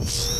Yes.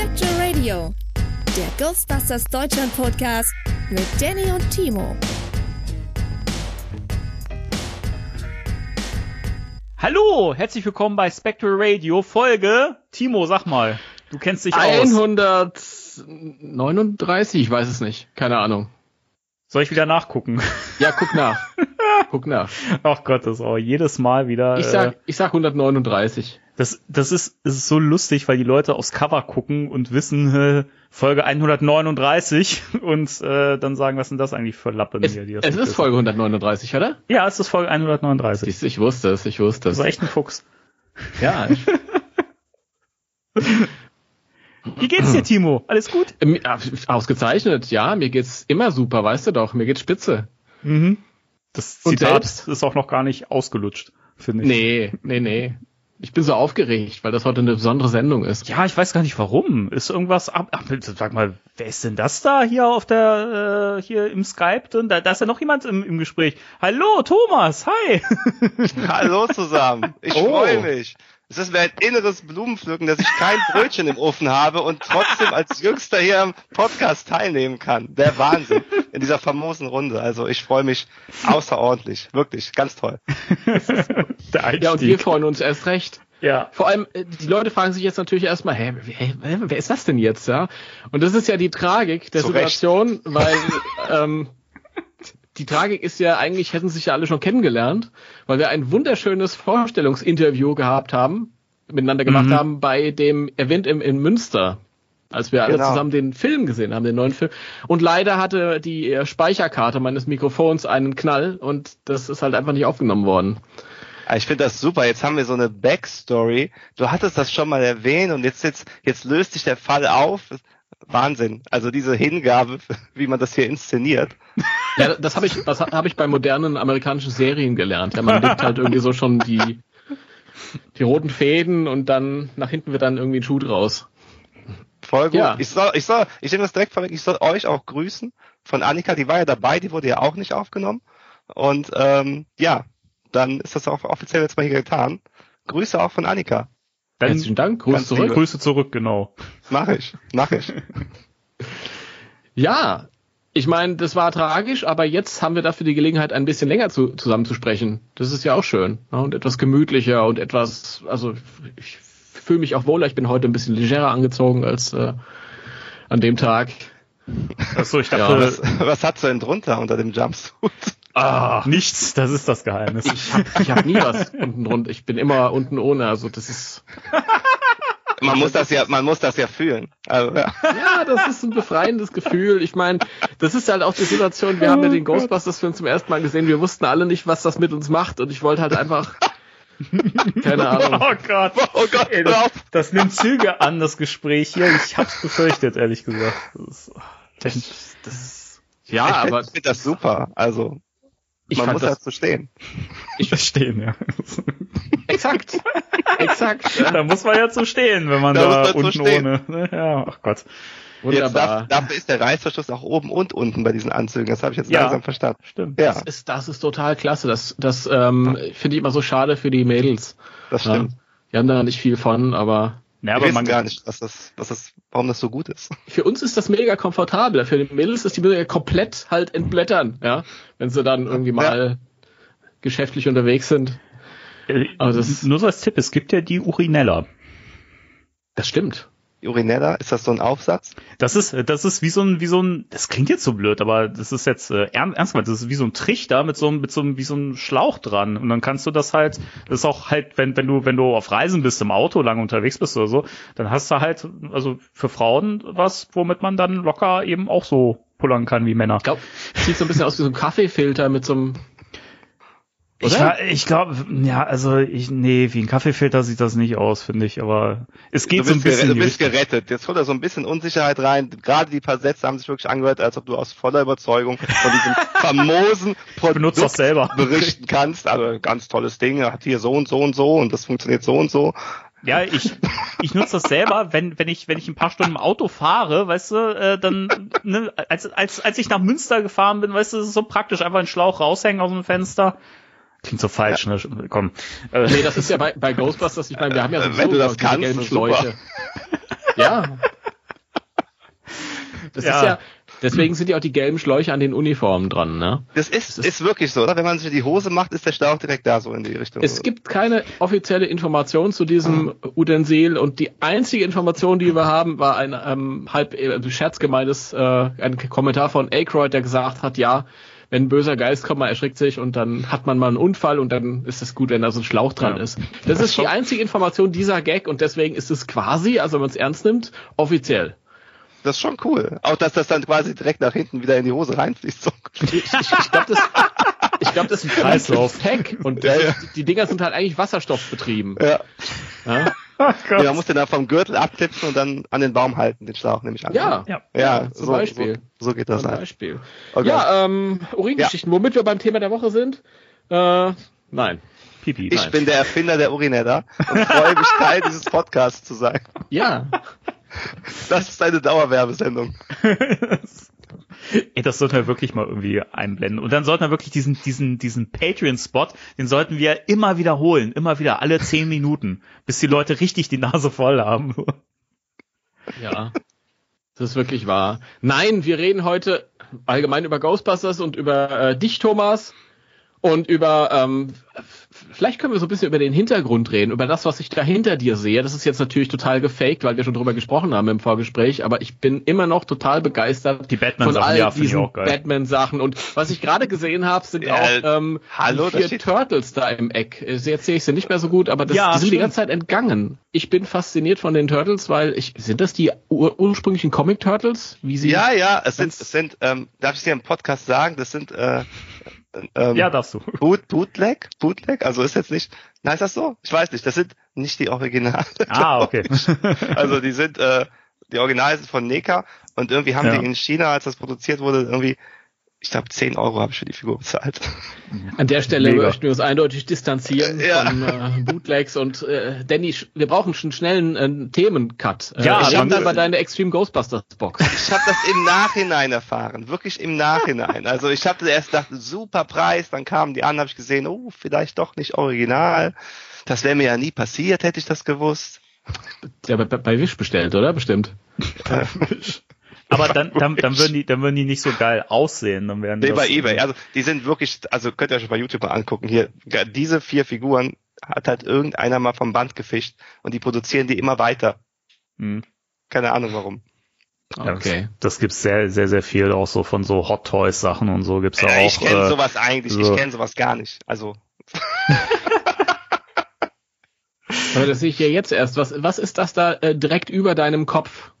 Spectral Radio, der Ghostbusters Deutschland Podcast mit Danny und Timo. Hallo, herzlich willkommen bei Spectral Radio Folge. Timo, sag mal, du kennst dich aus. 139, ich weiß es nicht, keine Ahnung. Soll ich wieder nachgucken? Ja, guck nach. guck nach. Ach Gott, das ist auch jedes Mal wieder. Ich sag, äh, ich sag 139. das, das ist, ist so lustig, weil die Leute aufs Cover gucken und wissen äh, Folge 139 und äh, dann sagen, was sind das eigentlich für Lappen Es, hier? Die das es ist wissen. Folge 139, oder? Ja, es ist Folge 139. Siehst du, Ich wusste es, ich wusste Das es. ist echt ein Fuchs. Ja. ich- Wie geht's dir, Timo? Alles gut? Ähm, ja, Ausgezeichnet, ja, mir geht's immer super, weißt du doch, mir geht's spitze. Mhm. Das Zitat selbst? ist auch noch gar nicht ausgelutscht, finde ich. Nee, nee, nee. Ich bin so aufgeregt, weil das heute eine besondere Sendung ist. Ja, ich weiß gar nicht warum. Ist irgendwas ab. Ach, sag mal, wer ist denn das da hier auf der äh, hier im Skype drin? Da, da ist ja noch jemand im, im Gespräch. Hallo, Thomas, hi. Hallo zusammen. Ich Oh. freue mich. Es ist mir ein inneres Blumenpflücken, dass ich kein Brötchen im Ofen habe und trotzdem als Jüngster hier am Podcast teilnehmen kann. Der Wahnsinn in dieser famosen Runde. Also ich freue mich außerordentlich. Wirklich, ganz toll. Ja, und wir freuen uns erst recht. ja. Vor allem, äh, die Leute fragen sich jetzt natürlich erstmal, hä, hä, hä, wer ist das denn jetzt, ja? Und das ist ja die Tragik der Zu Recht. Situation, weil ähm, die Tragik ist ja eigentlich, hätten sich ja alle schon kennengelernt, weil wir ein wunderschönes Vorstellungsinterview gehabt haben, miteinander gemacht Mhm. haben bei dem Event im, in Münster. Als wir alle Genau. zusammen den Film gesehen haben, den neuen Film. Und leider hatte die äh, Speicherkarte meines Mikrofons einen Knall und das ist halt einfach nicht aufgenommen worden. Ah, Ich finde das super. Jetzt haben wir so eine Backstory. Du hattest das schon mal erwähnt und jetzt, jetzt, jetzt löst sich der Fall auf. Wahnsinn. Also diese Hingabe, wie man das hier inszeniert. Ja, das habe ich, das habe ich bei modernen amerikanischen Serien gelernt. Ja, man legt halt irgendwie so schon die, die roten Fäden und dann nach hinten wird dann irgendwie ein Schuh draus. Voll gut. Ja. Ich soll, ich soll, ich nehme das direkt vorweg, ich soll euch auch grüßen von Annika, die war ja dabei, die wurde ja auch nicht aufgenommen. Und ähm, ja, dann ist das auch offiziell jetzt mal hier getan. Grüße auch von Annika. Dann Herzlichen Dank, ganz zurück. liebe. Grüße zurück, genau. Mach ich, mach ich. Ja, ich meine, das war tragisch, aber jetzt haben wir dafür die Gelegenheit, ein bisschen länger zu, zusammen zu sprechen. Das ist ja auch schön. Ne? Und etwas gemütlicher und etwas, also ich fühle mich auch wohler. Ich bin heute ein bisschen legerer angezogen als äh, an dem Tag. Achso, ich Ja, dachte, Was, was hast du denn drunter unter dem Jumpsuit? ah, nichts, das ist das Geheimnis. Ich habe ich hab nie was unten drunter. Ich bin immer unten ohne. Also das ist Man muss das ja, man muss das ja fühlen. Also, ja. Ja, das ist ein befreiendes Gefühl. Ich meine, das ist halt auch die Situation, wir haben ja den Ghostbusters-Film zum ersten Mal gesehen, wir wussten alle nicht, was das mit uns macht und ich wollte halt einfach, keine Ahnung. Oh Gott. Oh Gott, Ey, das, das nimmt Züge an, das Gespräch hier. Ich hab's befürchtet, ehrlich gesagt. Das ist, Das, das, ja, ich aber finde find das super. Also ich man muss das, dazu stehen. ich verstehen, ja. exakt, exakt. Ja. Da muss man ja zu stehen, wenn man Da da, unten stehen. ohne. ne? Ja, ach Gott. Jetzt darf, Wunderbar. dafür ist der Reißverschluss auch oben und unten bei diesen Anzügen. Das habe ich jetzt Ja. langsam verstanden. Stimmt. Ja, Das ist, das ist total klasse. Das, das ähm, finde ich immer so schade für die Mädels. das Ja. stimmt. Die haben da nicht viel von, aber Ja, aber man gar nicht, was das, was das, warum das so gut ist. für uns ist das mega komfortabel. Für die Mädels ist die Mühe komplett halt entblättern, ja. Wenn sie dann irgendwie mal geschäftlich unterwegs sind. Äh, Aber das- nur so als Tipp, es gibt ja die Urinella. Das stimmt. Urinella? Ist das so ein Aufsatz? Das ist, das ist wie so ein, wie so ein, das klingt jetzt so blöd, aber das ist jetzt äh, ernst, ernst gemeint, das ist wie so ein Trichter mit so einem, mit so einem, wie so einem Schlauch dran. Und dann kannst du das halt, das ist auch halt, wenn, wenn du, wenn du auf Reisen bist, im Auto lang unterwegs bist oder so, dann hast du halt, also für Frauen was, womit man dann locker eben auch so pullern kann wie Männer. Ich glaube, sieht so ein bisschen aus wie so ein Kaffeefilter mit so einem Ich, war- ich glaube, ja, also ich, nee, wie ein Kaffeefilter sieht das nicht aus, finde ich, aber es geht so ein bisschen. du bist gerettet. Jetzt holt er so ein bisschen Unsicherheit rein. Gerade die paar Sätze haben sich wirklich angehört, als ob du aus voller Überzeugung von diesem famosen Produkt selber. berichten kannst. Also ganz tolles Ding, hat hier so und so und so und das funktioniert so und so. Ja, ich, ich nutze das selber, wenn, wenn ich, wenn ich ein paar Stunden im Auto fahre, weißt du, äh, dann, ne, als, als, als ich nach Münster gefahren bin, weißt du, es ist so praktisch, einfach einen Schlauch raushängen aus dem Fenster. Klingt so falsch, ne? Komm. Äh, Nee, das ist ja bei, bei Ghostbusters, ich meine, wir haben ja Äh, sowieso wenn du das kannst, gelben ist. Schläuche. Ja. Das Ja. ist ja, deswegen sind ja auch die gelben Schläuche an den Uniformen dran, ne? Das ist, ist wirklich so, oder? Wenn man sich die Hose macht, ist der Schlauch direkt da so in die Richtung. Es gibt keine offizielle Information zu diesem Utensil und die einzige Information, die wir haben, war ein ähm, halb äh, scherzgemeintes äh, ein Kommentar von Aykroyd, der gesagt hat, ja, wenn ein böser Geist kommt, man erschrickt sich und dann hat man mal einen Unfall und dann ist es gut, wenn da so ein Schlauch dran Ja. ist. Das ist die einzige Information dieser Gag und deswegen ist es quasi, also wenn man es ernst nimmt, offiziell. Das ist schon cool. Auch, dass das dann quasi direkt nach hinten wieder in die Hose reinfließt. So. Ich, ich, ich glaube, das, ich glaub, das ist ein Kreislauf. Tech und Ja, das ja. Ist, die Dinger sind halt eigentlich wasserstoffbetrieben. Ja. Ja, ja, man muss den dann vom Gürtel abklipsen und dann an den Baum halten, den Schlauch, nehme ich an. ja, Ja. Ja, zum so, Beispiel. So, so geht das zum halt. Beispiel. Okay. Ja, ähm, Uringeschichten, womit wir beim Thema der Woche sind? Äh, nein. Pipi. Ich Nein. bin der Erfinder der Urinetta und freue mich, Teil dieses Podcasts zu sein. Ja. Das ist eine Dauerwerbesendung. Ey, das sollten wir wirklich mal irgendwie einblenden. Und dann sollten wir wirklich diesen, diesen, diesen Patreon-Spot, den sollten wir immer wiederholen. Immer wieder, alle zehn Minuten, bis die Leute richtig die Nase voll haben. Ja. Das ist wirklich wahr. Nein, wir reden heute allgemein über Ghostbusters und über äh, dich, Thomas. Und über, ähm, vielleicht können wir so ein bisschen über den Hintergrund reden, über das, was ich da hinter dir sehe. Das ist jetzt natürlich total gefaked, weil wir schon drüber gesprochen haben im Vorgespräch, aber ich bin immer noch total begeistert Die von Batman-Sachen, all ja, finde ich diesen auch geil. Batman-Sachen. Und was ich gerade gesehen habe, sind Ja, auch ähm, hallo, die vier Turtles da im Eck. Äh, Jetzt sehe ich sie nicht mehr so gut, aber das, Ja, die sind die stimmt. ganze Zeit entgangen. Ich bin fasziniert von den Turtles, weil ich sind das die ur ursprünglichen Comic Turtles, wie sie Ja, ja, es sind, es sind, ähm, darf ich dir im Podcast sagen, das sind äh, ähm, Ja, darfst du. Boot, Bootleg, Bootleg, also ist jetzt nicht, nein, ist das so? Ich weiß nicht, das sind nicht die Originale. Ah, okay. Also die sind, äh, die Originale sind von Neka und irgendwie haben Ja. die in China, als das produziert wurde, irgendwie, ich glaube 10 Euro habe ich für die Figur bezahlt. An der Stelle Mega. möchten wir uns eindeutig distanzieren Ja. von äh, Bootlegs und äh, Danny, wir brauchen schon schnell einen äh, Themencut. Äh, Ja, ich habe dann bei deiner Extreme Ghostbusters Box. Ich habe das im Nachhinein erfahren, wirklich im Nachhinein. Also ich habe erst gedacht, super Preis, dann kamen die an, habe ich gesehen, oh, vielleicht doch nicht original. Das wäre mir ja nie passiert, hätte ich das gewusst. Der bei, bei Wish bestellt, oder? Bestimmt. Aber dann, dann, dann würden die, dann würden die nicht so geil aussehen. Dann wären Nee, das, bei eBay. Also die sind wirklich, also könnt ihr euch bei YouTube mal angucken. Hier, diese vier Figuren hat halt irgendeiner mal vom Band gefischt und die produzieren die immer weiter. Hm. Keine Ahnung warum. Ja, Okay. Das, das gibt's sehr, sehr, sehr viel auch so von so Hot Toys Sachen und so gibt's da Äh, auch. ich kenne äh, sowas eigentlich, so. ich kenne sowas gar nicht. Also Aber das sehe ich ja jetzt erst. Was, was ist das da äh, direkt über deinem Kopf?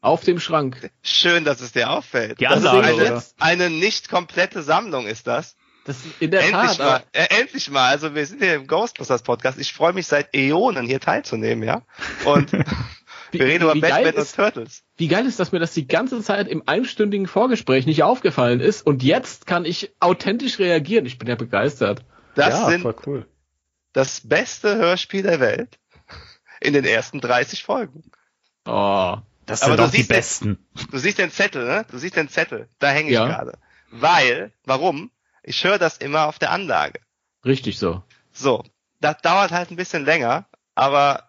Auf dem Schrank. schön, dass es dir auffällt. Die das ist Anlage, eine, oder? eine nicht komplette Sammlung ist das. Das in der endlich Tat. mal, äh, endlich mal. Also wir sind hier im Ghostbusters Podcast. Ich freue mich seit Äonen hier teilzunehmen, ja. Und Wie- wir reden über Batman und ist- Turtles. Wie geil ist, dass mir das die ganze Zeit im einstündigen Vorgespräch nicht aufgefallen ist und jetzt kann ich authentisch reagieren. Ich bin ja begeistert. Das ja, sind cool. das beste Hörspiel der Welt in den ersten 30 Folgen. Oh. Das sind du auch die den- besten. Du siehst den Zettel, ne? Du siehst den Zettel. Da hänge ich Ja. gerade. Weil, warum? Ich höre das immer auf der Anlage. Richtig so. So, das dauert halt ein bisschen länger, aber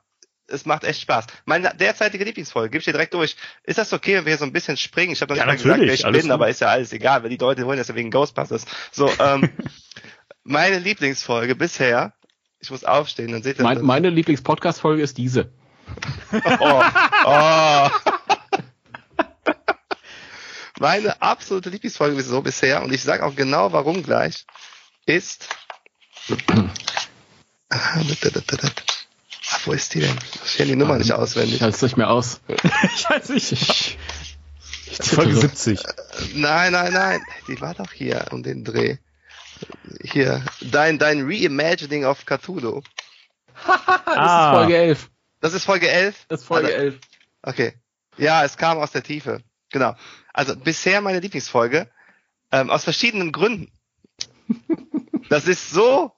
es macht echt Spaß. Meine derzeitige Lieblingsfolge, gib ich dir direkt durch. Ist das okay, wenn wir hier so ein bisschen springen? Ich habe noch Ja, nicht mal gesagt, wer ich bin, gut. aber ist ja alles egal, weil die Leute wollen das ja wegen Ghostbusters. So, ähm, meine Lieblingsfolge bisher, ich muss aufstehen, dann seht ihr Mein, das. meine Lieblingspodcast-Folge ist diese. Oh, oh. Meine absolute Lieblingsfolge so bisher, und ich sage auch genau warum gleich, ist. Ach, wo ist die denn? Ich kenne die Nummer nicht auswendig. Ich halte es nicht mehr aus. ich weiß nicht. Ich, ich Folge zittere. 70. Nein, nein, nein. Die war doch hier um den Dreh. Hier. Dein, dein Reimagining of Cthulhu. Das Ah. ist Folge 11. Das ist Folge 11? Das ist Folge Alter, 11. Okay. Ja, es kam aus der Tiefe. Genau. Also bisher meine Lieblingsfolge. Ähm, aus verschiedenen Gründen. Das ist so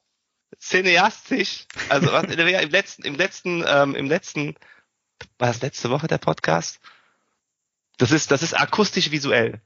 cineastisch. Also was- im letzten, im letzten, ähm, im letzten, war das letzte Woche der Podcast? Das ist, das ist akustisch visuell.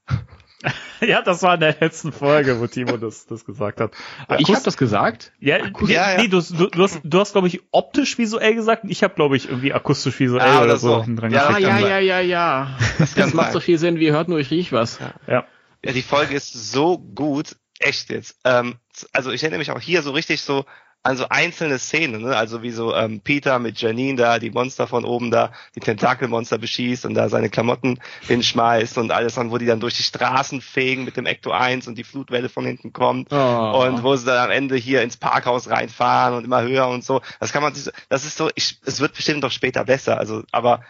Ja, das war in der letzten Folge, wo Timo das, das gesagt hat. Ich habe das gesagt. Ja, Ja, nee, ja. nee du, du, du hast, du hast glaube ich, optisch visuell gesagt. Ich habe, glaube ich, irgendwie akustisch visuell Ah, oder oder so dran Ja, Ah, ja, ja, ja, ja. Das, macht so viel Sinn, wie hört nur, ich riech was. Ja. Ja, die Folge ist so gut, echt jetzt. Ähm, also ich erinnere mich auch hier so richtig so an so einzelne Szenen, ne? also wie so ähm, Peter mit Janine da, die Monster von oben da, die Tentakelmonster beschießt und da seine Klamotten hinschmeißt und alles dann, wo die dann durch die Straßen fegen mit dem Ecto 1 und die Flutwelle von hinten kommt. Oh. Und wo sie dann am Ende hier ins Parkhaus reinfahren und immer höher und so. Das kann man sich, das ist so, ich, es wird bestimmt doch später besser. Also, aber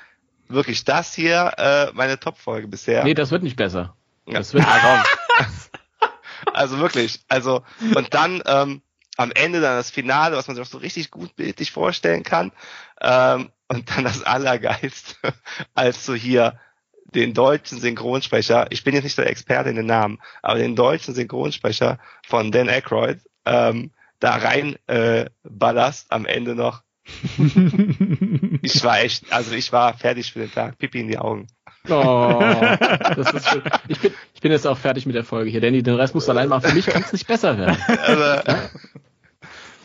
wirklich das hier, äh, meine Top-Folge bisher. Nee, das wird nicht besser. Ja. Das wird also wirklich. Also und dann ähm, am Ende dann das Finale, was man sich auch so richtig gut bildlich vorstellen kann. Ähm, und dann das Allergeilste, als so hier den deutschen Synchronsprecher, ich bin jetzt nicht der Experte in den Namen, aber den deutschen Synchronsprecher von Dan Aykroyd ähm, da rein äh, ballerst am Ende noch. Ich war echt, also ich war fertig für den Tag, Pipi in die Augen. Oh, das ist schön. Ich bin, ich bin jetzt auch fertig mit der Folge hier. Danny, den Rest musst du allein machen. Für mich kann es nicht besser werden. Also,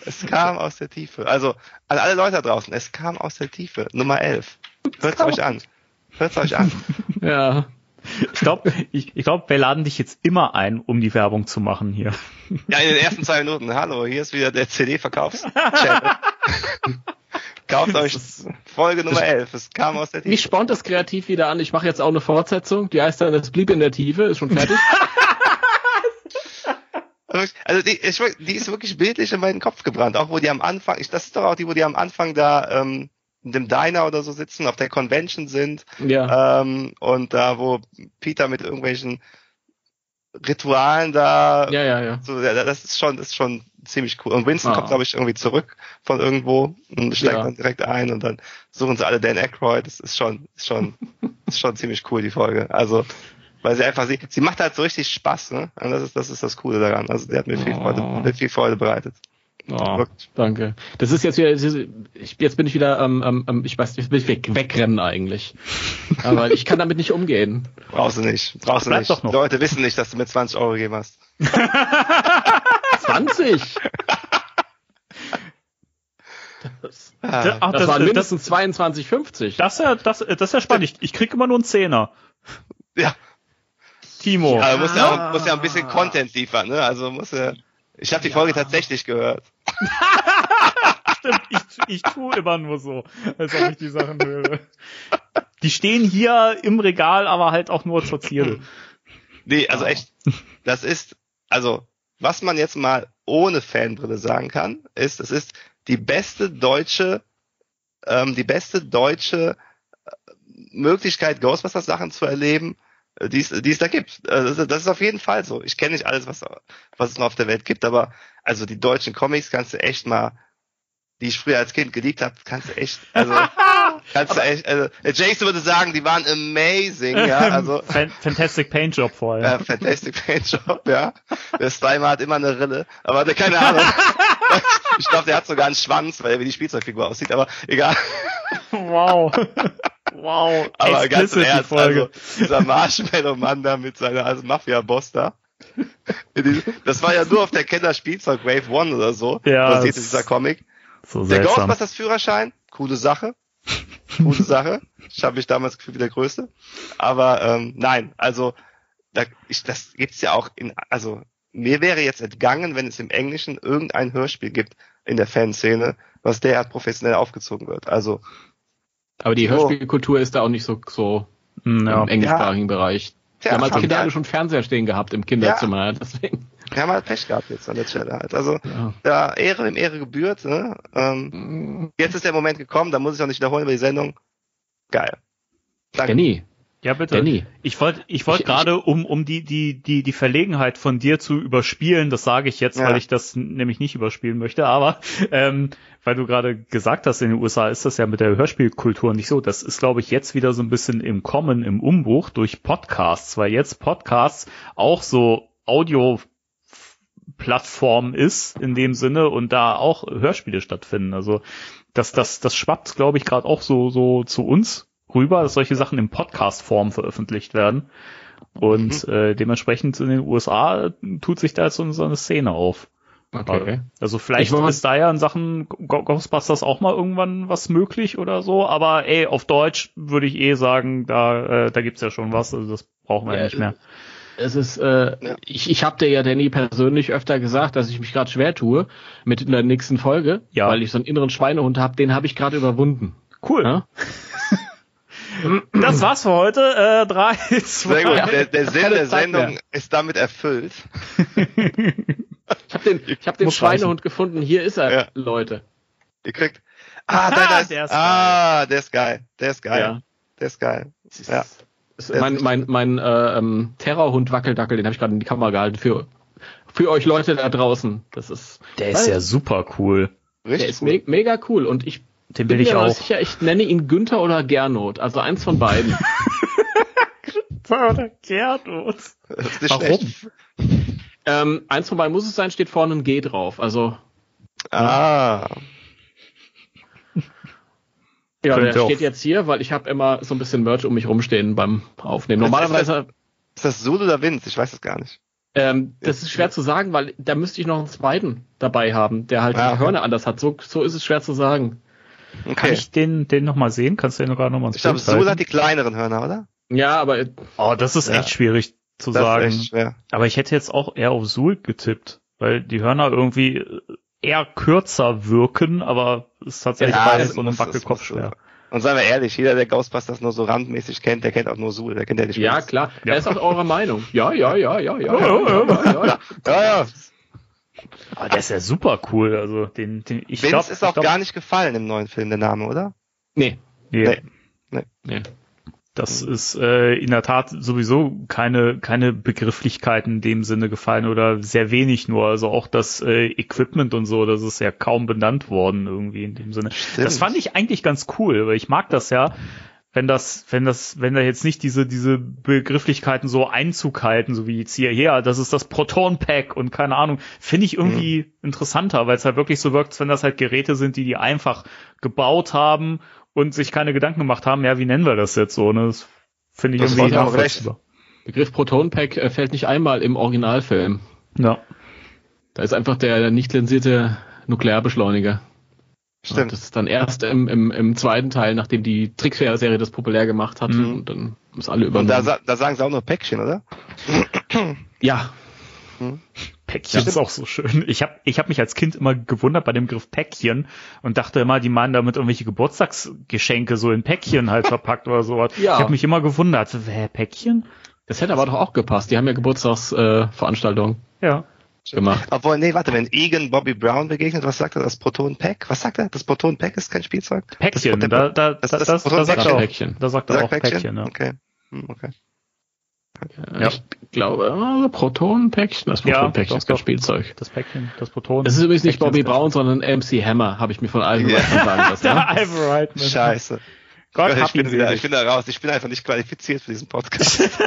es kam aus der Tiefe. Also, an alle Leute da draußen, es kam aus der Tiefe. Nummer 11. Hört's euch an. Hört's euch an. Ja. Ich glaube, ich, ich glaub, wir laden dich jetzt immer ein, um die Werbung zu machen hier. Ja, in den ersten zwei Minuten. Hallo, hier ist wieder der CD-Verkaufschannel. Kauft euch Folge Nummer 11. Es kam aus der Mich Tiefe. spornt das kreativ wieder an. Ich mache jetzt auch eine Fortsetzung. Die heißt dann, es blieb in der Tiefe. Ist schon fertig. Also, die, ich, die ist wirklich bildlich in meinen Kopf gebrannt. Auch wo die am Anfang, ich, das ist doch auch die, wo die am Anfang da, ähm, in dem Diner oder so sitzen, auf der Convention sind. Ja. Ähm, und da, wo Peter mit irgendwelchen Ritualen da, Ja, ja, ja. so, ja, das ist schon, das ist schon ziemlich cool. Und Winston Ah. kommt, glaube ich, irgendwie zurück von irgendwo und steigt Ja. dann direkt ein und dann suchen sie alle Dan Aykroyd. Das ist schon, ist schon, ist schon ziemlich cool, die Folge. Also, weil sie einfach, sie, sie macht halt so richtig Spaß, ne? Und das ist, das ist das Coole daran. Also, die hat mir viel Oh. Freude, mir viel Freude bereitet. Oh, danke. Das ist jetzt wieder, das ich, jetzt bin ich wieder, ähm, ähm, ähm, ich weiß nicht, weg, wegrennen eigentlich. Aber ich kann damit nicht umgehen. Brauchst du nicht. Brauchst du Bleib nicht. doch noch. Die Leute wissen nicht, dass du mir 20 Euro gegeben hast. 20! Das, Ah. Ach, das waren mindestens 22,50. Das ist ja, das, das ist ja spannend. Ich, ich krieg immer nur einen Zehner. Ja. Timo. Aber muss ja auch, muss ja ein bisschen Content liefern, ne? Also muss ja. Ich habe die Folge tatsächlich gehört. Stimmt, ich, ich tue immer nur so, als ob ich die Sachen höre. Die stehen hier im Regal, aber halt auch nur zur Zierde. Nee, also echt, das ist, also, was man jetzt mal ohne Fanbrille sagen kann, ist, es ist die beste deutsche, ähm, die beste deutsche äh, Möglichkeit, Ghostbusters Sachen zu erleben, die es, die es da gibt. Äh, Das ist, das ist auf jeden Fall so. Ich kenne nicht alles, was, was es noch auf der Welt gibt, aber also die deutschen Comics kannst du echt mal, die ich früher als Kind geliebt habe, kannst du echt, also kannst du echt, also der Jason würde sagen, die waren amazing, ja, also Fan Fantastic Paint Job vorher. äh, Fantastic Paint Job, ja. Der Slimer hat immer eine Rille, aber keine Ahnung. Ich glaube, der hat sogar einen Schwanz, weil er wie die Spielzeugfigur aussieht, aber egal. Wow. Wow. Aber ganz im Ernst, Folge. also dieser Marshmallow-Mann da mit seiner also Mafia-Boss da. Das war ja nur auf der Kenner Spielzeug Wave One oder so. Ja, Basiert das- dieser Comic. so Der seltsam. Ghostbusters Führerschein, coole Sache. Coole Sache. Ich habe mich damals gefühlt wie der Größte. Aber ähm, nein, also da, ich, das gibt's ja auch in, also mir wäre jetzt entgangen, wenn es im Englischen irgendein Hörspiel gibt in der Fanszene, was derart professionell aufgezogen wird. Also Aber die Oh. Hörspielkultur ist da auch nicht so, so Hm, ja. im englischsprachigen Bereich. Wir Ja, haben als Kinder alle schon Fernseher stehen gehabt im Kinderzimmer, deswegen. Wir haben halt Pech gehabt jetzt an der Stelle halt. Also, Ja. ja, Ehre im Ehre gebührt, ne? Ähm, jetzt ist der Moment gekommen, da muss ich auch nicht wiederholen über die Sendung. Geil. Danke. Danny, Ja, bitte. Danny. Ich wollte ich wollte gerade, um, um die, die, die, die Verlegenheit von dir zu überspielen, das sage ich jetzt, Ja. weil ich das nämlich nicht überspielen möchte, aber ähm, weil du gerade gesagt hast, in den USA ist das ja mit der Hörspielkultur nicht so. Das ist, glaube ich, jetzt wieder so ein bisschen im Kommen, im Umbruch durch Podcasts, weil jetzt Podcasts auch so Audio Plattform ist in dem Sinne und da auch Hörspiele stattfinden. Also das, das, das schwappt, glaube ich, gerade auch so, so zu uns rüber, dass solche Sachen in Podcast-Form veröffentlicht werden. Und äh, dementsprechend in den USA tut sich da jetzt so, eine Szene auf. Okay. Also vielleicht ist da ja in Sachen Ghostbusters auch mal irgendwann was möglich oder so, aber ey, auf Deutsch würde ich eh sagen, da, äh, da gibt's ja schon was, also das brauchen wir ja, Ja, nicht mehr. Es ist, äh, Ja. ich, ich habe dir ja Danny persönlich öfter gesagt, dass ich mich gerade schwer tue mit in der nächsten Folge, Ja. weil ich so einen inneren Schweinehund habe, den habe ich gerade überwunden. Cool. Ja? Das war's für heute. Äh, drei, zwei. Sehr gut. Der, der Sinn der Sendung mehr. ist damit erfüllt. Ich habe den, ich hab den Muss Schweinehund gefunden. Hier ist er, Ja. Leute. Ihr kriegt. Ah, da, da ist, der ist ah, der ist geil. Der ist geil. Ja. Der ist geil. Ja. Der ist mein mein, mein äh, ähm, Terrorhund Wackeldackel, den habe ich gerade in die Kamera gehalten für für euch Leute da draußen. Das ist Der ist ja super cool. der Richtig ist gut. me mega cool und ich Den bin will ich mir auch. sicher, ich nenne ihn Günther oder Gernot, also eins von beiden. Oder Gerdot. Das ist nicht Warum? ähm, eins von beiden muss es sein, steht vorne ein G drauf. Also Ah. ja, der steht jetzt hier, weil ich habe immer so ein bisschen Merch um mich rumstehen beim Aufnehmen. Normalerweise Ist das Zulu oder Vince? Ich weiß es gar nicht. Ähm, das ist schwer zu sagen, weil da müsste ich noch einen zweiten dabei haben, der halt Ah, die okay. Hörner anders hat. So, so ist es schwer zu sagen. Kann Okay. ich den, den noch mal sehen? Kannst du den gerade noch mal ins Ich glaube, halten? hat die kleineren Hörner, oder? Ja, aber Oh, das ist Ja. echt schwierig zu Das sagen. ist echt schwer. Aber ich hätte jetzt auch eher auf Sul getippt, weil die Hörner irgendwie eher kürzer wirken, aber es ist tatsächlich Ja, beides so ein muss- das Wackelkopf muss- schwer. Und seien wir ehrlich, jeder, der Ghostbusters nur so randmäßig kennt, der kennt auch nur Zulu, der kennt ja nicht ja, klar. Ja. Er ist auch eurer Meinung. Ja, ja, ja, ja, ja. ja, Ja, ja, ja, ja. Aber der ist ja super cool. Also den, den ich Vince glaube, ist auch gar nicht gefallen im neuen Film, der Name, oder? Nee. nee, Nee. nee. das ist äh, in der Tat sowieso keine keine Begrifflichkeiten in dem Sinne gefallen oder sehr wenig nur. Also auch das äh, Equipment und so, das ist ja kaum benannt worden irgendwie in dem Sinne. Stimmt. Das fand ich eigentlich ganz cool, weil ich mag das ja, wenn das, wenn das, wenn da jetzt nicht diese, diese Begrifflichkeiten so Einzug halten, so wie jetzt hierher, das ist das Proton Pack und keine Ahnung, finde ich irgendwie interessanter, weil es halt wirklich so wirkt, als wenn das halt Geräte sind, die die einfach gebaut haben und sich keine Gedanken gemacht haben, ja, wie nennen wir das jetzt so, ne? Das finde ich Das irgendwie auch nachvollziehbar. Begriff Proton-Pack äh, fällt nicht einmal im Originalfilm. Ja. Da ist einfach der nicht zensierte Nuklearbeschleuniger. Stimmt. Das ist dann erst im, im, im zweiten Teil, nachdem die Trickserie das populär gemacht hat Mhm. und dann ist alle Und da, übernommen. da sagen sie auch nur Päckchen, oder? ja, Päckchen ist auch so schön. Ich habe ich hab mich als Kind immer gewundert bei dem Begriff Päckchen und dachte immer, die meinen damit irgendwelche Geburtstagsgeschenke so in Päckchen halt verpackt oder sowas. Ja. Ich habe mich immer gewundert, hä, Päckchen? das hätte aber doch auch gepasst. Die haben ja Geburtstagsveranstaltungen äh, Ja. Gemacht. Obwohl, nee, warte, wenn Egan Bobby Brown begegnet, was sagt er? Das Proton Pack? Was sagt er? Das Proton Pack ist kein Spielzeug? Päckchen, Das- da, da, das- da, das das, da Proton- sagt er auch, Päckchen. da sagt er Sagt auch Päckchen, ja. Okay. Hm, okay. Ja. Ich glaube, äh, Proton-Päckchen, das Ja, Proton-Päckchen doch, ist kein. Spielzeug. Das Päckchen, das Proton. Das ist übrigens nicht Päckchen Bobby das- Brown, sondern MC Hammer, habe ich mir von allen Ja. Leuten sagen lassen. Ja? Ivan Reitman. Scheiße. Gott ich, bin wieder, ich bin da raus. Ich bin einfach nicht qualifiziert für diesen Podcast.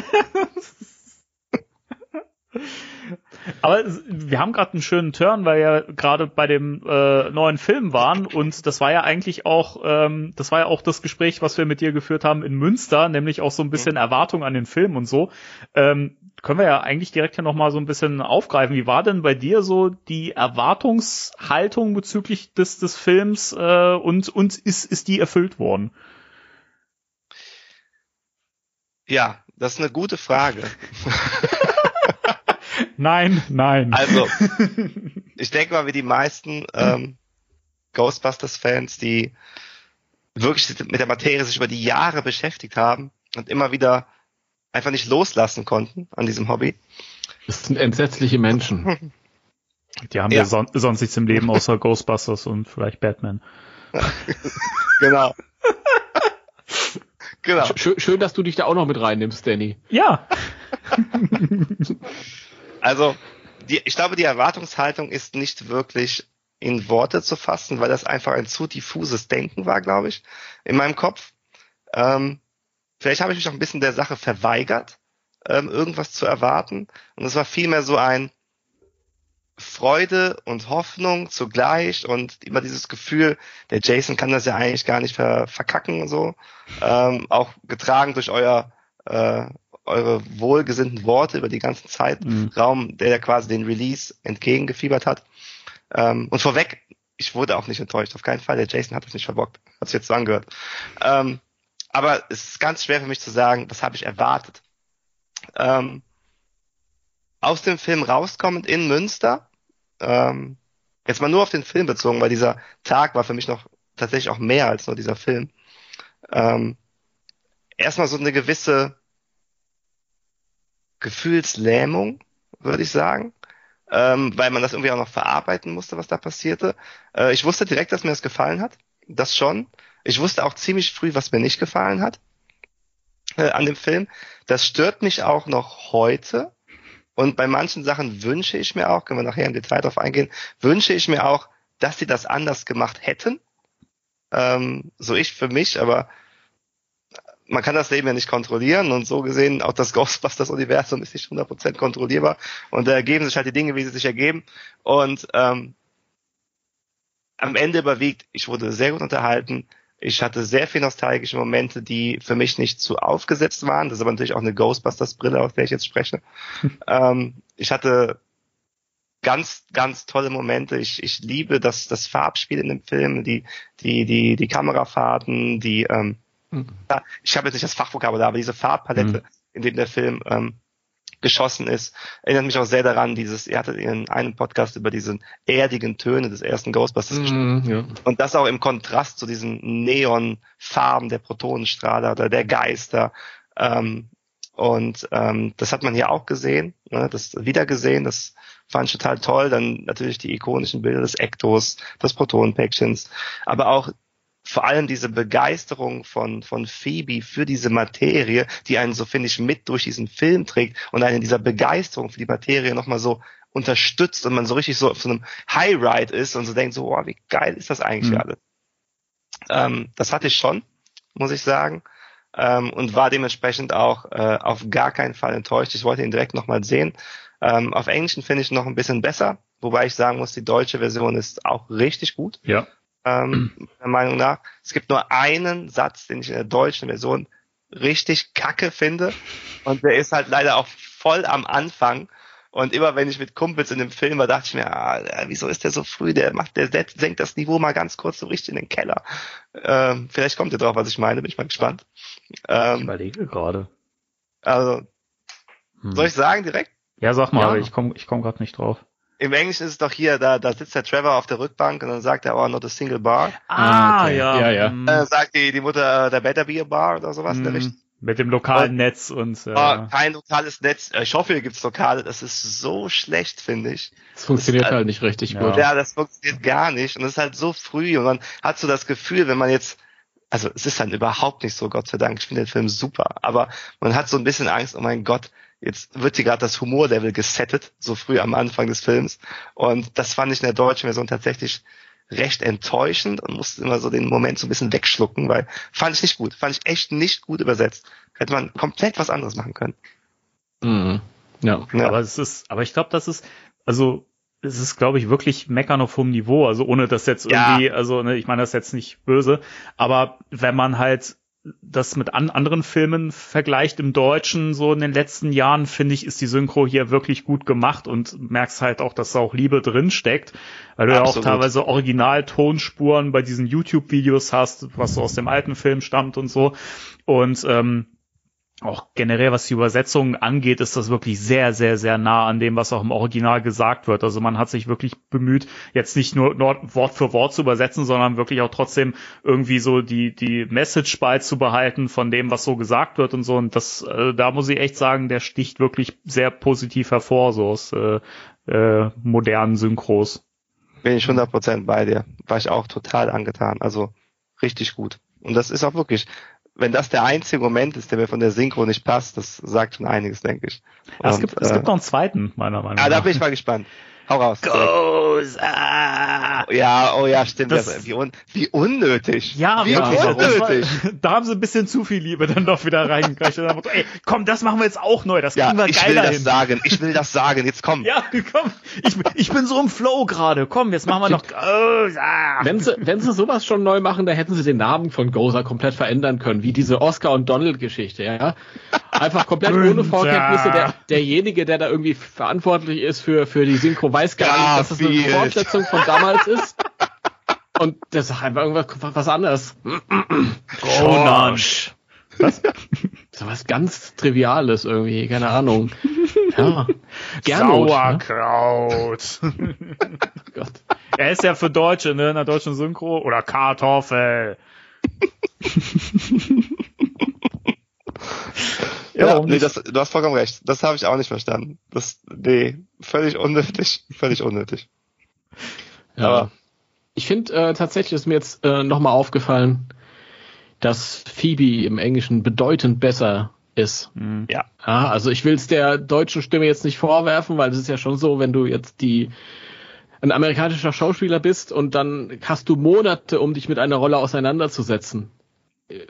Aber wir haben gerade einen schönen Turn, weil wir gerade bei dem äh, neuen Film waren und das war ja eigentlich auch, ähm, das war ja auch das Gespräch, was wir mit dir geführt haben in Münster, nämlich auch so ein bisschen Erwartung an den Film und so. Ähm, können wir ja eigentlich direkt hier nochmal so ein bisschen aufgreifen. Wie war denn bei dir so die Erwartungshaltung bezüglich des, des Films äh, und, und ist, ist die erfüllt worden? ja, das ist eine gute Frage. Nein, nein. Also, ich denke mal, wie die meisten ähm, Ghostbusters-Fans, die wirklich mit der Materie sich über die Jahre beschäftigt haben und immer wieder einfach nicht loslassen konnten an diesem Hobby. Das sind entsetzliche Menschen. Die haben Ja. ja son sonst nichts im Leben außer Ghostbusters und vielleicht Batman. Genau. genau. Schön, schön, dass du dich da auch noch mit reinnimmst, Danny. Ja. Also, die, ich glaube, die Erwartungshaltung ist nicht wirklich in Worte zu fassen, weil das einfach ein zu diffuses Denken war, glaube ich, in meinem Kopf. Ähm, vielleicht habe ich mich auch ein bisschen der Sache verweigert, ähm, irgendwas zu erwarten. Und es war vielmehr so ein Freude und Hoffnung zugleich und immer dieses Gefühl, der Jason kann das ja eigentlich gar nicht ver verkacken und so. Ähm, auch getragen durch euer äh, eure wohlgesinnten Worte über die ganzen Zeit, Mhm. Raum, der ja quasi den Release entgegengefiebert hat. Ähm, und vorweg, ich wurde auch nicht enttäuscht, auf keinen Fall. Der Jason hat das nicht verbockt. Hat sich jetzt so angehört. Ähm, aber es ist ganz schwer für mich zu sagen, was habe ich erwartet. Ähm, aus dem Film rauskommend in Münster, ähm, jetzt mal nur auf den Film bezogen, weil dieser Tag war für mich noch tatsächlich auch mehr als nur dieser Film. Ähm, erstmal so eine gewisse Gefühlslähmung, würde ich sagen, ähm, weil man das irgendwie auch noch verarbeiten musste, was da passierte. Äh, ich wusste direkt, dass mir das gefallen hat, das schon. Ich wusste auch ziemlich früh, was mir nicht gefallen hat äh, an dem Film. Das stört mich auch noch heute. Und bei manchen Sachen wünsche ich mir auch, können wir nachher im Detail drauf eingehen, wünsche ich mir auch, dass sie das anders gemacht hätten. Ähm, so ich für mich, aber man kann das Leben ja nicht kontrollieren und so gesehen auch das Ghostbusters-Universum ist nicht 100% kontrollierbar und da ergeben sich halt die Dinge, wie sie sich ergeben und ähm, am Ende überwiegt, ich wurde sehr gut unterhalten, ich hatte sehr viele nostalgische Momente, die für mich nicht zu aufgesetzt waren, das ist aber natürlich auch eine Ghostbusters-Brille, aus der ich jetzt spreche. ähm, ich hatte ganz, ganz tolle Momente. Ich, ich liebe das, das Farbspiel in dem Film, die, die, die, die Kamerafahrten, die, ähm, Mhm. ich habe jetzt nicht das Fachvokabular, aber diese Farbpalette, Mhm. in dem der Film ähm, geschossen ist, erinnert mich auch sehr daran, dieses, ihr hattet in einem Podcast über diese erdigen Töne des ersten Ghostbusters gesprochen. Mhm, ja. Und das auch im Kontrast zu diesen Neonfarben der Protonenstrahler oder der Geister. Ähm, und ähm, das hat man hier auch gesehen, ne, das wieder gesehen, das fand ich total toll. Dann natürlich die ikonischen Bilder des Ektos, des Protonenpäckchens, aber auch vor allem diese Begeisterung von, von Phoebe für diese Materie, die einen so, finde ich, mit durch diesen Film trägt und einen in dieser Begeisterung für die Materie nochmal so unterstützt und man so richtig so auf so einem High-Ride ist und so denkt so, oh, wie geil ist das eigentlich Mhm. alles. Ähm, das hatte ich schon, muss ich sagen. Ähm, und war dementsprechend auch äh, auf gar keinen Fall enttäuscht. Ich wollte ihn direkt nochmal sehen. Ähm, auf Englischen finde ich ihn noch ein bisschen besser, wobei ich sagen muss, die deutsche Version ist auch richtig gut Ja. Ähm, meiner Meinung nach. Es gibt nur einen Satz, den ich in der deutschen Version richtig kacke finde. Und der ist halt leider auch voll am Anfang. Und immer wenn ich mit Kumpels in dem Film war, dachte ich mir, ah, wieso ist der so früh? Der macht, der senkt das Niveau mal ganz kurz so richtig in den Keller. Ähm, vielleicht kommt ihr drauf, was ich meine, bin ich mal gespannt. Ich Ähm, überlege gerade. also, Hm. soll ich sagen direkt? Ja, sag mal, Ja. aber ich komme ich komm gerade nicht drauf. Im Englischen ist es doch hier, da, da sitzt der Trevor auf der Rückbank und dann sagt er, oh, not a single bar. Ah, okay. Ja, ja. hm, Äh, sagt die, die Mutter, there better be a bar oder sowas in der hm, Richtung. Mit dem lokalen Netz und äh, Ah, kein lokales Netz. Äh, Ich hoffe, hier gibt's Lokale. Das ist so schlecht, finde ich. Das funktioniert Das ist- halt nicht richtig Ja. gut. Ja, das funktioniert gar nicht. Und es ist halt so früh und man hat so das Gefühl, wenn man jetzt, also es ist dann überhaupt nicht so, Gott sei Dank. Ich finde den Film super. Aber man hat so ein bisschen Angst, oh mein Gott, jetzt wird hier gerade das Humorlevel gesettet, so früh am Anfang des Films. Und das fand ich in der deutschen Version tatsächlich recht enttäuschend und musste immer so den Moment so ein bisschen wegschlucken, weil fand ich nicht gut. Fand ich echt nicht gut übersetzt. Hätte man komplett was anderes machen können. Mhm. Ja. Ja. Aber es ist, aber ich glaube, das ist, also es ist, glaube ich, wirklich meckern auf hohem Niveau. Also ohne das jetzt Ja. irgendwie, also ne, ich meine das jetzt nicht böse, aber wenn man halt das mit an anderen Filmen vergleicht im Deutschen, so in den letzten Jahren, finde ich, ist die Synchro hier wirklich gut gemacht und merkst halt auch, dass da auch Liebe drin steckt, weil du ja auch Absolut. teilweise Original-Tonspuren bei diesen YouTube-Videos hast, was so aus dem alten Film stammt und so. Und ähm, auch generell, was die Übersetzung angeht, ist das wirklich sehr, sehr, sehr nah an dem, was auch im Original gesagt wird. Also man hat sich wirklich bemüht, jetzt nicht nur Wort für Wort zu übersetzen, sondern wirklich auch trotzdem irgendwie so die, die Message beizubehalten von dem, was so gesagt wird und so. Und das, äh, da muss ich echt sagen, der sticht wirklich sehr positiv hervor, so aus äh, äh, modernen Synchros. Bin ich 100% bei dir. War ich auch total angetan. Also richtig gut. Und das ist auch wirklich, wenn das der einzige Moment ist, der mir von der Synchro nicht passt, das sagt schon einiges, denke ich. Und, es, gibt, äh, es gibt noch einen zweiten, meiner Meinung nach. Ah, da bin ich mal gespannt. Hau raus. Goza. Ja, oh ja, stimmt. Das, wie, un, wie unnötig. Ja, wie ja, unnötig. War, da haben sie ein bisschen zu viel Liebe dann doch wieder reingekriegt. ey, komm, das machen wir jetzt auch neu. Das kriegen ja, wir ich will hin. das sagen. Ich will das sagen. Jetzt komm. Ja, komm. Ich, ich bin so im Flow gerade. Komm, jetzt machen wir noch Goza. Wenn sie, wenn sie sowas schon neu machen, da hätten sie den Namen von Goza komplett verändern können, wie diese Oscar und Donald Geschichte, ja. Einfach komplett ohne Vorkenntnisse. Der, derjenige, der da irgendwie verantwortlich ist für, für die Synchro, weiß gar nicht, dass es das eine Fortsetzung von damals ist. Und der sagt einfach irgendwas was anderes. Gonansch. Was? So was ganz Triviales irgendwie, keine Ahnung. Ja. Gernot, Sauerkraut. Ne? Gott. Er ist ja für Deutsche, ne, in der deutschen Synchro. Oder Kartoffel. ja, ja nee, das, du hast vollkommen recht. Das habe ich auch nicht verstanden. Das, nee, völlig unnötig, völlig unnötig. Ja. Aber ich finde äh, tatsächlich ist mir jetzt äh, nochmal aufgefallen, dass Phoebe im Englischen bedeutend besser ist. Mhm. Ja. ja. Also ich will es der deutschen Stimme jetzt nicht vorwerfen, weil es ist ja schon so, wenn du jetzt die ein amerikanischer Schauspieler bist und dann hast du Monate, um dich mit einer Rolle auseinanderzusetzen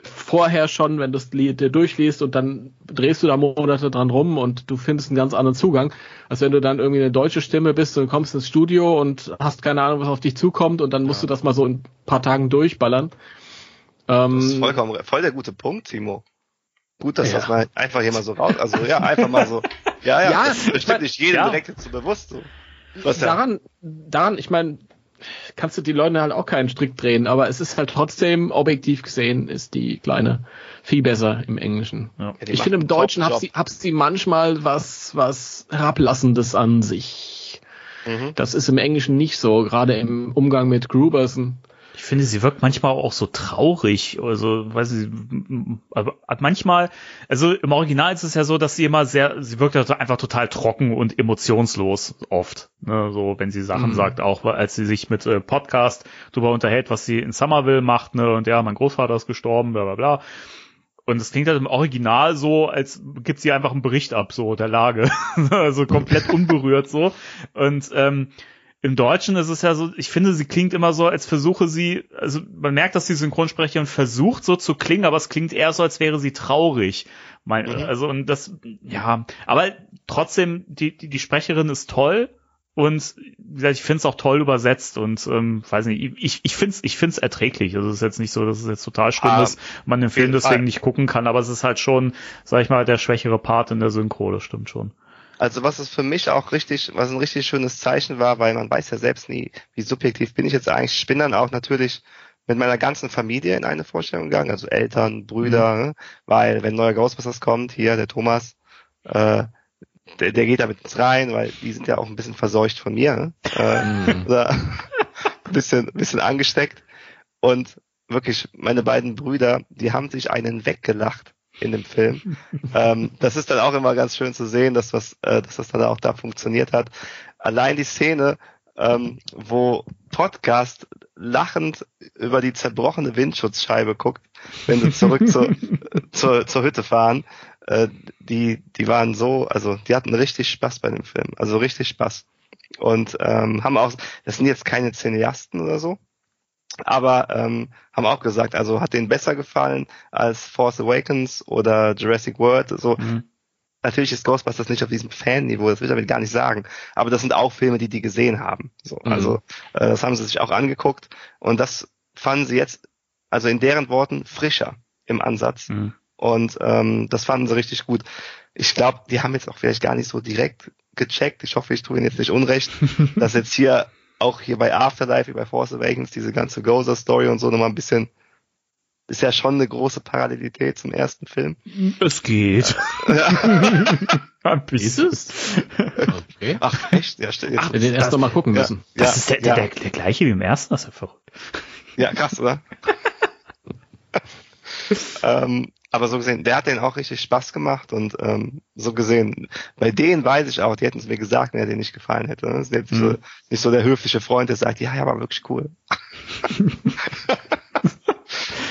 vorher schon, wenn du es dir durchliest und dann drehst du da Monate dran rum und du findest einen ganz anderen Zugang, als wenn du dann irgendwie eine deutsche Stimme bist und kommst ins Studio und hast keine Ahnung, was auf dich zukommt und dann musst ja. du das mal so in ein paar Tagen durchballern. Ähm, das ist vollkommen, voll der gute Punkt, Timo. Gut, dass ja. das mal einfach hier mal so raus, also ja, einfach mal so, ja, ja, ja das bestimmt nicht jedem ja. direkt so bewusst so. daran, daran, ich meine, kannst du die Leute halt auch keinen Strick drehen, aber es ist halt trotzdem objektiv gesehen ist die kleine viel besser im Englischen. Ja. ich finde im Deutschen hat sie, hat sie manchmal was, was herablassendes an sich. Mhm. Das ist im Englischen nicht so, gerade im Umgang mit Gruberson. Ich finde, sie wirkt manchmal auch so traurig. Also, weiß ich, aber manchmal, also im Original ist es ja so, dass sie immer sehr, sie wirkt halt einfach total trocken und emotionslos oft. Ne? So, wenn sie Sachen mhm. sagt, auch als sie sich mit äh, Podcast drüber unterhält, was sie in Somerville macht, ne, und ja, mein Großvater ist gestorben, bla bla bla. Und es klingt halt im Original so, als gibt sie einfach einen Bericht ab, so der Lage. also komplett unberührt so. Und ähm, im Deutschen ist es ja so, ich finde, sie klingt immer so, als versuche sie, also man merkt, dass die Synchronsprecherin versucht so zu klingen, aber es klingt eher so, als wäre sie traurig. Mein, mhm. Also und das, ja, aber trotzdem, die, die, die Sprecherin ist toll und wie gesagt, ich finde es auch toll übersetzt und ähm, weiß nicht, ich, ich finde es ich find's erträglich. Also es ist jetzt nicht so, dass es jetzt total schlimm ah, ist, man den Film deswegen Fall. nicht gucken kann, aber es ist halt schon, sag ich mal, der schwächere Part in der Synchro, das stimmt schon. Also was es für mich auch richtig, was ein richtig schönes Zeichen war, weil man weiß ja selbst nie, wie subjektiv bin ich jetzt eigentlich. Ich bin dann auch natürlich mit meiner ganzen Familie in eine Vorstellung gegangen, also Eltern, Brüder, mhm. ne? weil wenn neuer Ghostbusters kommt, hier der Thomas, äh, der, der geht da mit uns rein, weil die sind ja auch ein bisschen verseucht von mir, ne? äh, mhm. ein bisschen, bisschen angesteckt und wirklich meine beiden Brüder, die haben sich einen weggelacht in dem Film. ähm, das ist dann auch immer ganz schön zu sehen, dass, was, äh, dass das dann auch da funktioniert hat. Allein die Szene, ähm, wo Podcast lachend über die zerbrochene Windschutzscheibe guckt, wenn sie zurück zur, zur, zur Hütte fahren, äh, die, die waren so, also die hatten richtig Spaß bei dem Film, also richtig Spaß. Und ähm, haben auch, das sind jetzt keine Cineasten oder so, aber ähm, haben auch gesagt, also hat denen besser gefallen als Force Awakens oder Jurassic World. So mhm. natürlich ist Ghostbusters nicht auf diesem Fan-Niveau, das will ich damit gar nicht sagen. Aber das sind auch Filme, die die gesehen haben. So, mhm. also äh, das haben sie sich auch angeguckt und das fanden sie jetzt, also in deren Worten frischer im Ansatz. Mhm. Und ähm, das fanden sie richtig gut. Ich glaube, die haben jetzt auch vielleicht gar nicht so direkt gecheckt. Ich hoffe, ich tue ihnen jetzt nicht unrecht, dass jetzt hier auch hier bei Afterlife, wie bei Force Awakens, diese ganze Gozer-Story und so nochmal ein bisschen ist ja schon eine große Parallelität zum ersten Film. Es geht. Ein bisschen. Ist es? Okay. Ach, echt? Ja, stimmt. Wir den erst noch mal gucken ja, müssen. Das ja, ist der, ja, der, der, der gleiche wie im ersten, das ist ja verrückt. ja, krass, oder? ähm, aber so gesehen, der hat den auch richtig Spaß gemacht und ähm, so gesehen, bei denen weiß ich auch, die hätten es mir gesagt, wenn er den nicht gefallen hätte. Das ist jetzt Mhm. so, nicht so der höfliche Freund, der sagt, ja, ja, war wirklich cool.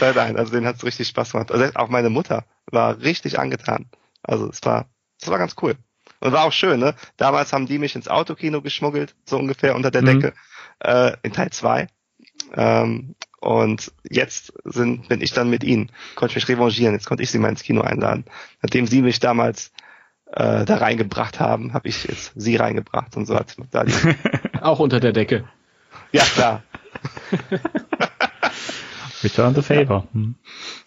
nein, also den hat es richtig Spaß gemacht. Also auch meine Mutter war richtig angetan. Also es war, es war ganz cool. Und war auch schön, ne? Damals haben die mich ins Autokino geschmuggelt, so ungefähr unter der Mhm. Decke, äh, in Teil 2. Ähm, und jetzt sind, bin ich dann mit ihnen. Konnte ich mich revanchieren. Jetzt konnte ich sie mal ins Kino einladen. Nachdem sie mich damals äh, da reingebracht haben, habe ich jetzt sie reingebracht und so hat da die. Auch unter der Decke. ja klar. Return the Favor. Hm.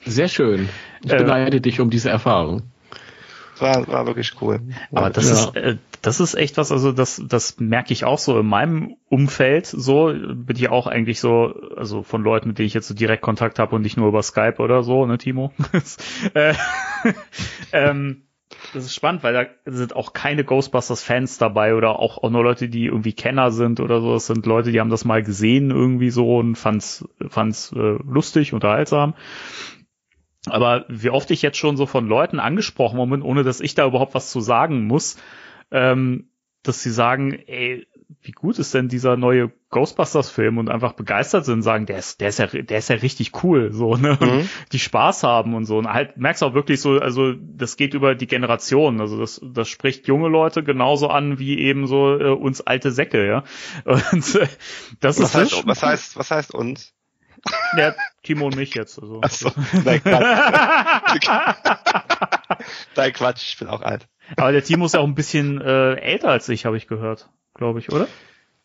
Sehr schön. Ich Äh, beneide dich um diese Erfahrung. War, war wirklich cool. Aber das Ja. ist, äh, das ist echt was, also das, das merke ich auch so in meinem Umfeld. So bin ich auch eigentlich so, also von Leuten, mit denen ich jetzt so direkt Kontakt habe und nicht nur über Skype oder so, ne, Timo? äh, ähm, das ist spannend, weil da sind auch keine Ghostbusters-Fans dabei oder auch, auch nur Leute, die irgendwie Kenner sind oder so. Es sind Leute, die haben das mal gesehen irgendwie so und fand's, fand's äh, lustig, unterhaltsam. Aber wie oft ich jetzt schon so von Leuten angesprochen bin, ohne dass ich da überhaupt was zu sagen muss, ähm, dass sie sagen, ey, wie gut ist denn dieser neue Ghostbusters-Film und einfach begeistert sind, sagen, der ist, der ist ja, der ist ja richtig cool, so, ne? Mhm. die Spaß haben und so. Und halt merkst auch wirklich so, also das geht über die Generationen. Also das, das spricht junge Leute genauso an wie eben so äh, uns alte Säcke, ja. Und äh, das Was ist heißt, schon- was heißt, was heißt uns? ja, Timo und mich jetzt. Also. Achso, nein, Quatsch. nein, Quatsch, ich bin auch alt. Aber der Timo ist ja auch ein bisschen äh, älter als ich, habe ich gehört, glaube ich, oder?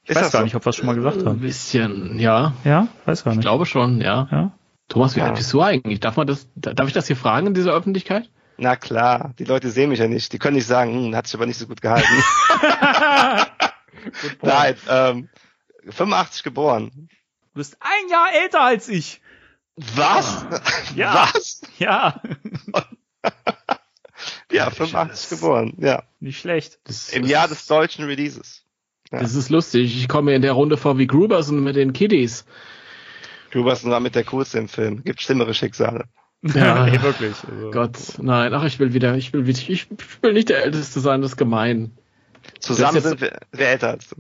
Ich Ist weiß gar so? nicht, ob wir es schon mal gesagt Ein haben. bisschen, ja. Ja, weiß gar Ich nicht. glaube schon, ja. Ja. Thomas, wie Ja. alt bist du eigentlich? Darf man das, darf ich das hier fragen in dieser Öffentlichkeit? Na klar, die Leute sehen mich ja nicht. Die können nicht sagen, hm, hat sich aber nicht so gut gehalten. Nein, ähm, 85 geboren. Du bist ein Jahr älter als ich. Was? Ja. Was? Ja, Ja, 85 geboren. Ja. nicht schlecht. Das, Im Jahr des deutschen Releases. Das ist lustig. Ich komme in der Runde vor wie Gruberson mit den Kiddies. Gruberson war mit der coolste im Film. Gibt schlimmere Schicksale. Ja. nee, wirklich. Also, Gott, nein, ach, ich will wieder, ich will, ich, ich will nicht der Älteste sein, das ist gemein. Zusammen Das ist sind wir, wer älter als du.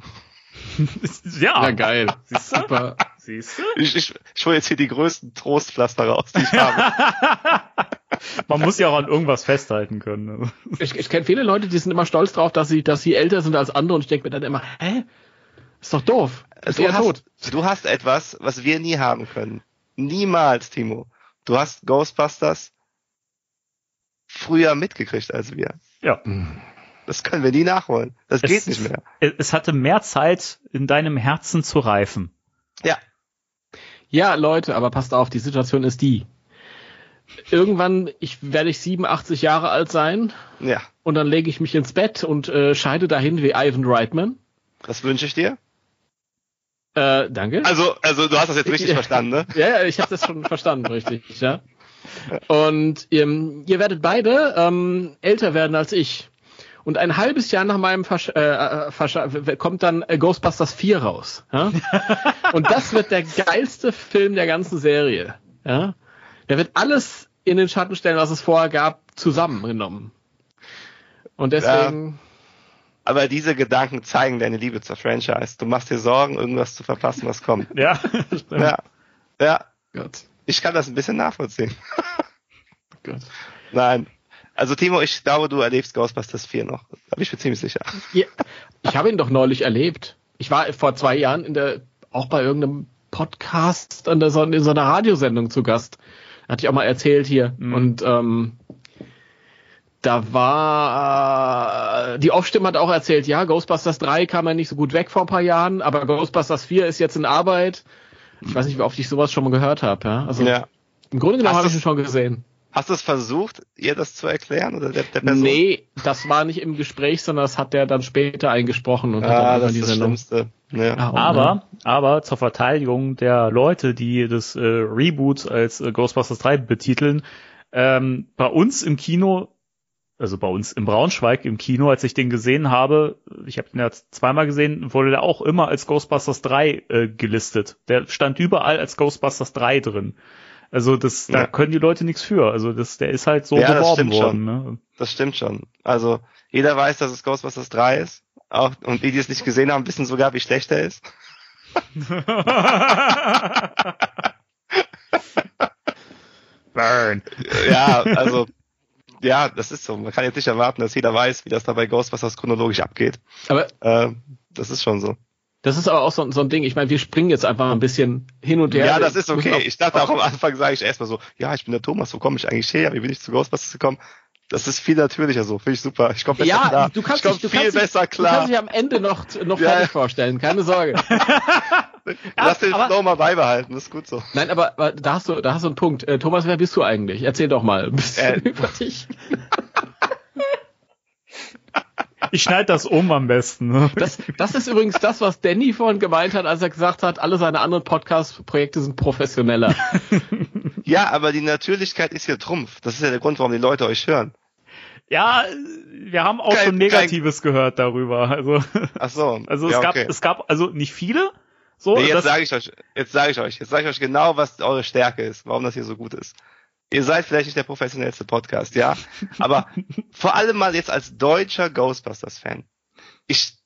ja, Ja, geil. Siehst du? Super. Siehst du? Ich, ich, ich hole jetzt hier die größten Trostpflaster raus, die ich habe. Man muss ja auch an irgendwas festhalten können. Ich, ich kenne viele Leute, die sind immer stolz drauf, dass sie, dass sie älter sind als andere und ich denke mir dann immer, hä? Ist doch doof. Ist Du er tot. hast, du hast etwas, was wir nie haben können. Niemals, Timo. Du hast Ghostbusters früher mitgekriegt als wir. Ja. Das können wir nie nachholen. Das Es- geht nicht mehr. Es hatte mehr Zeit in deinem Herzen zu reifen. Ja. Ja, Leute, aber passt auf, die Situation ist die. Irgendwann ich, werde ich 87 Jahre alt sein Ja. und dann lege ich mich ins Bett und äh, scheide dahin wie Ivan Reitman. Das wünsche ich dir. Äh, danke. Also, also du hast das jetzt richtig verstanden, ne? Ja, ich habe das schon verstanden, richtig, ja. Und ähm, ihr werdet beide ähm, älter werden als ich. Und ein halbes Jahr nach meinem Versch äh, äh, Versch kommt dann äh, Ghostbusters 4 raus. Ja? Und das wird der geilste Film der ganzen Serie. Ja? Der wird alles in den Schatten stellen, was es vorher gab, zusammengenommen. Und deswegen, Aber diese Gedanken zeigen deine Liebe zur Franchise. Du machst dir Sorgen, irgendwas zu verpassen, was kommt. Ja, stimmt. Ja. Ja. Gott, Ich kann das ein bisschen nachvollziehen. Gott. Nein. Also Timo, ich glaube, du erlebst Ghostbusters 4 noch. Da bin ich mir ziemlich sicher. Ja, ich habe ihn doch neulich erlebt. Ich war vor zwei Jahren in der, auch bei irgendeinem Podcast an der, in so einer Radiosendung zu Gast. Hatte ich auch mal erzählt hier. Mhm. Und ähm, da war, äh, die Off-Stimme hat auch erzählt, ja, Ghostbusters 3 kam ja nicht so gut weg vor ein paar Jahren, aber Ghostbusters 4 ist jetzt in Arbeit. Ich weiß nicht, wie oft ich sowas schon mal gehört habe. Ja? Also Ja. im Grunde genommen habe ich ihn schon gesehen. Hast du es versucht, ihr das zu erklären oder der, der Person? Nee, das war nicht im Gespräch, sondern das hat der dann später eingesprochen und hat ah, dann das die ist das Sendung. Schlimmste. Ja. Ah, und, Aber, aber zur Verteidigung der Leute, die das äh, Reboot als äh, Ghostbusters 3 betiteln, ähm, bei uns im Kino, also bei uns im Braunschweig im Kino, als ich den gesehen habe, ich habe den ja zweimal gesehen, wurde der auch immer als Ghostbusters 3 äh, gelistet. Der stand überall als Ghostbusters 3 drin. Also das, da Ja. können die Leute nichts für. Also das, der ist halt so Ja, das beworben stimmt worden. schon. Ne? Das stimmt schon. Also jeder weiß, dass es Ghostbusters 3 ist. Auch, und die, die es nicht gesehen haben, wissen sogar, wie schlecht er ist. Burn. Ja, also ja, das ist so. Man kann jetzt nicht erwarten, dass jeder weiß, wie das da bei Ghostbusters chronologisch abgeht. Aber Äh, das ist schon so. Das ist aber auch so, so ein Ding. Ich meine, wir springen jetzt einfach ein bisschen hin und her. Ja, das ist okay. Ich dachte auch am Anfang, sage ich erstmal so, ja, ich bin der Thomas, wo komme ich eigentlich her? Wie bin ich zu Ghostbusters gekommen? Das ist viel natürlicher so, finde ich super. Ich komme besser Ja, klar. du kannst ich komm dich, du viel kannst dich, besser Du klar. kannst dich am Ende noch, noch Ja. fertig vorstellen, keine Sorge. Lass den Flow mal beibehalten, das ist gut so. Nein, aber, aber da hast du, da hast du einen Punkt. Äh, Thomas, wer bist du eigentlich? Erzähl doch mal ein bisschen Äh, über dich. Ich schneide das um am besten. Ne? Das, das ist übrigens das, was Danny vorhin gemeint hat, als er gesagt hat, alle seine anderen Podcast-Projekte sind professioneller. Ja, aber die Natürlichkeit ist hier Trumpf. Das ist ja der Grund, warum die Leute euch hören. Ja, wir haben auch Kein- schon Negatives gehört darüber. Also, Ach so. also ja, es gab, okay. es gab also nicht viele. So, Nee, jetzt das, sage ich euch, jetzt sage ich euch, jetzt sage ich euch genau, was eure Stärke ist, warum das hier so gut ist. Ihr seid vielleicht nicht der professionellste Podcast, ja, aber vor allem mal jetzt als deutscher Ghostbusters-Fan. Ich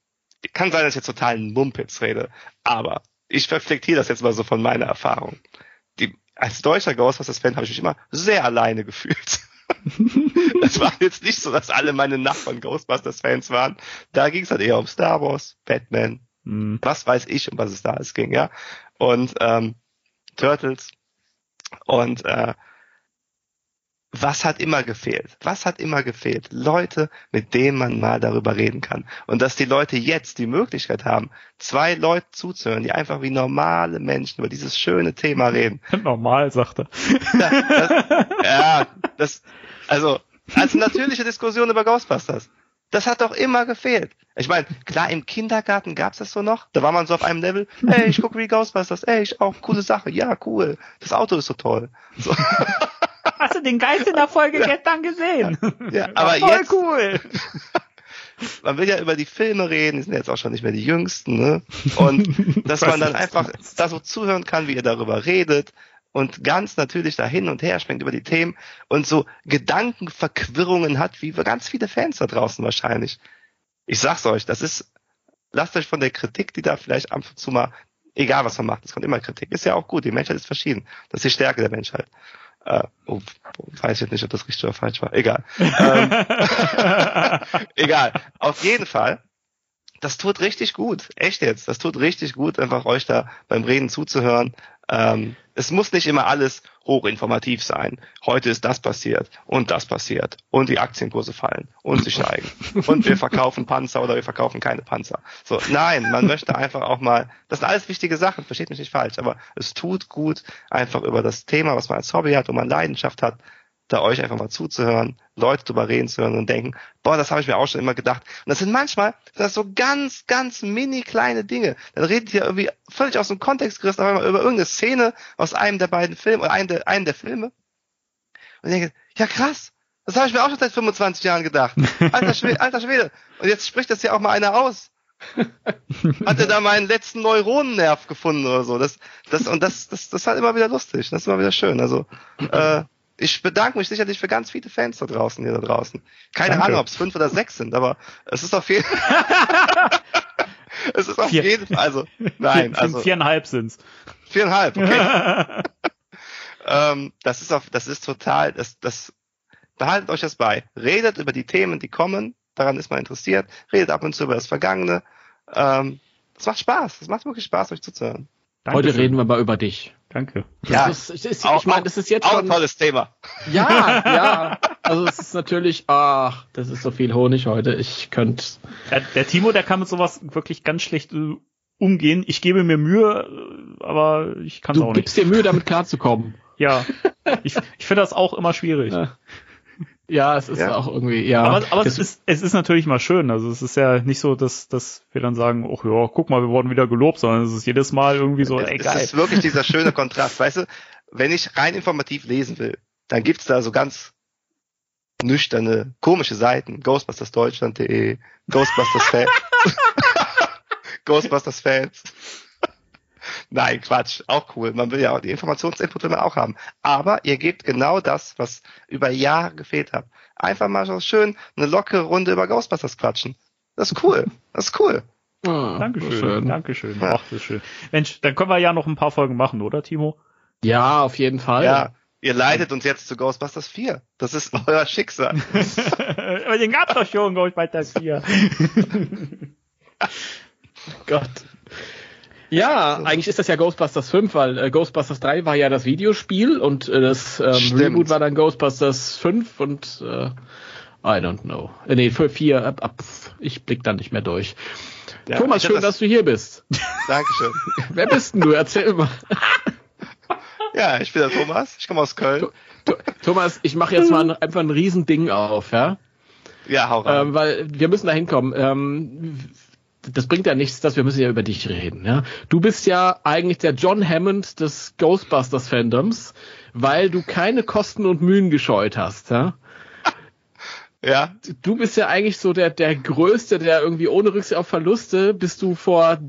kann sein, dass ich jetzt total einen Mumpitz rede, aber ich reflektiere das jetzt mal so von meiner Erfahrung. Die, als deutscher Ghostbusters-Fan habe ich mich immer sehr alleine gefühlt. Es war jetzt nicht so, dass alle meine Nachbarn Ghostbusters-Fans waren. Da ging es halt eher um Star Wars, Batman, Hm. was weiß ich, um was es da alles ging, ja. Und ähm, Turtles. Und äh, was hat immer gefehlt? Was hat immer gefehlt? Leute, mit denen man mal darüber reden kann. Und dass die Leute jetzt die Möglichkeit haben, zwei Leute zuzuhören, die einfach wie normale Menschen über dieses schöne Thema reden. Normal, sagt er. Ja, das, ja, das, also, als natürliche Diskussion über Ghostbusters. Das hat doch immer gefehlt. Ich meine, klar, im Kindergarten gab's das so noch. Da war man so auf einem Level, ey, ich gucke wie Ghostbusters, ey, ich auch, coole Sache, ja, cool. Das Auto ist so toll. So, Hast du den Geist in der Folge gestern gesehen? ja, aber Voll jetzt, cool. man will ja über die Filme reden, die sind jetzt auch schon nicht mehr die jüngsten, ne? Und dass man dann einfach da so zuhören kann, wie ihr darüber redet und ganz natürlich da hin und her springt über die Themen und so Gedankenverquirrungen hat, wie ganz viele Fans da draußen wahrscheinlich. Ich sag's euch, das ist, lasst euch von der Kritik, die da vielleicht ab und zu mal, egal was man macht, es kommt immer Kritik, ist ja auch gut, die Menschheit ist verschieden. Das ist die Stärke der Menschheit. Äh, oh, weiß ich jetzt nicht, ob das richtig oder falsch war. Egal. ähm, egal. Auf jeden Fall. Das tut richtig gut. Echt jetzt. Das tut richtig gut, einfach euch da beim Reden zuzuhören. Ähm, es muss nicht immer alles hochinformativ sein. Heute ist das passiert und das passiert und die Aktienkurse fallen und sie steigen und wir verkaufen Panzer oder wir verkaufen keine Panzer. So, nein, man möchte einfach auch mal, das sind alles wichtige Sachen, versteht mich nicht falsch, aber es tut gut, einfach über das Thema, was man als Hobby hat und man Leidenschaft hat, da euch einfach mal zuzuhören, Leute drüber reden zu hören und denken, boah, das habe ich mir auch schon immer gedacht. Und das sind manchmal das so ganz, ganz mini kleine Dinge. Dann redet ihr irgendwie völlig aus dem Kontext gerissen einmal über irgendeine Szene aus einem der beiden Filme oder einem der, einem der Filme. Und ich denke, ja krass, das habe ich mir auch schon seit 25 Jahren gedacht. Alter Schwede, alter Schwede. Und jetzt spricht das ja auch mal einer aus. Hat er da meinen letzten Neuronennerv gefunden oder so? Das, das, und das, das, das ist halt immer wieder lustig. Das ist immer wieder schön. Also, äh, ich bedanke mich sicherlich für ganz viele Fans da draußen, hier da draußen. Keine Danke. Ahnung, ob es fünf oder sechs sind, aber es ist auf jeden Es ist auf Vier. jeden Fall, also, nein, Vier, also, viereinhalb sind's. viereinhalb, okay. ähm, das ist auf, das ist total, das, das, behaltet euch das bei. Redet über die Themen, die kommen, daran ist man interessiert. Redet ab und zu über das Vergangene. Ähm, das macht Spaß. Das macht wirklich Spaß, euch zuzuhören. Heute Dankeschön. reden wir mal über dich. Danke. Ja, Das ist, ist, auch- ich meine, das ist jetzt Auch schon. ein tolles Thema. Ja, ja. Also es ist natürlich, ach, das ist so viel Honig heute. Ich könnte. Der, der Timo, der kann mit sowas wirklich ganz schlecht äh, umgehen. Ich gebe mir Mühe, äh, aber ich kann es Du auch gibst nicht. dir Mühe, damit klarzukommen. Ja. Ich, ich finde das auch immer schwierig. Ja. Ja, es ist Ja. auch irgendwie, ja. Aber, aber es, ist, es ist natürlich mal schön. Also es ist ja nicht so, dass, dass wir dann sagen, ach ja, guck mal, wir wurden wieder gelobt, sondern es ist jedes Mal irgendwie so, ey, es ist wirklich dieser schöne Kontrast. Weißt du, wenn ich rein informativ lesen will, dann gibt's da so ganz nüchterne, komische Seiten. Ghostbustersdeutschland.de, Ghostbusters Fans. Ghostbusters Fans. Nein, Quatsch, auch cool. Man will ja auch die Informationsinput will man auch haben. Aber ihr gebt genau das, was über Jahre gefehlt hat. Einfach mal so schön eine lockere Runde über Ghostbusters quatschen. Das ist cool. Das ist cool. Ah, Dankeschön, schön. Dankeschön. Ja. Ach, das ist schön. Mensch, dann können wir ja noch ein paar Folgen machen, oder, Timo? Ja, auf jeden Fall. Ja, ihr leitet uns jetzt zu Ghostbusters 4. Das ist euer Schicksal. Aber den gab's doch schon, Ghostbusters 4. Gott. Ja, eigentlich ist das ja Ghostbusters 5, weil äh, Ghostbusters 3 war ja das Videospiel und äh, das ähm, Stimmt. Reboot war dann Ghostbusters 5 und äh, I don't know. Äh, nee, für 4, ab, ab, ich blick da nicht mehr durch. Ja, Thomas, schön, das- dass du hier bist. Dankeschön. Wer bist denn du? Erzähl mal. Ja, ich bin der Thomas. Ich komme aus Köln. Th- Thomas, ich mache jetzt mal ein, einfach ein Riesending auf, ja? Ja, hau rein. Ähm, weil wir müssen da hinkommen. Ähm, das bringt ja nichts, dass wir müssen ja über dich reden. Ja? Du bist ja eigentlich der John Hammond des Ghostbusters-Fandoms, weil du keine Kosten und Mühen gescheut hast. Ja? ja, Du bist ja eigentlich so der, der Größte, der irgendwie ohne Rücksicht auf Verluste, bist du vor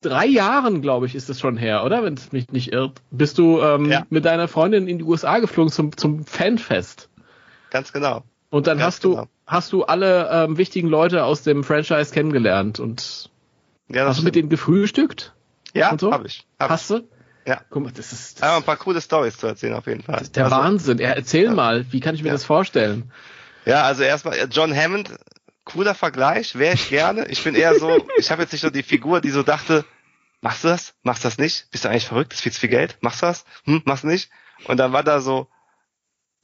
drei Jahren, glaube ich, ist es schon her, oder? Wenn es mich nicht irrt. Bist du ähm, Ja. mit deiner Freundin in die USA geflogen zum, zum Fanfest. ganz genau. Und dann Ganz hast du, genau. hast du alle ähm, wichtigen Leute aus dem Franchise kennengelernt und Ja, hast du mit denen gefrühstückt? ja, und so? hab ich. Hab Hast du? Ja. Guck mal, das ist, Aber das, ein paar coole Stories zu erzählen auf jeden Fall. das ist der also, Wahnsinn. Ja, erzähl mal, wie kann ich mir Ja. das vorstellen? Ja, also erstmal äh, John Hammond, cooler Vergleich, wäre ich gerne. Ich bin eher so, ich habe jetzt nicht so die Figur, die so dachte, machst du das? Machst du das nicht? Bist du eigentlich verrückt? Das ist viel zu viel Geld? Machst du das? Hm, machst du nicht? Und dann war da so,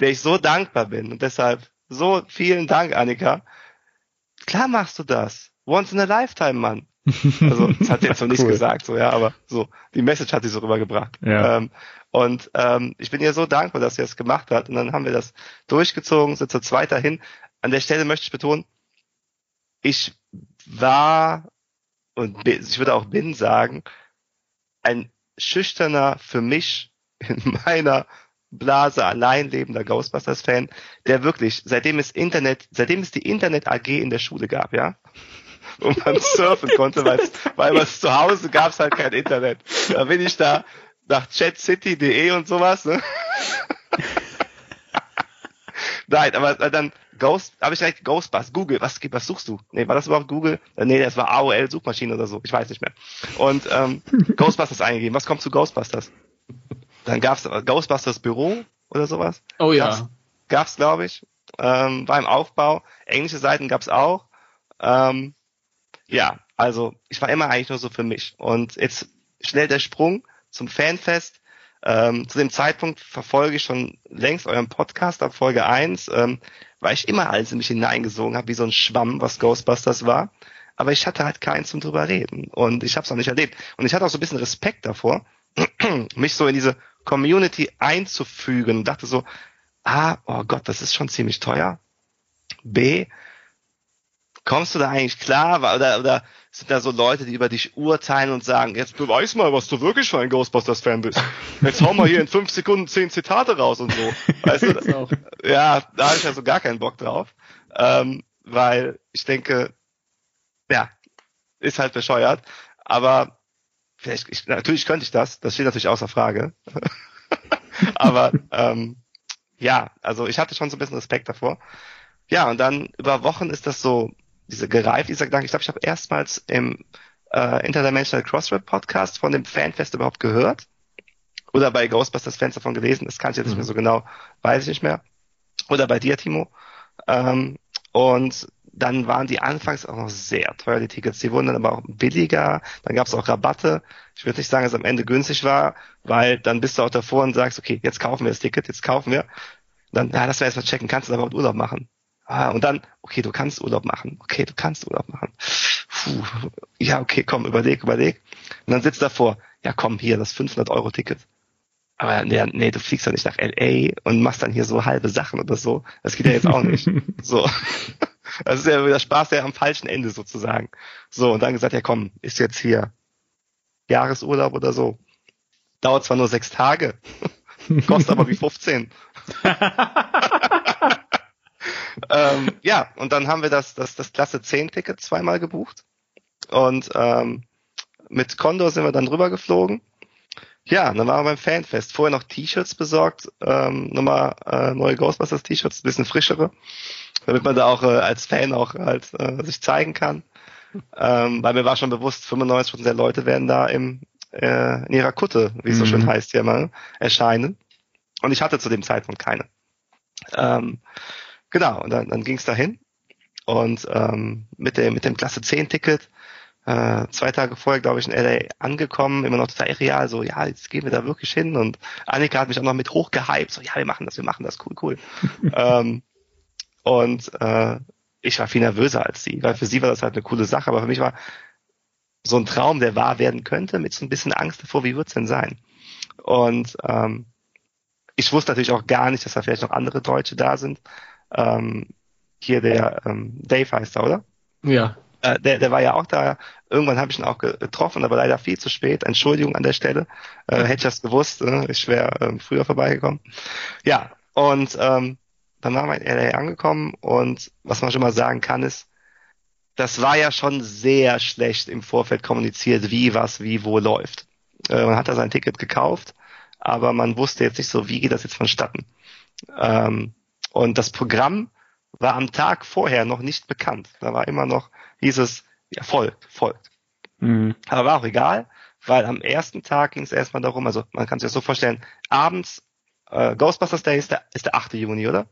der ich so dankbar bin und deshalb so vielen Dank, Annika. Klar machst du das. Once in a lifetime, Mann. Also, das hat sie jetzt noch nicht Cool. gesagt, so, ja, aber so, die Message hat sie so rübergebracht. Ja. Ähm, und ähm, ich bin ihr so dankbar, dass sie das gemacht hat. Und dann haben wir das durchgezogen, sind zu zweit dahin. An der Stelle möchte ich betonen, ich war und bin, ich würde auch bin sagen, ein schüchterner für mich in meiner Blase allein lebender Ghostbusters-Fan, der wirklich, seitdem es Internet, seitdem es die Internet AG in der Schule gab, ja, wo man surfen konnte, weil was zu Hause gab es halt kein Internet. Da bin ich da nach chatcity.de und sowas, ne? Nein, aber dann Ghost, habe ich direkt Ghostbusters, Google, was was suchst du? Nee, war das überhaupt Google? Äh, Nee, das war AOL Suchmaschine oder so, ich weiß nicht mehr. Und ähm, Ghostbusters eingegeben. Was kommt zu Ghostbusters? Dann gab's Ghostbusters Büro oder sowas. Oh Gab's, ja. gab's glaube ich. Ähm, war im Aufbau. Englische Seiten gab's auch. Ähm, ja, also ich war immer eigentlich nur so für mich. Und jetzt schnell der Sprung zum Fanfest. Ähm, zu dem Zeitpunkt verfolge ich schon längst euren Podcast ab Folge 1, ähm, weil ich immer alles in mich hineingesogen habe, wie so ein Schwamm, was Ghostbusters war. Aber ich hatte halt keinen zum drüber reden. Und ich habe es auch nicht erlebt. Und ich hatte auch so ein bisschen Respekt davor, mich so in diese Community einzufügen und dachte so, A, oh Gott, das ist schon ziemlich teuer. B, kommst du da eigentlich klar? Oder, oder sind da so Leute, die über dich urteilen und sagen, jetzt beweis mal, was du wirklich für ein Ghostbusters-Fan bist. Jetzt hau mal hier in fünf Sekunden zehn Zitate raus und so. Weißt du, Das auch. ja, da habe ich ja so gar keinen Bock drauf. Ähm, weil ich denke, ja, ist halt bescheuert. Aber vielleicht, ich, natürlich könnte ich das, das steht natürlich außer Frage. Aber ähm, ja, also ich hatte schon so ein bisschen Respekt davor. Ja, und dann über Wochen ist das so, diese gereift, dieser Gedanke. Ich glaube, ich habe erstmals im äh, Interdimensional Crossrip Podcast von dem Fanfest überhaupt gehört. Oder bei Ghostbusters Fans davon gelesen, das kann ich jetzt nicht mehr so genau, weiß ich nicht mehr. Oder bei dir, Timo. Ähm, und dann waren die anfangs auch noch sehr teuer, die Tickets. Die wurden dann aber auch billiger. Dann gab es auch Rabatte. Ich würde nicht sagen, dass es am Ende günstig war, weil dann bist du auch davor und sagst, okay, jetzt kaufen wir das Ticket, jetzt kaufen wir. Dann, ja, lass wir erstmal checken, kannst du da überhaupt Urlaub machen? Ah, und dann, okay, du kannst Urlaub machen. Okay, du kannst Urlaub machen. Puh, ja, okay, komm, überleg, überleg. Und dann sitzt davor, ja komm, hier, das 500-Euro-Ticket. aber nee, nee, du fliegst ja nicht nach LA und machst dann hier so halbe Sachen oder so. Das geht ja jetzt auch nicht. so. Das ist ja der Spaß der am falschen Ende sozusagen. So, und dann gesagt, ja komm, ist jetzt hier Jahresurlaub oder so. Dauert zwar nur sechs Tage, kostet aber wie 15. ähm, ja, und dann haben wir das, das, das Klasse 10 Ticket zweimal gebucht. Und ähm, mit Condor sind wir dann drüber geflogen. Ja, dann waren wir beim Fanfest. Vorher noch T-Shirts besorgt, ähm, nochmal äh, neue Ghostbusters T-Shirts, bisschen frischere, damit man da auch äh, als Fan auch halt äh, sich zeigen kann. Ähm, weil mir war schon bewusst, 95% der Leute werden da im, äh, in ihrer Kutte, wie es so schön Mhm. heißt hier mal, erscheinen. Und ich hatte zu dem Zeitpunkt keine. Ähm, genau, und dann, dann ging es dahin. Und ähm, mit, dem, mit dem Klasse 10 Ticket, äh, zwei Tage vorher, glaube ich, in LA angekommen, immer noch total real, so, ja, jetzt gehen wir da wirklich hin. Und Annika hat mich auch noch mit hochgehypt, so, ja, wir machen das, wir machen das, cool, cool. ähm, und äh, ich war viel nervöser als sie, weil für sie war das halt eine coole Sache, aber für mich war so ein Traum, der wahr werden könnte, mit so ein bisschen Angst davor, wie wird's denn sein? Und ähm, ich wusste natürlich auch gar nicht, dass da vielleicht noch andere Deutsche da sind. Ähm, hier der ähm, Dave heißt er, oder? Ja. Äh, der, der war ja auch da. Irgendwann habe ich ihn auch ge- getroffen, aber leider viel zu spät. Entschuldigung an der Stelle. Äh, hätte ich das gewusst, äh, ich wäre ähm, früher vorbeigekommen. Ja, und ähm, dann waren wir in LA angekommen und was man schon mal sagen kann ist, das war ja schon sehr schlecht im Vorfeld kommuniziert, wie was wie wo läuft. Äh, man hat da sein Ticket gekauft, aber man wusste jetzt nicht so, wie geht das jetzt vonstatten. Ähm, und das Programm war am Tag vorher noch nicht bekannt. Da war immer noch, hieß es, ja, folgt, folgt. Mhm. Aber war auch egal, weil am ersten Tag ging es erstmal darum, also man kann sich das so vorstellen, abends, äh, Ghostbusters Day ist der, ist der 8. Juni, oder?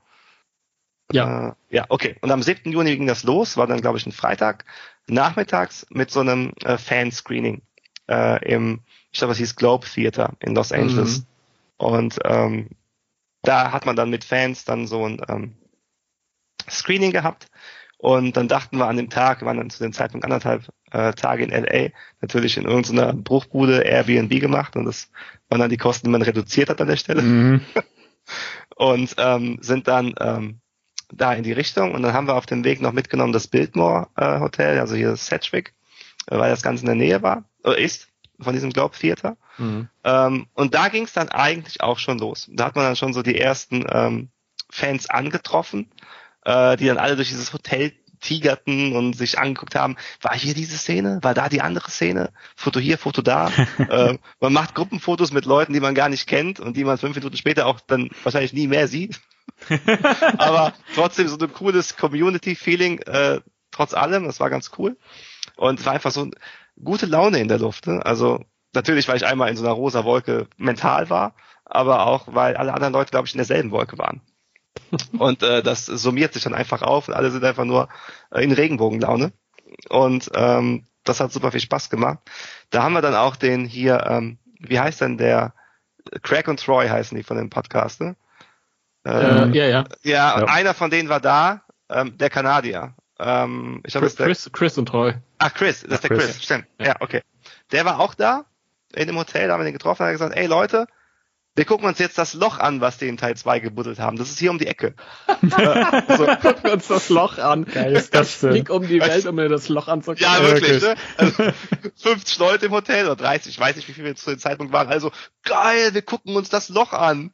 Ja. Äh, ja, okay. Und am 7. Juni ging das los, war dann, glaube ich, ein Freitag, nachmittags mit so einem äh, Fanscreening äh, im, ich glaube, es hieß Globe Theater in Los Angeles. Mhm. Und ähm, da hat man dann mit Fans dann so ein ähm, Screening gehabt. Und dann dachten wir an dem Tag, wir waren dann zu dem Zeitpunkt anderthalb äh, Tage in LA, natürlich in irgendeiner Bruchbude Airbnb gemacht und das waren dann die Kosten, die man reduziert hat an der Stelle Mhm. und ähm, sind dann ähm, da in die Richtung und dann haben wir auf dem Weg noch mitgenommen das Biltmore äh, Hotel, also hier Sedgwick, äh, weil das Ganze in der Nähe war, äh, ist von diesem Globe Theater. Mhm. Ähm, und da ging es dann eigentlich auch schon los. Da hat man dann schon so die ersten ähm, Fans angetroffen, äh, die dann alle durch dieses Hotel tigerten und sich angeguckt haben, war hier diese Szene, war da die andere Szene, Foto hier, Foto da. äh, man macht Gruppenfotos mit Leuten, die man gar nicht kennt und die man fünf Minuten später auch dann wahrscheinlich nie mehr sieht. Aber trotzdem so ein cooles Community-Feeling, äh, trotz allem, das war ganz cool. Und es war einfach so eine gute Laune in der Luft. Ne? Also natürlich, weil ich einmal in so einer rosa Wolke mental war, aber auch, weil alle anderen Leute, glaube ich, in derselben Wolke waren. Und äh, das summiert sich dann einfach auf und alle sind einfach nur äh, in Regenbogenlaune. Und ähm, das hat super viel Spaß gemacht. Da haben wir dann auch den hier, ähm, wie heißt denn der? Craig und Troy heißen die von dem Podcast, ne? Äh, ja, ja. Ja, und Ja. einer von denen war da, ähm, der Kanadier. Ähm, ich glaube, das Chris, der, Chris, Chris und Treu. ach Chris, das ist der Chris. Chris, stimmt. Ja. Ja. okay. Der war auch da in dem Hotel, da haben wir den getroffen, hat gesagt, ey Leute, wir gucken uns jetzt das Loch an, was die in Teil 2 gebuddelt haben. Das ist hier um die Ecke. äh, so. Gucken uns das Loch an. Geil ist das denn? um die Welt, um mir das Loch anzugucken. Ja, wirklich. ne? Also, 50 Leute im Hotel oder 30, ich weiß nicht, wie viele wir zu dem Zeitpunkt waren. Also, geil, wir gucken uns das Loch an.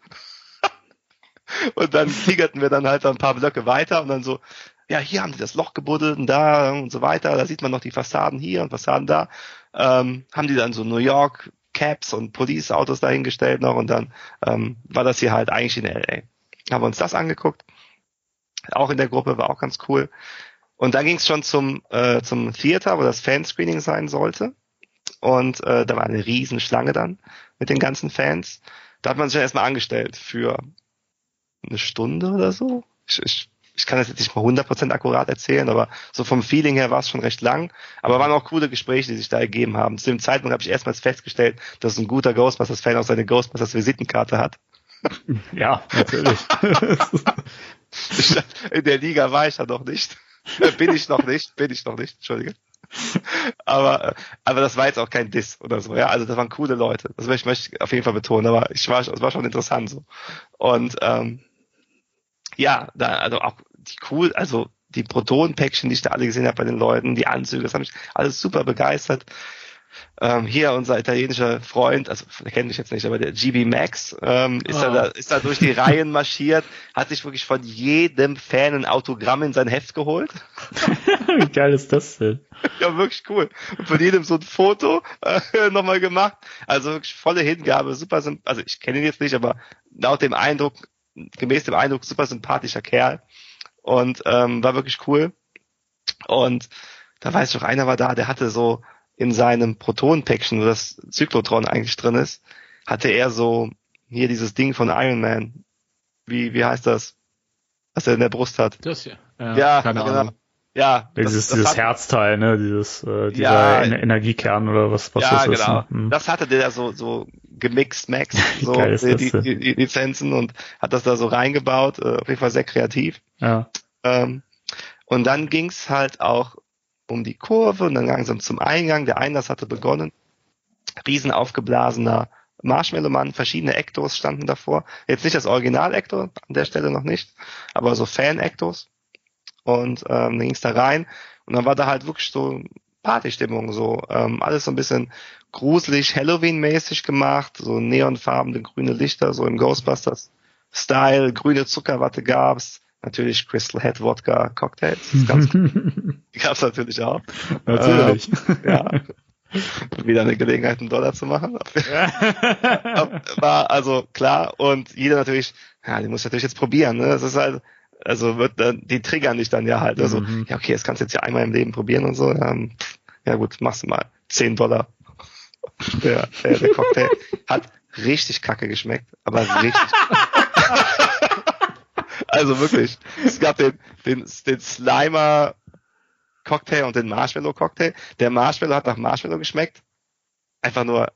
Und dann tigerten wir dann halt ein paar Blöcke weiter und dann so, ja, hier haben die das Loch gebuddelt und da und so weiter. Da sieht man noch die Fassaden hier und Fassaden da. Ähm, haben die dann so New York Caps und Police-Autos dahingestellt noch und dann ähm, war das hier halt eigentlich in LA. Haben wir uns das angeguckt. Auch in der Gruppe war auch ganz cool. Und dann ging es schon zum, äh, zum Theater, wo das Fanscreening sein sollte. Und äh, da war eine riesen Schlange dann mit den ganzen Fans. Da hat man sich ja erstmal angestellt für eine Stunde oder so. Ich, ich, ich kann das jetzt nicht mal 100% akkurat erzählen, aber so vom Feeling her war es schon recht lang. Aber waren auch coole Gespräche, die sich da ergeben haben. Zu dem Zeitpunkt habe ich erstmals festgestellt, dass ein guter Ghostbusters-Fan auch seine Ghostbusters-Visitenkarte hat. Ja, natürlich. In der Liga war ich da noch nicht. Äh, bin ich noch nicht, bin ich noch nicht, Entschuldige. aber, aber das war jetzt auch kein Diss oder so, ja. Also das waren coole Leute. Das möchte ich auf jeden Fall betonen, aber ich war, es war schon interessant so. Und ähm, ja, da, also auch die cool, also die Proton-Päckchen, die ich da alle gesehen habe bei den Leuten, die Anzüge, das hat mich alles super begeistert. Ähm, hier unser italienischer Freund, also der kennt mich jetzt nicht, aber der GB Max ähm, ist, Oh. da, ist da durch die Reihen marschiert, hat sich wirklich von jedem Fan ein Autogramm in sein Heft geholt. Wie geil ist das denn? Ja, wirklich cool. Und von jedem so ein Foto äh, nochmal gemacht. Also wirklich volle Hingabe, super Also ich kenne ihn jetzt nicht, aber laut dem Eindruck, gemäß dem Eindruck, super sympathischer Kerl. Und ähm, war wirklich cool. Und da weiß ich auch, einer war da, der hatte so in seinem Protonenpäckchen, wo das Zyklotron eigentlich drin ist, hatte er so hier dieses Ding von Iron Man. Wie, wie heißt das? Was er in der Brust hat. Das hier. Ja, Ja, keine genau. Ahnung. Ja, das- Dieses, das dieses hat- Herzteil, ne? Dieses, äh, dieser Ja. Ener- Energiekern oder was, was ja, das ist. genau. Ne? Hm. Das hatte der so, so gemixt, Max, so die, die, die, die Lizenzen und hat das da so reingebaut. Äh, auf jeden Fall sehr kreativ. Ja. Ähm, und dann ging's halt auch um die Kurve und dann langsam zum Eingang. Der Einlass hatte begonnen. Riesen aufgeblasener Marshmallow-Mann, verschiedene Ektos standen davor. Jetzt nicht das Original-Ektor, an der Stelle noch nicht, aber so Fan-Ektos. Und ähm, dann ging's da rein und dann war da halt wirklich so Partystimmung, so ähm, alles so ein bisschen gruselig, Halloween-mäßig gemacht, so neonfarbene grüne Lichter, so im Ghostbusters-Style, grüne Zuckerwatte gab's, natürlich Crystal Head Wodka Cocktails, das ganz, die gab's natürlich auch. Natürlich. Ja. Wieder eine Gelegenheit, einen Dollar zu machen. War also klar und jeder natürlich, ja, die muss natürlich jetzt probieren, ne? Das ist halt, also wird dann, die triggern dich dann ja halt. Also, Mhm. ja, okay, das kannst du jetzt ja einmal im Leben probieren und so. Ähm, ja gut, machst du mal. 10 Dollar. Der, der, der Cocktail hat richtig kacke geschmeckt, aber richtig. also wirklich. Es gab den, den, den Slimer Cocktail und den Marshmallow Cocktail. Der Marshmallow hat nach Marshmallow geschmeckt. Einfach nur,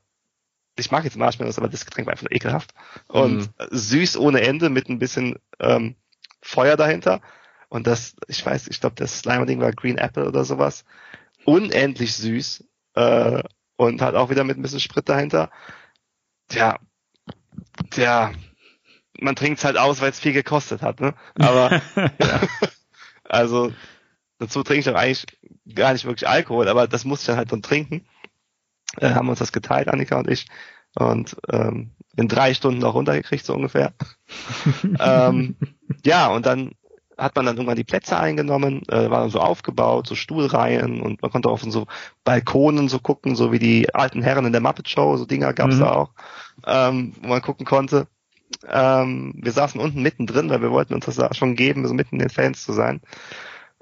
ich mag jetzt Marshmallows, aber das Getränk war einfach nur ekelhaft. Und Mhm. süß ohne Ende mit ein bisschen ähm, Feuer dahinter. Und das, ich weiß, ich glaube, das Slimer-Ding war Green Apple oder sowas. Unendlich süß. Äh, und hat auch wieder mit ein bisschen Sprit dahinter. Tja, tja, man trinkt's halt aus, weil es viel gekostet hat, ne? Aber also dazu trinke ich auch eigentlich gar nicht wirklich Alkohol, aber das musste ich dann halt dann trinken. Äh, haben uns das geteilt, Annika und ich. Und ähm, in drei Stunden auch runtergekriegt, so ungefähr. ähm, ja, und dann hat man dann irgendwann die Plätze eingenommen, äh, war dann so aufgebaut, so Stuhlreihen und man konnte auf so Balkonen so gucken, so wie die alten Herren in der Muppet Show, so Dinger gab's Mhm. da auch, ähm, wo man gucken konnte. Ähm, wir saßen unten mittendrin, weil wir wollten uns das da schon geben, so mitten in den Fans zu sein.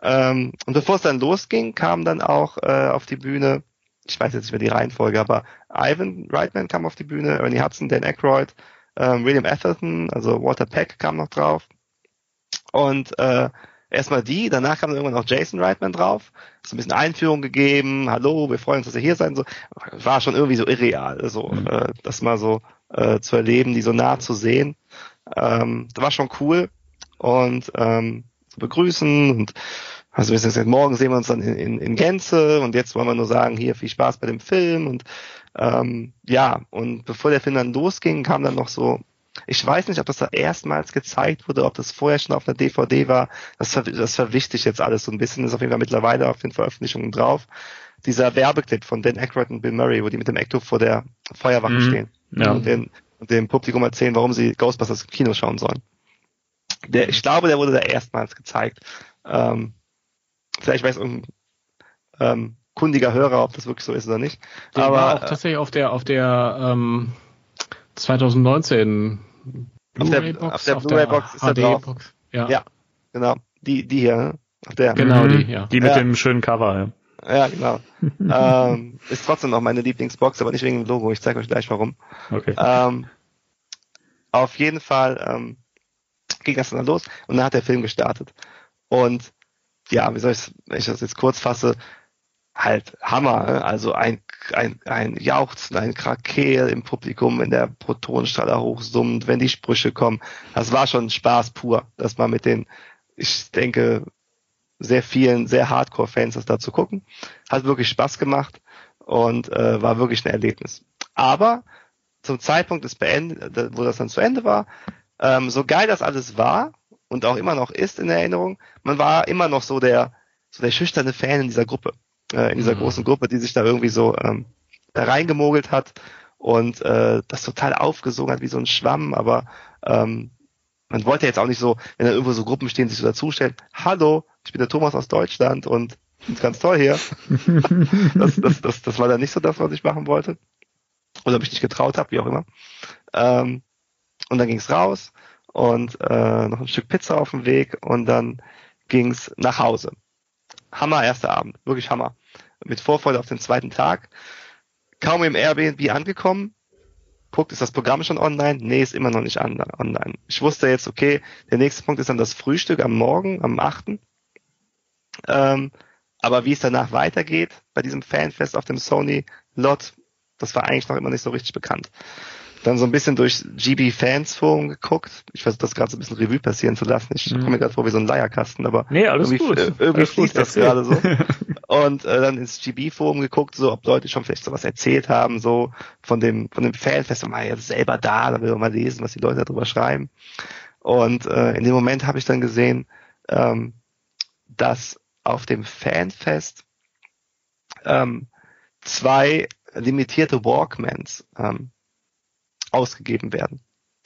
Ähm, und bevor es dann losging, kam dann auch äh, auf die Bühne, ich weiß jetzt nicht mehr die Reihenfolge, aber Ivan Reitman kam auf die Bühne, Ernie Hudson, Dan Aykroyd, ähm, William Atherton, also Walter Peck kam noch drauf. Und äh, erstmal die, danach kam dann irgendwann auch Jason Reitman drauf, so ein bisschen Einführung gegeben, hallo, wir freuen uns, dass ihr hier seid. So war schon irgendwie so irreal, so Mhm. äh, das mal so äh, zu erleben, die so nah zu sehen. Ähm, das war schon cool und ähm, zu begrüßen und also wir sind jetzt morgen sehen wir uns dann in, in, in Gänze und jetzt wollen wir nur sagen, hier viel Spaß bei dem Film und ähm, ja, und bevor der Film dann losging, kam dann noch so, ich weiß nicht, ob das da erstmals gezeigt wurde, ob das vorher schon auf einer DVD war, das, ver das verwischt sich jetzt alles so ein bisschen, ist auf jeden Fall mittlerweile auf den Veröffentlichungen drauf. Dieser Werbeclip von Dan Aykroyd und Bill Murray, wo die mit dem Ecto vor der Feuerwache Mhm. stehen Ja. und, den, und dem Publikum erzählen, warum sie Ghostbusters im Kino schauen sollen. Der, ich glaube, der wurde da erstmals gezeigt. Ähm, vielleicht weiß irgendein ähm, kundiger Hörer, ob das wirklich so ist oder nicht. Der Aber war auch tatsächlich auf der auf der ähm, 2019 Auf der- Blu-ray-Box, auf der Blu-ray-Box ist er drauf. HD-Box. Ja, Ja. genau, die, die hier, ne? Auf der. genau Mhm. die, ja. Die mit Ja. dem schönen Cover, ja. Ja, genau. ähm, ist trotzdem noch meine Lieblingsbox, aber nicht wegen dem Logo. Ich zeige euch gleich warum. Okay. Ähm, auf jeden Fall ähm, ging das dann los und dann hat der Film gestartet. Und ja, wie soll ich, wenn ich das jetzt kurz fasse, halt Hammer. ne? Also ein, ein, ein Jauchzen, ein Krakeel im Publikum, wenn der Protonenstrahler hochsummt, wenn die Sprüche kommen. Das war schon Spaß pur, dass man mit den, ich denke, sehr vielen, sehr Hardcore-Fans das da zu gucken. Hat wirklich Spaß gemacht und äh, war wirklich ein Erlebnis. Aber zum Zeitpunkt des Beend wo das dann zu Ende war, ähm, so geil das alles war und auch immer noch ist in Erinnerung, man war immer noch so der, so der schüchterne Fan in dieser Gruppe, äh, in dieser mhm. großen Gruppe, die sich da irgendwie so ähm, da reingemogelt hat und äh, das total aufgesogen hat wie so ein Schwamm, aber ähm, man wollte jetzt auch nicht so, wenn da irgendwo so Gruppen stehen, sich so dazustellen, hallo, ich bin der Thomas aus Deutschland und ist ganz toll hier. das, das, das, das war dann nicht so das, was ich machen wollte. Oder mich nicht getraut habe, wie auch immer. Ähm, und dann ging's raus und äh, noch ein Stück Pizza auf dem Weg und dann ging's nach Hause. Hammer erster Abend, wirklich Hammer. Mit Vorfreude auf den zweiten Tag. Kaum im Airbnb angekommen, guckt, ist das Programm schon online? Nee, ist immer noch nicht online. Ich wusste jetzt, okay, der nächste Punkt ist dann das Frühstück am Morgen, am 8. Ähm, aber wie es danach weitergeht bei diesem Fanfest auf dem Sony Lot, das war eigentlich noch immer nicht so richtig bekannt. Dann so ein bisschen durch GB Fans Forum geguckt. Ich versuche das gerade so ein bisschen Revue passieren zu lassen. Ich mhm. komme mir gerade vor wie so ein Leierkasten, aber nee, alles irgendwie, gut. Äh, irgendwie alles fließt gut, das gerade so. Und äh, dann ins GB Forum geguckt, so ob Leute schon vielleicht sowas erzählt haben, so von dem von dem Fanfest. Mal jetzt selber da, da will man mal lesen, was die Leute darüber schreiben. Und äh, in dem Moment habe ich dann gesehen, ähm, dass auf dem Fanfest ähm, zwei limitierte Walkmans ähm, ausgegeben werden.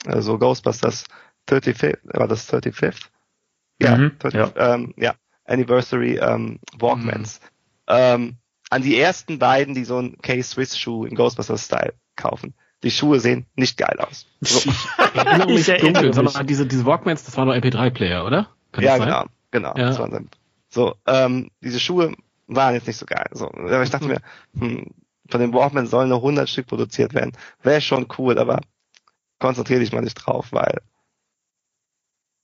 Also Ghostbusters 35, war das 35th? Ja, mhm, 30, ja. Ähm, ja, Anniversary ähm, Walkmans. Mhm. Ähm, an die ersten beiden, die so ein K-Swiss-Schuh in Ghostbusters-Style kaufen. Die Schuhe sehen nicht geil aus. So. ich erinnere mich dunkel, sondern diese, diese Walkmans, das waren nur MP3-Player, oder? Kann ja, genau, genau. Ja. Das waren so, ähm, diese Schuhe waren jetzt nicht so geil. So, aber ich dachte mir, hm, von den Walkman sollen nur 100 Stück produziert werden. Wäre schon cool, aber konzentriere dich mal nicht drauf, weil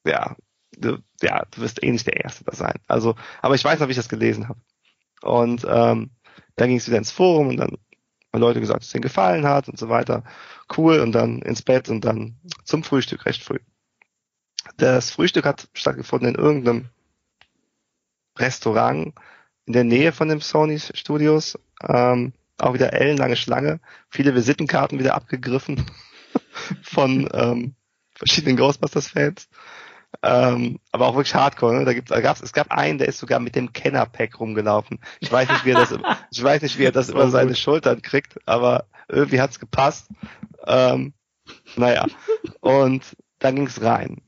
ja, du, ja, du wirst eh nicht der Erste da sein. Also, aber ich weiß noch, wie ich das gelesen habe. Und ähm, dann ging es wieder ins Forum und dann haben Leute gesagt, dass es ihnen gefallen hat und so weiter. Cool und dann ins Bett und dann zum Frühstück recht früh. Das Frühstück hat stattgefunden in irgendeinem Restaurant in der Nähe von den Sony Studios. Ähm, auch wieder ellenlange Schlange, viele Visitenkarten wieder abgegriffen von ähm, verschiedenen Ghostbusters-Fans. Ähm, aber auch wirklich Hardcore. Ne? Da, gibt's, da gab's, es gab einen, der ist sogar mit dem Kenner-Pack rumgelaufen. Ich weiß nicht, wie er das, ich weiß nicht, wie er das über seine Schultern kriegt, aber irgendwie hat's gepasst. Ähm, naja. Und dann ging's rein.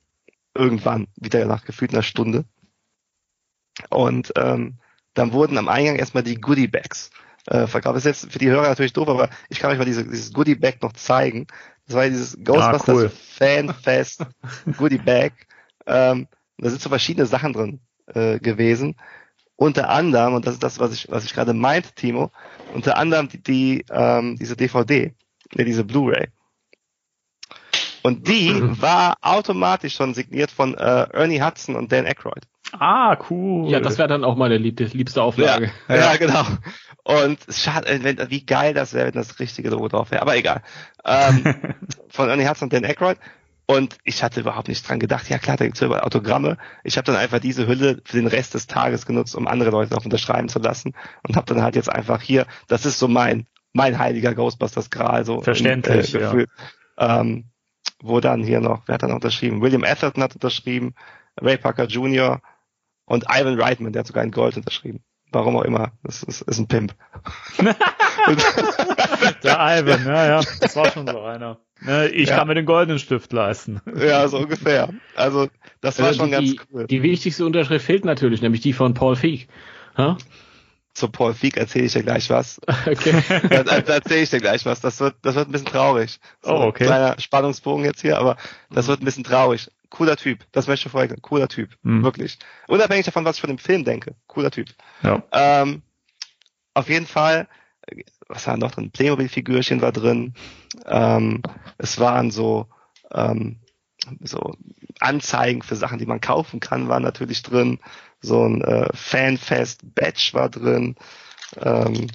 Irgendwann, wieder nach gefühlt einer Stunde. Und ähm, dann wurden am Eingang erstmal die Goodie Bags äh, verkauft. Das ist jetzt für die Hörer natürlich doof, aber ich kann euch mal diese, dieses Goodie Bag noch zeigen. Das war dieses Ghostbusters ah, cool. Fanfest Goodie Bag. Ähm, da sind so verschiedene Sachen drin äh, gewesen. Unter anderem, und das ist das, was ich, was ich gerade meinte, Timo, unter anderem die, die ähm, diese DVD, ne, diese Blu-ray. Und die war automatisch schon signiert von äh, Ernie Hudson und Dan Aykroyd. Ah, cool. Ja, das wäre dann auch meine liebste, liebste Auflage. Ja, ja. ja genau. Und schade, äh, wenn, wie geil das wäre, wenn das richtige Logo drauf wäre. Aber egal. Ähm, von Ernie Hudson und Dan Aykroyd. Und ich hatte überhaupt nicht dran gedacht, ja klar, da gibt's über Autogramme. Ich habe dann einfach diese Hülle für den Rest des Tages genutzt, um andere Leute noch unterschreiben zu lassen. Und habe dann halt jetzt einfach hier, das ist so mein, mein heiliger Ghostbusters Gral, so Verständlich, in, äh, gefühlt. Ja. Ähm, wo dann hier noch, wer hat dann unterschrieben? William Atherton hat unterschrieben, Ray Parker Jr., und Ivan Reitman, der hat sogar in Gold unterschrieben. Warum auch immer. Das ist, ist ein Pimp. der Ivan, ja, ja. Das war schon so einer. Ne, ich ja. kann mir den goldenen Stift leisten. Ja, so ungefähr. Also, das war also schon die, ganz cool. Die wichtigste Unterschrift fehlt natürlich, nämlich die von Paul Feig. Ha? Zu Paul Feig erzähle ich dir gleich was. Okay. da, da erzähle ich dir gleich was. Das wird, das wird ein bisschen traurig. So, oh, okay. Kleiner Spannungsbogen jetzt hier, aber das wird ein bisschen traurig cooler Typ. Das möchte ich vorher cooler Typ. Mhm. Wirklich. Unabhängig davon, was ich von dem Film denke. Cooler Typ. Ja. Ähm, auf jeden Fall, was war noch drin? Playmobil-Figürchen war drin. Ähm, es waren so, ähm, so Anzeigen für Sachen, die man kaufen kann, waren natürlich drin. So ein äh, Fanfest-Badge war drin. Ähm,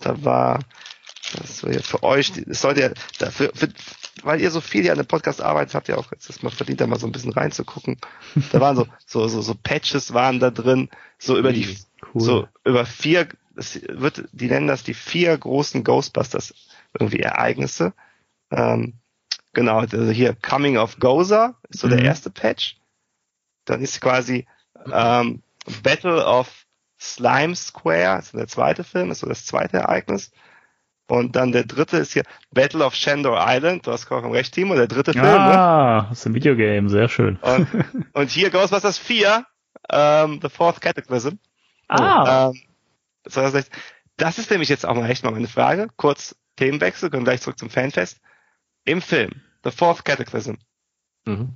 da war das soll ja für euch, das sollte ja, dafür, für, weil ihr so viel hier an dem Podcast arbeitet, habt ihr auch jetzt das mal verdient, da mal so ein bisschen reinzugucken. Da waren so, so, so, so Patches waren da drin, so über die, Cool. so über vier, es wird, die nennen das die vier großen Ghostbusters irgendwie Ereignisse. Ähm, genau, also hier Coming of Gozer ist so Mhm. der erste Patch. Dann ist quasi ähm, Battle of Slime Square, ist der zweite Film, ist so das zweite Ereignis. Und dann der dritte ist hier Battle of Shandor Island, du hast vollkommen recht, Timo, der dritte Film. Ne? Ah, das ist ein Videogame, sehr schön. Und, und hier Ghostbusters 4, ähm, The Fourth Cataclysm. Ah, Ähm, das, ist nämlich jetzt auch mal echt mal meine Frage. Kurz Themenwechsel, kommen gleich zurück zum Fanfest. Im Film, The Fourth Cataclysm, Mhm.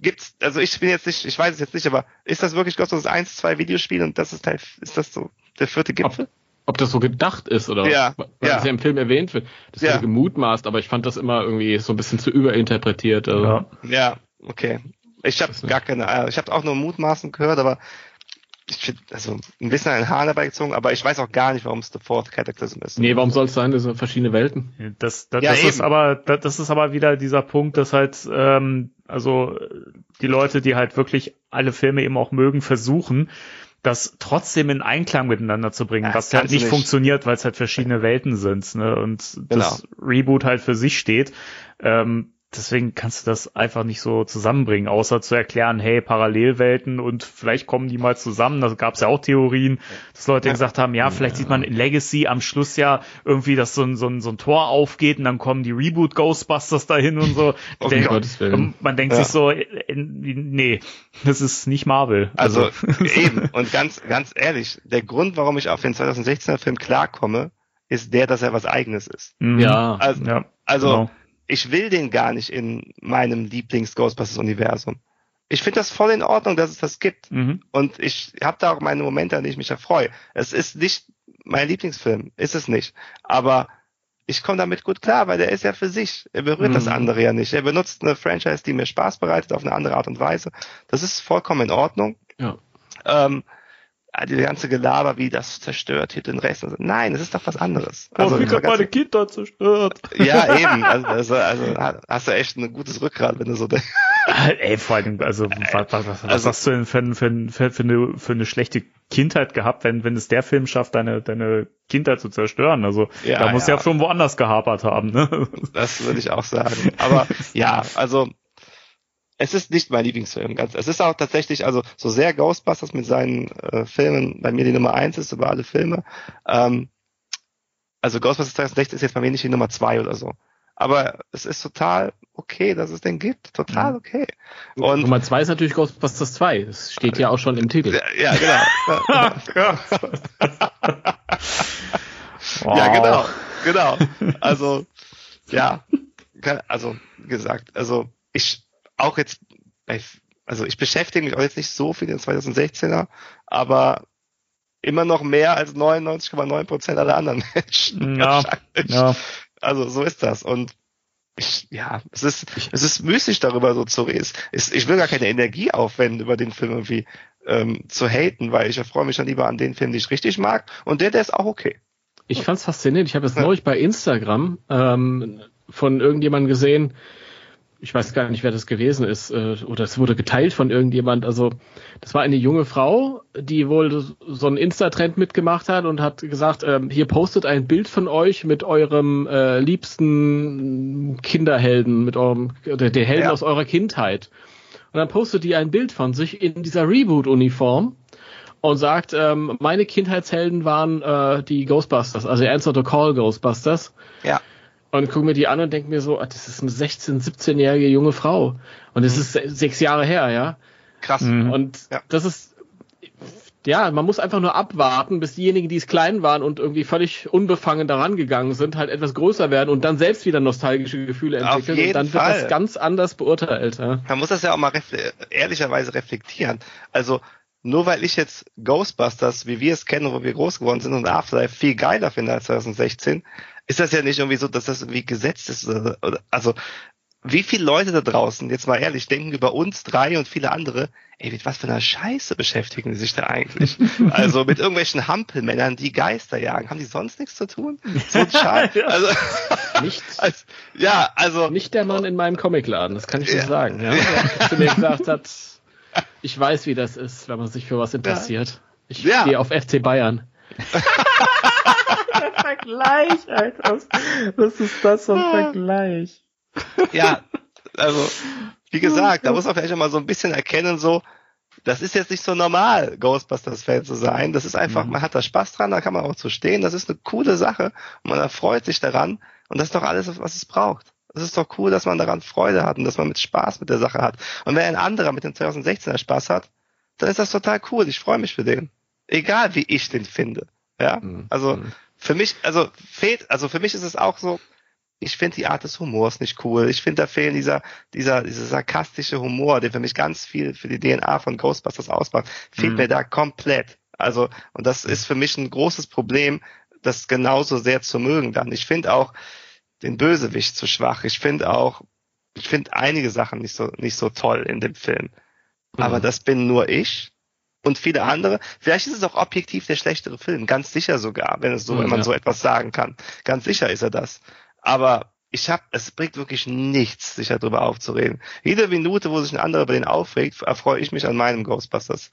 gibt's, also ich bin jetzt nicht, ich weiß es jetzt nicht, aber ist das wirklich Ghostbusters 1, 2 Videospiel und das ist Teil, ist das so der vierte Gipfel? Ob das so gedacht ist oder Ja, weil ja. das ja im Film erwähnt wird. Das Ja. wurde gemutmaßt, aber ich fand das immer irgendwie so ein bisschen zu überinterpretiert. Also. ja. Ja, okay. Ich habe gar keine Ahnung. Ich habe auch nur Mutmaßen gehört, aber ich find, also ein bisschen ein Hahn dabei gezogen, aber ich weiß auch gar nicht, warum es The Fourth Cataclysm ist. Nee, warum soll es sein? Das sind verschiedene Welten. Das, das, Ja, das ist aber, das, das ist aber wieder dieser Punkt, dass halt, ähm, also äh, die Leute, die halt wirklich alle Filme eben auch mögen, versuchen, das trotzdem in Einklang miteinander zu bringen, Ja, was halt nicht, nicht. funktioniert, weil es halt verschiedene Welten sind, ne? Und das Genau. Reboot halt für sich steht. Ähm, deswegen kannst du das einfach nicht so zusammenbringen, außer zu erklären, hey, Parallelwelten und vielleicht kommen die mal zusammen. Da gab es ja auch Theorien, dass Leute Ja. gesagt haben, ja, vielleicht sieht man in Legacy am Schluss ja irgendwie, dass so ein, so ein, so ein Tor aufgeht und dann kommen die Reboot Ghostbusters dahin und so. Oh Der- Gottes Willen. ähm, man denkt Ja. sich so, nee, das ist nicht Marvel. Also eben, und ganz, ganz ehrlich, der Grund, warum ich auf den 2016er Film klarkomme, ist der, dass er was eigenes ist. Mhm. Ja. Also, ja, also genau. Ich will den gar nicht in meinem Lieblings-Ghostbusters-Universum. Ich finde das voll in Ordnung, dass es das gibt. Mhm. Und ich habe da auch meine Momente, an denen ich mich erfreue. Es ist nicht mein Lieblingsfilm, ist es nicht. Aber ich komme damit gut klar, weil der ist ja für sich. Er berührt das Mhm. andere ja nicht. Er benutzt eine Franchise, die mir Spaß bereitet, auf eine andere Art und Weise. Das ist vollkommen in Ordnung. Ja. Ähm, die ganze Gelaber, wie das zerstört hier den Rest. Also, nein, es ist doch was anderes. Also, ich hab ganz- meine Kinder zerstört. ja, eben. Also, also, also hast du echt ein gutes Rückgrat, wenn du so denkst. Ey, vor allem, also, was, was, was, was Also- hast du denn für, für, für, für, eine, für eine schlechte Kindheit gehabt, wenn, wenn es der Film schafft, deine, deine Kindheit zu zerstören? Also, Ja, da muss ja. ja. schon woanders gehapert haben, ne? Das würde ich auch sagen. Aber ja, also es ist nicht mein Lieblingsfilm. Ganz, es ist auch tatsächlich, also so sehr Ghostbusters mit seinen äh, Filmen bei mir die Nummer eins ist über alle Filme. Ähm, also Ghostbusters 2016 ist jetzt bei mir nicht die Nummer zwei oder so. Aber es ist total okay, dass es den gibt. Total okay. Und Nummer zwei ist natürlich Ghostbusters 2. Das steht ja auch schon im Titel. ja, genau. Ja, Wow. Ja, genau, genau. Also, ja, also gesagt, also ich auch jetzt bei, also ich beschäftige mich auch jetzt nicht so viel in 2016er, aber immer noch mehr als 99,9 Prozent aller anderen Menschen. Ja. Ja, Also so ist das und ich, ja, es ist, es ist müßig darüber so zu reden. Es, ich will gar keine Energie aufwenden, über den Film irgendwie ähm, zu haten, weil ich erfreue mich dann lieber an den Film, den ich richtig mag und der, der ist auch okay. Ich fand's faszinierend. Ich habe jetzt Ja. neulich bei Instagram ähm, von irgendjemandem gesehen, ich weiß gar nicht, wer das gewesen ist, äh, oder es wurde geteilt von irgendjemand. Also das war eine junge Frau, die wohl so einen Insta-Trend mitgemacht hat und hat gesagt, ähm, hier postet ein Bild von euch mit eurem äh, liebsten Kinderhelden, mit eurem der, der Helden Ja. aus eurer Kindheit. Und dann postet die ein Bild von sich in dieser Reboot-Uniform und sagt, ähm, meine Kindheitshelden waren äh, die Ghostbusters, also Answer the Call Ghostbusters. Ja. Und gucke mir die an und denke mir so, ah, das ist eine 16-, 17-jährige junge Frau. Und es ist se- sechs Jahre her, ja. Krass. Mhm. Und Ja. das ist, ja, man muss einfach nur abwarten, bis diejenigen, die es klein waren und irgendwie völlig unbefangen daran gegangen sind, halt etwas größer werden und dann selbst wieder nostalgische Gefühle Auf entwickeln. jeden Und dann wird Fall. das ganz anders beurteilt. Ja. Man muss das ja auch mal refle ehrlicherweise reflektieren. Also nur weil ich jetzt Ghostbusters, wie wir es kennen, wo wir groß geworden sind und Afterlife viel geiler finde als 2016, ist das ja nicht irgendwie so, dass das irgendwie gesetzt ist. Oder, oder, also wie viele Leute da draußen, jetzt mal ehrlich, denken über uns drei und viele andere, ey, mit was für einer Scheiße beschäftigen die sich da eigentlich? also mit irgendwelchen Hampelmännern, die Geister jagen. Haben die sonst nichts zu tun? So ein Scheiß. Also, Nichts. als, ja, also. Nicht der Mann in meinem Comicladen, das kann ich dir sagen. Ja? Der zu mir gesagt hat, ich weiß, wie das ist, wenn man sich für was interessiert. Ich Ja. stehe auf FC Bayern. Vergleich, Alter. Was ist das für ein Vergleich? Ja, also, wie gesagt, da muss man vielleicht auch mal so ein bisschen erkennen, so, das ist jetzt nicht so normal, Ghostbusters-Fan zu sein. Das ist einfach, man hat da Spaß dran, da kann man auch zu stehen. Das ist eine coole Sache und man erfreut sich daran. Und das ist doch alles, was es braucht. Es ist doch cool, dass man daran Freude hat und dass man mit Spaß mit der Sache hat. Und wenn ein anderer mit dem 2016er Spaß hat, dann ist das total cool. Ich freue mich für den. Egal wie ich den finde. Ja, Mhm. also Mhm. Für mich, also fehlt, also für mich ist es auch so, ich finde die Art des Humors nicht cool. Ich finde, da fehlen dieser, dieser, dieser sarkastische Humor, der für mich ganz viel für die DNA von Ghostbusters ausmacht, fehlt Mhm. mir da komplett. Also, und das ist für mich ein großes Problem, das genauso sehr zu mögen dann. Ich finde auch den Bösewicht zu schwach. Ich finde auch, ich finde einige Sachen nicht so, nicht so toll in dem Film. Aber Mhm. das bin nur ich und viele andere. Vielleicht ist es auch objektiv der schlechtere Film, ganz sicher sogar, wenn es so, wenn man ja. so etwas sagen kann. Ganz sicher ist er das. Aber ich habe, es bringt wirklich nichts, sich darüber aufzureden. Jede Minute, wo sich ein anderer über den aufregt, erfreue ich mich an meinem Ghostbusters.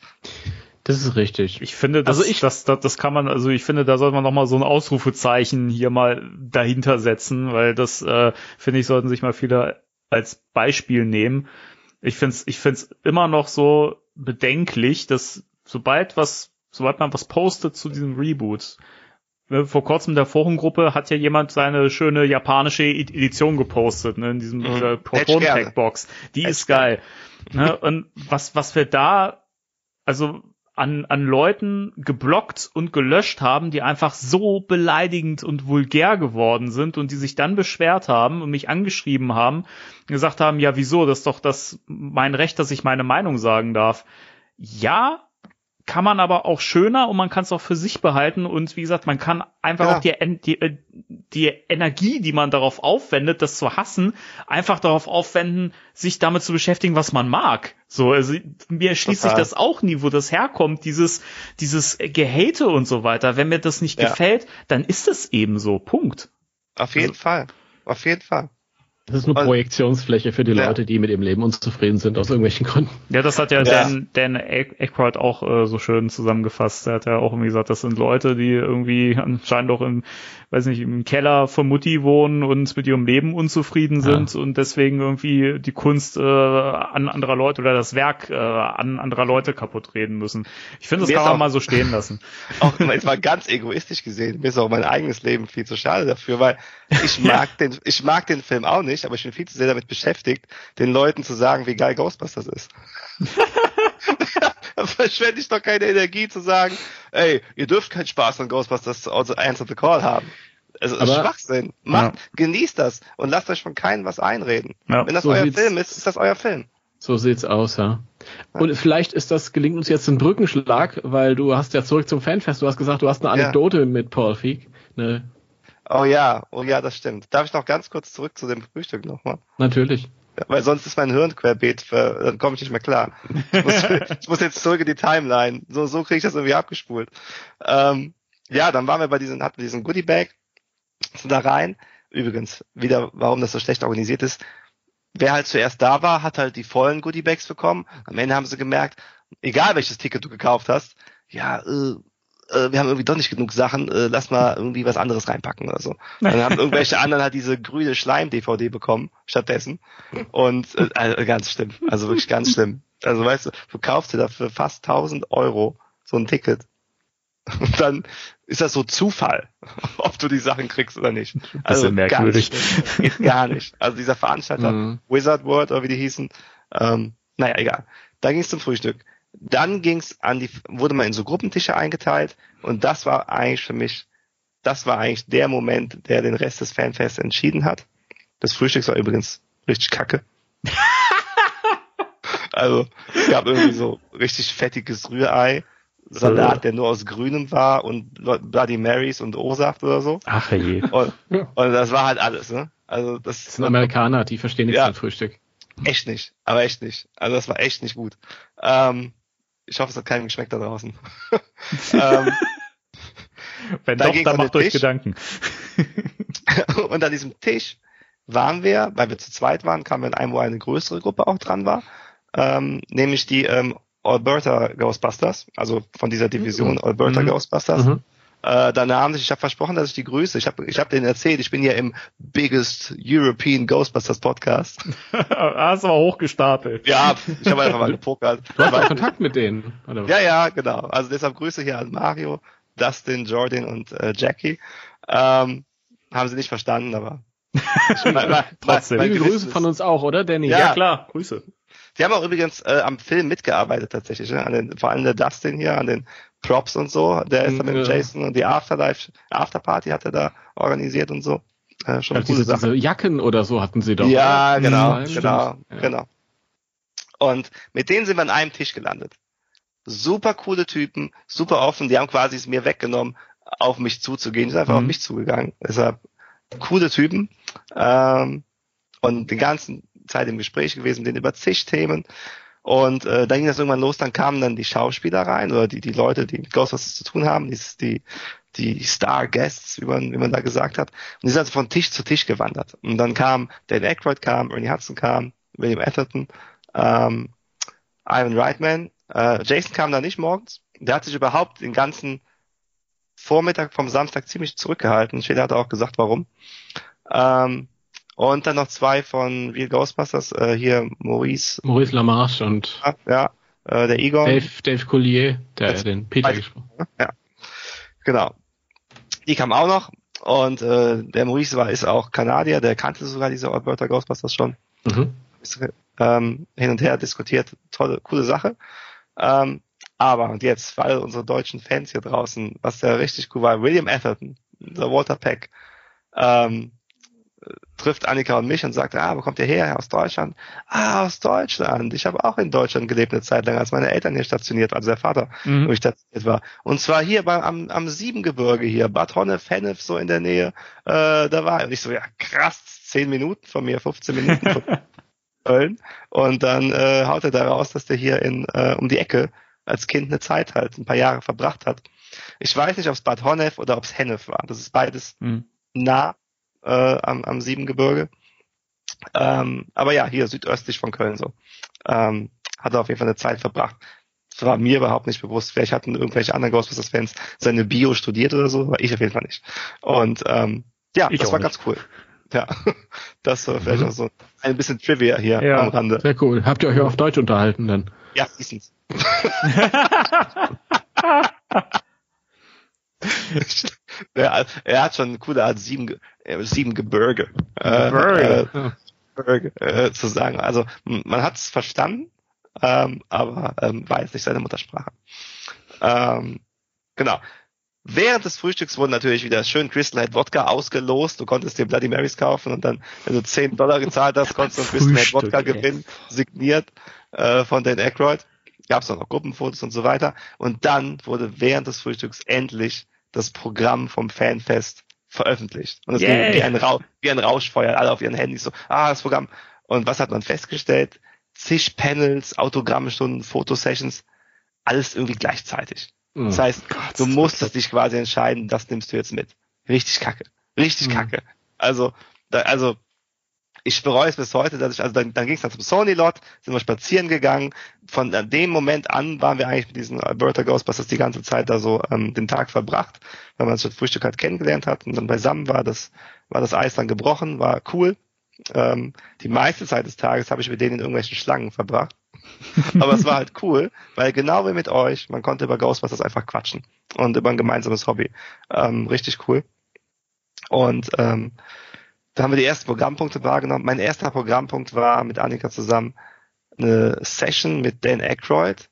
Das ist richtig. Ich finde, das, Also ich- das, das, das kann man, also ich finde, da sollte man noch mal so ein Ausrufezeichen hier mal dahinter setzen, weil das, äh, finde ich, sollten sich mal viele als Beispiel nehmen. Ich finde es ich find's immer noch so bedenklich, dass sobald was, sobald man was postet zu diesem Reboot, ne, vor kurzem in der Forumgruppe hat ja jemand seine schöne japanische Edition gepostet, ne, in diesem Mhm. ich gerne. Proton-Pack-Box. Die Hätte ist geil. Ne, und was, was wir da, also an, an Leuten geblockt und gelöscht haben, die einfach so beleidigend und vulgär geworden sind und die sich dann beschwert haben und mich angeschrieben haben gesagt haben, ja, wieso, das ist doch das mein Recht, dass ich meine Meinung sagen darf. Ja, kann man aber auch schöner und man kann es auch für sich behalten und wie gesagt, man kann einfach Ja. auch die, die, äh, die Energie, die man darauf aufwendet, das zu hassen, einfach darauf aufwenden, sich damit zu beschäftigen, was man mag. So, also mir schließt sich das auch nie, wo das herkommt, dieses, dieses Gehate und so weiter. Wenn mir das nicht Ja. gefällt, dann ist es eben so. Punkt. Auf jeden Also- Fall. Auf jeden Fall. Das ist eine Und- Projektionsfläche für die Ja. Leute, die mit ihrem Leben unzufrieden sind, aus irgendwelchen Gründen. Ja, das hat ja, Ja. Dan, Dan Aykroyd auch äh, so schön zusammengefasst. Er hat ja auch irgendwie gesagt, das sind Leute, die irgendwie anscheinend auch im, weiß nicht, im Keller von Mutti wohnen und mit ihrem Leben unzufrieden Ja. sind und deswegen irgendwie die Kunst äh, an anderer Leute oder das Werk äh, an anderer Leute kaputt reden müssen. Ich finde, das Mir kann man auch- mal so stehen lassen. auch jetzt mal ganz egoistisch gesehen, mir ist auch mein eigenes Leben viel zu schade dafür, weil ich mag den, ich mag den Film auch nicht, aber ich bin viel zu sehr damit beschäftigt, den Leuten zu sagen, wie geil Ghostbusters ist. da verschwende ich doch keine Energie zu sagen, ey, ihr dürft keinen Spaß an Ghostbusters also Answer the Call haben. Also Aber- Schwachsinn. Macht, genießt das und lasst euch von keinem was einreden. Ja. Wenn das So euer Film ist, ist das euer Film. So sieht's aus, ja. Und vielleicht ist das, gelingt uns jetzt ein Brückenschlag, weil du hast ja zurück zum Fanfest, du hast gesagt, du hast eine Ja. Anekdote mit Paul Feig. Ne, Oh ja, oh ja, das stimmt. Darf ich noch ganz kurz zurück zu dem Frühstück nochmal? natürlich. Ja, weil sonst ist mein Hirn querbeet, für, dann komme ich nicht mehr klar. Ich muss, ich muss jetzt zurück in die Timeline. So, so kriege ich das irgendwie abgespult. Ähm, ja, dann waren wir bei diesen, hatten wir diesen Goodie Bag, sind da rein. Übrigens, wieder, warum das so schlecht organisiert ist. Wer halt zuerst da war, hat halt die vollen Goodie Bags bekommen. Am Ende haben sie gemerkt, egal welches Ticket du gekauft hast, ja, äh, äh, wir haben irgendwie doch nicht genug Sachen, äh, lass mal irgendwie was anderes reinpacken oder so. Dann haben irgendwelche anderen halt diese grüne Schleim-DVD bekommen, stattdessen. Und äh, also ganz schlimm, also wirklich ganz schlimm. Also weißt du, du kaufst dir dafür fast 1000 Euro so ein Ticket. Und dann ist das so Zufall, ob du die Sachen kriegst oder nicht. Also Bisschen merkwürdig. Ganz schlimm. Geht gar nicht. Also dieser Veranstalter, Mhm. Wizard World oder wie die hießen, ähm, naja, egal. Da ging es zum Frühstück. Dann ging's an die, wurde man in so Gruppentische eingeteilt und das war eigentlich für mich, das war eigentlich der Moment, der den Rest des Fanfests entschieden hat. Das Frühstück war übrigens richtig kacke. also, es gab irgendwie so richtig fettiges Rührei, Salat, der nur aus Grünem war und Bloody Marys und O-Saft oder so. Ach je. Und, und das war halt alles, ne? Also das, Das sind Amerikaner, die verstehen nichts Ja. von Frühstück. echt nicht, aber echt nicht. Also das war echt nicht gut. Ähm, ich hoffe, es hat keinem geschmeckt da draußen. ähm, Wenn Da doch, dann macht euch Tisch. Gedanken. und an diesem Tisch waren wir, weil wir zu zweit waren, kamen wir in einem, wo eine größere Gruppe auch dran war, ähm, nämlich die ähm, Alberta Ghostbusters, also von dieser Division Alberta Mhm. Ghostbusters. Mhm. Äh, da nahm sich, ich habe versprochen, dass ich die grüße. Ich habe ich hab denen erzählt, ich bin ja im biggest European Ghostbusters Podcast. Hast aber hochgestapelt. Ja, ich habe einfach mal gepokert. Du hast Kontakt mit denen, oder? Ja, ja, genau. Also deshalb Grüße hier an Mario, Dustin, Jordan und äh, Jackie. Ähm, haben sie nicht verstanden, aber mein, mein, Trotzdem. Liebe Gewissen Grüße von uns auch, oder, Danny? Ja. Ja, klar. Grüße. Die haben auch übrigens äh, am Film mitgearbeitet tatsächlich, ne? an den, vor allem der Dustin hier, an den Props und so. Der ist dann mit Ja. Jason und die Afterlife, Afterparty hat er da organisiert und so. Äh, schon diese, Sache. diese Jacken oder so hatten sie doch. Ja, oder? genau, Ja, stimmt. genau, Ja. genau. Und mit denen sind wir an einem Tisch gelandet. Super coole Typen, super offen, die haben quasi es mir weggenommen, auf mich zuzugehen. Die sind einfach Mhm. auf mich zugegangen. Deshalb coole Typen. Ähm, und die ganze Zeit im Gespräch gewesen, denen über zig Themen. Und äh, dann ging das irgendwann los, dann kamen dann die Schauspieler rein oder die, die Leute, die mit Ghostbusters zu tun haben, die, die, die Star Guests, wie man, wie man da gesagt hat. Und die sind also von Tisch zu Tisch gewandert. Und dann kam Dan Aykroyd kam, Ernie Hudson kam, William Atherton, ähm, Ivan Reitman, äh, Jason kam da nicht morgens. Der hat sich überhaupt den ganzen Vormittag vom Samstag ziemlich zurückgehalten. Später hat auch gesagt, warum. Ähm, und dann noch zwei von Real Ghostbusters, äh, hier Maurice, Maurice Lamarche und ja, äh, der Egon. Dave, Dave Collier, der Jetzt- den Peter gesprochen Genau. Die kam auch noch. Und äh, der Maurice war ist auch Kanadier, der kannte sogar diese Alberta Ghostbusters schon. hat. Mhm. Ist, ähm, hin und her diskutiert. Tolle, coole Sache. Ähm, aber und jetzt für alle unsere deutschen Fans hier draußen, was da richtig cool war, William Atherton, der Walter Peck, ähm, äh, trifft Annika und mich und sagt, ah, wo kommt ihr her? Aus Deutschland? Ah, aus Deutschland. Ich habe auch in Deutschland gelebt eine Zeit lang, als meine Eltern hier stationiert, also der Vater Mhm. wo ich stationiert war. Und zwar hier beim, am, am Siebengebirge hier, Bad Honnef, Hennef, so in der Nähe, äh, da war. Und ich so, ja krass, zehn Minuten von mir, 15 Minuten von Köln. Und dann äh, haut er da raus, dass der hier in äh, um die Ecke als Kind eine Zeit halt, ein paar Jahre verbracht hat. Ich weiß nicht, ob es Bad Honnef oder ob es Hennef war. Das ist beides Mhm. nah äh, am, am Siebengebirge. Ähm, aber ja, hier südöstlich von Köln so. Ähm, hat er auf jeden Fall eine Zeit verbracht. Das war mir überhaupt nicht bewusst. Vielleicht hatten irgendwelche anderen Ghostbusters-Fans seine Bio studiert oder so, aber ich auf jeden Fall nicht. Und ähm, ja, Ich das war nicht. ganz cool. Ja, das war vielleicht Mhm. auch so ein bisschen Trivia hier Ja. am Rande. Sehr cool. Habt ihr euch auf Deutsch unterhalten dann? Ja, fließend. ja, er hat schon eine coole Art sieben, sieben Gebirge. Äh, Gebirge. Äh, äh, zu sagen. Also man hat es verstanden, ähm, aber ähm, war jetzt nicht seine Muttersprache. Ähm, genau. Während des Frühstücks wurden natürlich wieder schön Crystal Head Wodka ausgelost. Du konntest dir Bloody Marys kaufen und dann, wenn du 10 Dollar gezahlt hast, konntest du Crystal Frühstück, Wodka gewinnen, signiert äh, von Dan Aykroyd. Gab es auch noch Gruppenfotos und so weiter. Und dann wurde während des Frühstücks endlich das Programm vom Fanfest veröffentlicht. Und es ging Yay. wie ein, wie ein Rauschfeuer, alle auf ihren Handys so, ah, das Programm. Und was hat man festgestellt? Zig Panels, Autogrammstunden, Fotosessions, alles irgendwie gleichzeitig. Mhm. Das heißt, du musstest dich quasi entscheiden, das nimmst du jetzt mit. Richtig kacke. Richtig Mhm. kacke. Also, da, also, ich bereue es bis heute, dass ich, also dann, dann ging es dann zum Sony-Lot, sind wir spazieren gegangen. Von an dem Moment an waren wir eigentlich mit diesen Alberta Ghostbusters die ganze Zeit da so ähm, den Tag verbracht, weil man das Frühstück halt kennengelernt hat und dann beisammen war das, war das Eis dann gebrochen, war cool. Ähm, die meiste Zeit des Tages habe ich mit denen in irgendwelchen Schlangen verbracht. Aber es war halt cool, weil genau wie mit euch, man konnte über Ghostbusters einfach quatschen und über ein gemeinsames Hobby. Ähm, richtig cool. Und ähm, da haben wir die ersten Programmpunkte wahrgenommen. Mein erster Programmpunkt war mit Annika zusammen eine Session mit Dan Aykroyd.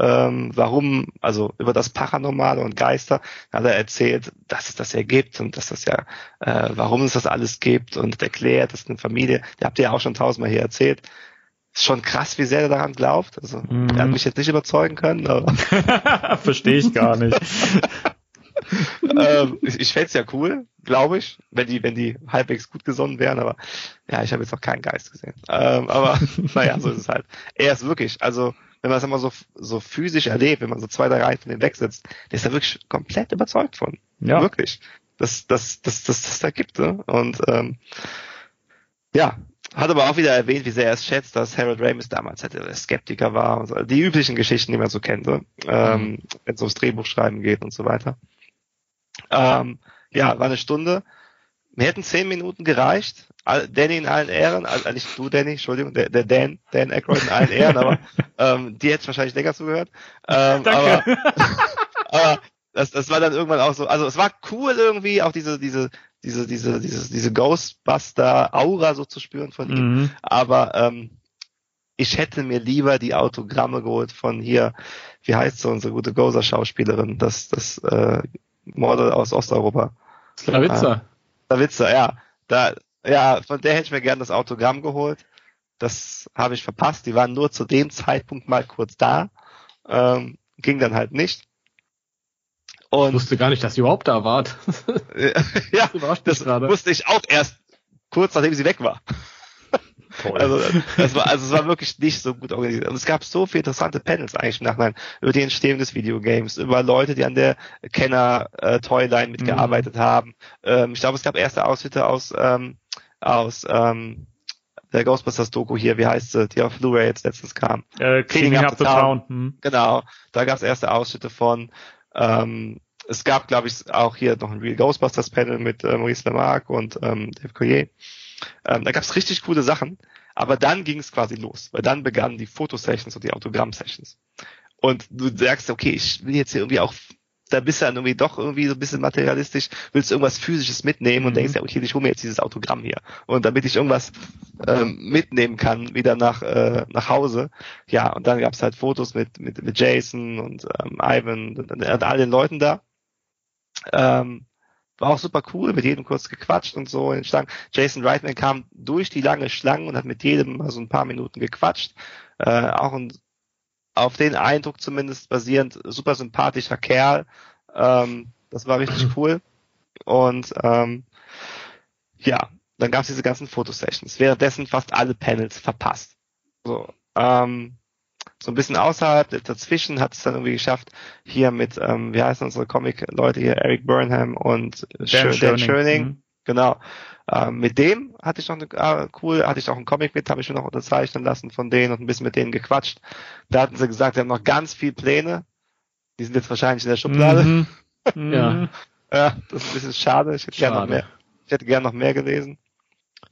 Ähm, warum, also über das Paranormale und Geister, hat er erzählt, dass es das ja gibt und dass das ja, äh, warum es das alles gibt und erklärt, das ist eine Familie, die habt ihr ja auch schon tausendmal hier erzählt. Ist schon krass, wie sehr er daran glaubt. Also, Mhm. er hat mich jetzt nicht überzeugen können, aber Verstehe ich gar nicht. ähm, ich ich fände ja cool, glaube ich, wenn die, wenn die halbwegs gut gesonnen wären, aber ja, ich habe jetzt noch keinen Geist gesehen. Ähm, aber naja, so ist es halt. Er ist wirklich, also wenn man es immer so, so physisch erlebt, wenn man so zwei, drei Reihen von dem wegsetzt, der ist da wirklich komplett überzeugt von. Ja. Wirklich. Das, das, das, das, das da gibt, ne? Und ähm, ja, hat aber auch wieder erwähnt, wie sehr er es schätzt, dass Harold Ramis damals halt der Skeptiker war und so. Die üblichen Geschichten, die man so kennt, ne? ähm, wenn es ums Drehbuchschreiben geht und so weiter. Ähm, ja, war eine Stunde. Mir hätten zehn Minuten gereicht. Danny in allen Ehren, also nicht du, Danny, Entschuldigung, der, der Dan, Dan Aykroyd in allen Ehren, aber ähm, die hätte wahrscheinlich länger zugehört. Ähm, Danke. Aber, aber das, das war dann irgendwann auch so, also es war cool irgendwie, auch diese, diese, diese, diese, diese, diese Ghostbuster-Aura so zu spüren von ihm. Mhm. Aber ähm, ich hätte mir lieber die Autogramme geholt von hier, wie heißt so unsere gute Gozer-Schauspielerin, das, das äh, Model aus Osteuropa. Slawitzer. Savitzer, ja. Da, ja, von der hätte ich mir gern das Autogramm geholt. Das habe ich verpasst. Die waren nur zu dem Zeitpunkt mal kurz da. Ähm, ging dann halt nicht. Ich Und wusste gar nicht, dass ihr überhaupt da wart. ja, das gerade. wusste ich auch erst kurz nachdem sie weg war. Toll. Also, das war, also es war wirklich nicht so gut organisiert. Und es gab so viele interessante Panels eigentlich im Nachhinein über die Entstehung des Videogames, über Leute, die an der Kenner äh, Toyline mitgearbeitet haben. Ähm, ich glaube, es gab erste Ausschnitte aus ähm, aus ähm, der Ghostbusters Doku hier, wie heißt sie, die auf Blu-ray jetzt letztens kam. äh, Cleaning Up the Town. Hm. Genau, da gab es erste Ausschnitte von. Ähm, es gab, glaube ich, auch hier noch ein Real Ghostbusters Panel mit äh, Maurice Lamarck und ähm, Dave Collier. Ähm, da gab es richtig coole Sachen, aber dann ging es quasi los, weil dann begannen die Fotosessions und die Autogramm-Sessions. Und du sagst, okay, ich will jetzt hier irgendwie auch, da bist du dann irgendwie doch irgendwie so ein bisschen materialistisch, willst irgendwas physisches mitnehmen und Mhm. denkst ja, okay, ich hole mir jetzt dieses Autogramm hier. Und damit ich irgendwas ähm, mitnehmen kann, wieder nach, äh, nach Hause. Ja, und dann gab's halt Fotos mit, mit, mit Jason und ähm, Ivan und, und, und all den Leuten da. Ähm, war auch super cool, mit jedem kurz gequatscht und so in den Schlangen. Jason Reitman kam durch die lange Schlange und hat mit jedem mal so ein paar Minuten gequatscht. Äh, auch ein, auf den Eindruck zumindest basierend super sympathischer Kerl. Ähm, das war richtig cool. Und ähm, ja, dann gab es diese ganzen Fotosessions. Währenddessen fast alle Panels verpasst. So, ähm, so ein bisschen außerhalb, dazwischen hat es dann irgendwie geschafft, hier mit, ähm, wie heißen unsere Comic-Leute hier, Eric Burnham und Dan, Dan Schöning, Hm. genau. Ähm, mit dem hatte ich noch eine, äh, cool, hatte ich auch einen Comic mit, habe ich mir noch unterzeichnen lassen von denen und ein bisschen mit denen gequatscht. Da hatten sie gesagt, sie haben noch ganz viel Pläne. Die sind jetzt wahrscheinlich in der Schublade. Mhm. Ja. Mhm. Ja, das ist ein bisschen schade. Ich hätte gerne noch mehr. Ich hätte gerne noch mehr gelesen.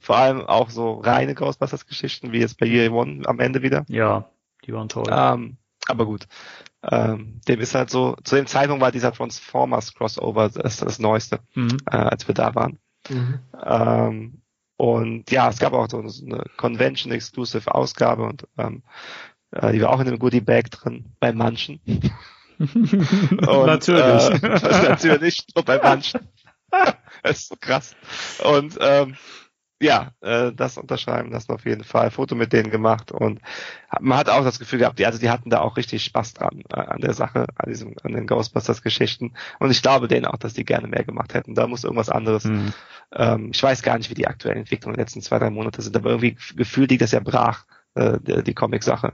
Vor allem auch so reine Ghostbusters-Geschichten, wie jetzt bei Year One am Ende wieder. Ja, die waren toll. Ähm, aber gut. Ähm, dem ist halt so, zu dem Zeitpunkt war dieser Transformers Crossover das, das Neueste, Mhm. äh, als wir da waren. Mhm. Ähm, und ja, es gab auch so eine Convention-Exclusive Ausgabe und ähm, äh, die war auch in einem Goodie Bag drin, bei manchen. Und, Natürlich. Äh, natürlich, nur bei manchen. das ist so krass. Und ähm, ja, äh, das unterschreiben lassen auf jeden Fall. Foto mit denen gemacht und man hat auch das Gefühl gehabt, die, also die hatten da auch richtig Spaß dran äh, an der Sache, an diesem, an den Ghostbusters-Geschichten. Und ich glaube denen auch, dass die gerne mehr gemacht hätten. Da muss irgendwas anderes. Mhm. Ähm, ich weiß gar nicht, wie die aktuellen Entwicklungen der letzten zwei, drei Monate sind, aber irgendwie gefühlt liegt das ja brach, äh, die, die Comic-Sache.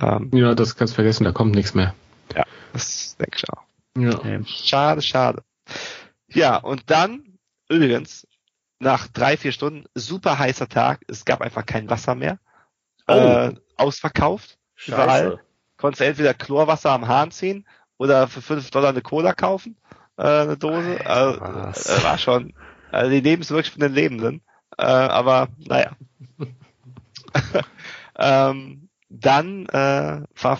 Ähm, Ja, das kannst du vergessen, da kommt nichts mehr. ja, das denke ich auch. Ja. Schade, schade. Ja, und dann, übrigens, nach drei, vier Stunden, super heißer Tag, es gab einfach kein Wasser mehr. Oh. Äh, ausverkauft. Überall. Scheiße. Konntest du entweder Chlorwasser am Hahn ziehen oder für fünf Dollar eine Cola kaufen, äh, eine Dose. Also, äh, war schon, also die leben es wirklich von den Lebenden. Äh, aber naja. ähm, dann äh, war,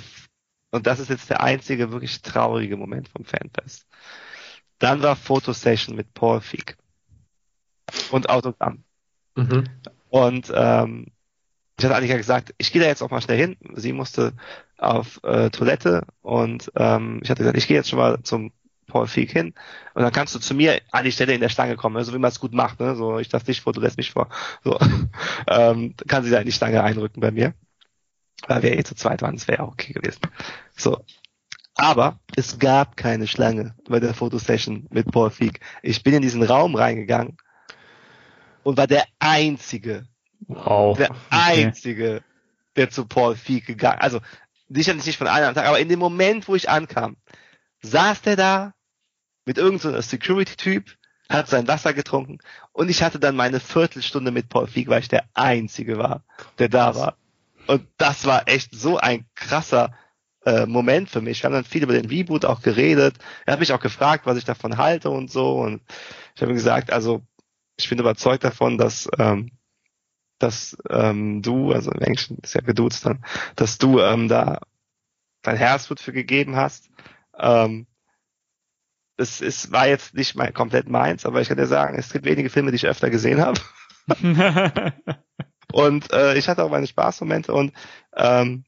und das ist jetzt der einzige wirklich traurige Moment vom Fanfest. Dann war Fotosession mit Paul Feig und Autogramm. Mhm. Und ähm, ich hatte Annika gesagt, ich gehe da jetzt auch mal schnell hin. Sie musste auf äh, Toilette und ähm, ich hatte gesagt, ich gehe jetzt schon mal zum Paul Feig hin und dann kannst du zu mir an die Stelle in der Schlange kommen, ne? so wie man es gut macht. Ne? So, ich lasse dich vor, du lässt mich vor. So, ähm, kann sie da in die Schlange einrücken bei mir. Weil wir eh zu zweit waren, das wäre auch okay gewesen. So. Aber es gab keine Schlange bei der Fotosession mit Paul Feig. Ich bin in diesen Raum reingegangen und war der Einzige, Wow. der Einzige, der zu Paul Feig gegangen Also sicherlich nicht von allen am Tag, aber in dem Moment, wo ich ankam, saß der da mit irgendeinem so Security-Typ, hat sein Wasser getrunken und ich hatte dann meine Viertelstunde mit Paul Feig, weil ich der Einzige war, der da war. Und das war echt so ein krasser äh, Moment für mich. Wir haben dann viel über den Reboot auch geredet. Er hat mich auch gefragt, was ich davon halte und so. Und ich habe ihm gesagt, also ich bin überzeugt davon, dass ähm, dass ähm, du, also im Englischen ist ja geduzt dann, dass du ähm, da dein Herzblut für gegeben hast. Ähm, es ist, war jetzt nicht mein, komplett meins, aber ich kann dir sagen, es gibt wenige Filme, die ich öfter gesehen habe. Und äh, ich hatte auch meine Spaßmomente und ähm,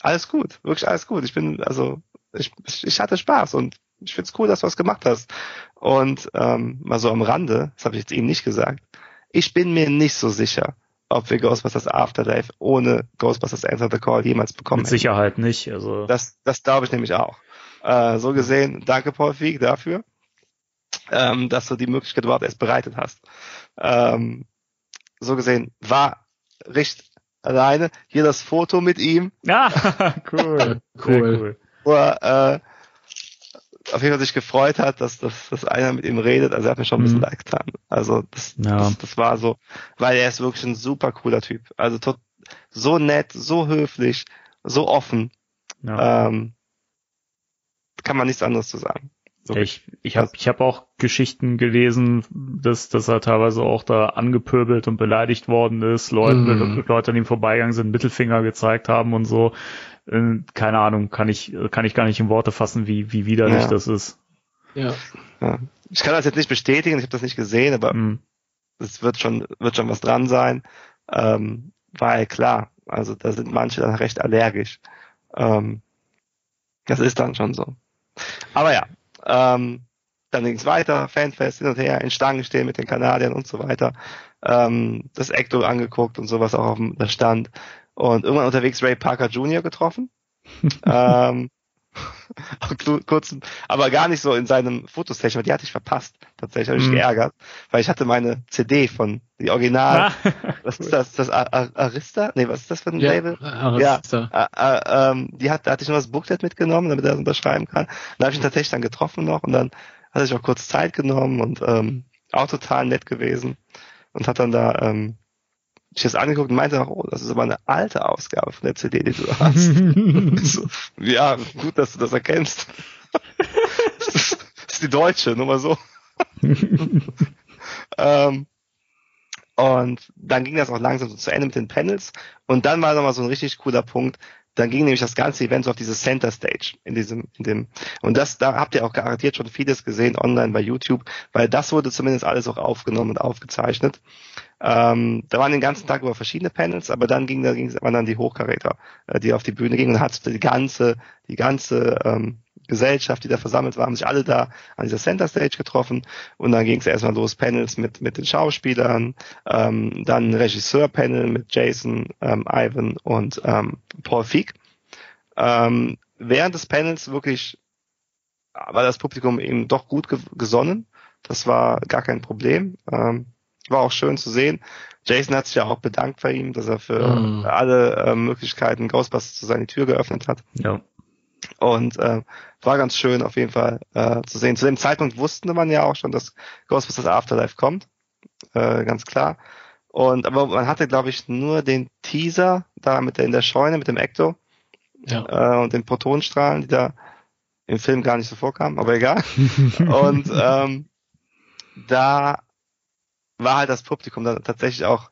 alles gut, wirklich alles gut. Ich bin, also, ich, ich hatte Spaß und ich find's cool, dass du was gemacht hast. Und ähm, mal so am Rande, das habe ich jetzt ihm nicht gesagt, ich bin mir nicht so sicher, ob wir Ghostbusters Afterlife ohne Ghostbusters Enter the Call jemals bekommen Mit hätten. Sicherheit nicht. Also Das, das glaube ich nämlich auch. Äh, so gesehen, danke Paul Feig dafür, ähm, dass du die Möglichkeit überhaupt erst bereitet hast. Ähm, so gesehen, war richtig alleine. Hier das Foto mit ihm, ja, cool, Cool. Sehr cool. wo er äh, auf jeden Fall sich gefreut hat, dass, dass, dass einer mit ihm redet. Also er hat mir schon ein bisschen Mhm. leid getan. Also das, Ja. das, das war so, weil er ist wirklich ein super cooler Typ. Also tot, so nett, so höflich, so offen. Ja. Ähm, kann man nichts anderes zu sagen. So Ich, ich habe ich hab auch Geschichten gelesen, dass, dass er teilweise auch da angepöbelt und beleidigt worden ist, Leute, Mhm. Leute an ihm vorbeigegangen sind, Mittelfinger gezeigt haben und so. Äh, Keine Ahnung, kann ich, kann ich gar nicht in Worte fassen, wie, wie widerlich Ja. das ist. Ja. Ja. Ich kann das jetzt nicht bestätigen, ich habe das nicht gesehen, aber Mhm. es wird schon, wird schon was dran sein. Ähm, weil klar, also da sind manche dann recht allergisch. Ähm, das ist dann schon so. Aber ja, ähm, dann ging's weiter, Fanfest hin und her, in Stangen stehen mit den Kanadiern und so weiter. Ähm, das Ecto angeguckt und sowas auch auf dem stand. Und irgendwann unterwegs Ray Parker Jr. getroffen. ähm, kurz, aber gar nicht so in seinem Fotosession, weil die hatte ich verpasst. Tatsächlich habe ich Mhm. geärgert, weil ich hatte meine CD von die Original. Ah, Was ist das? Das A- A- Arista? Nee, was ist das für ein Ja, Label? Arista. Äh, äh, ähm, die hat, da hatte ich nur das Booklet mitgenommen, damit er das unterschreiben kann. Dann habe ich ihn tatsächlich dann getroffen noch und dann hatte ich auch kurz Zeit genommen und ähm, auch total nett gewesen und hat dann da ähm, sich das angeguckt und meinte oh, das ist aber eine alte Ausgabe von der CD, die du hast. so, ja, gut, dass du das erkennst. das, ist, das ist die deutsche, nur mal so. ähm, und dann ging das auch langsam so zu Ende mit den Panels. Und dann war nochmal so ein richtig cooler Punkt. Dann ging nämlich das ganze Event so auf diese Center Stage in diesem, in dem, und das, da habt ihr auch garantiert schon vieles gesehen online bei YouTube, weil das wurde zumindest alles auch aufgenommen und aufgezeichnet. Ähm, da waren den ganzen Tag über verschiedene Panels, aber dann ging, da ging waren dann die Hochkaräter, äh, die auf die Bühne gingen und hat die ganze, die ganze ähm, Gesellschaft, die da versammelt war, haben sich alle da an dieser Center Stage getroffen und dann ging es erstmal los, Panels mit, mit den Schauspielern, ähm, dann Regisseur-Panel mit Jason, ähm, Ivan und ähm, Paul Feig. Ähm, während des Panels wirklich war das Publikum eben doch gut ge gesonnen. Das war gar kein Problem. Ähm, war auch schön zu sehen. Jason hat sich ja auch bedankt bei ihm, dass er für Mhm. alle äh, Möglichkeiten Ghostbusters zu seine Tür geöffnet hat. ja. Und äh, war ganz schön auf jeden Fall äh, zu sehen. Zu dem Zeitpunkt wusste man ja auch schon, dass Ghostbusters Afterlife kommt. Äh, ganz klar. Und aber man hatte, glaube ich, nur den Teaser da mit der in der Scheune mit dem Ecto Ja. äh, und den Protonstrahlen, die da im Film gar nicht so vorkamen, aber egal. und ähm, da war halt das Publikum dann tatsächlich auch,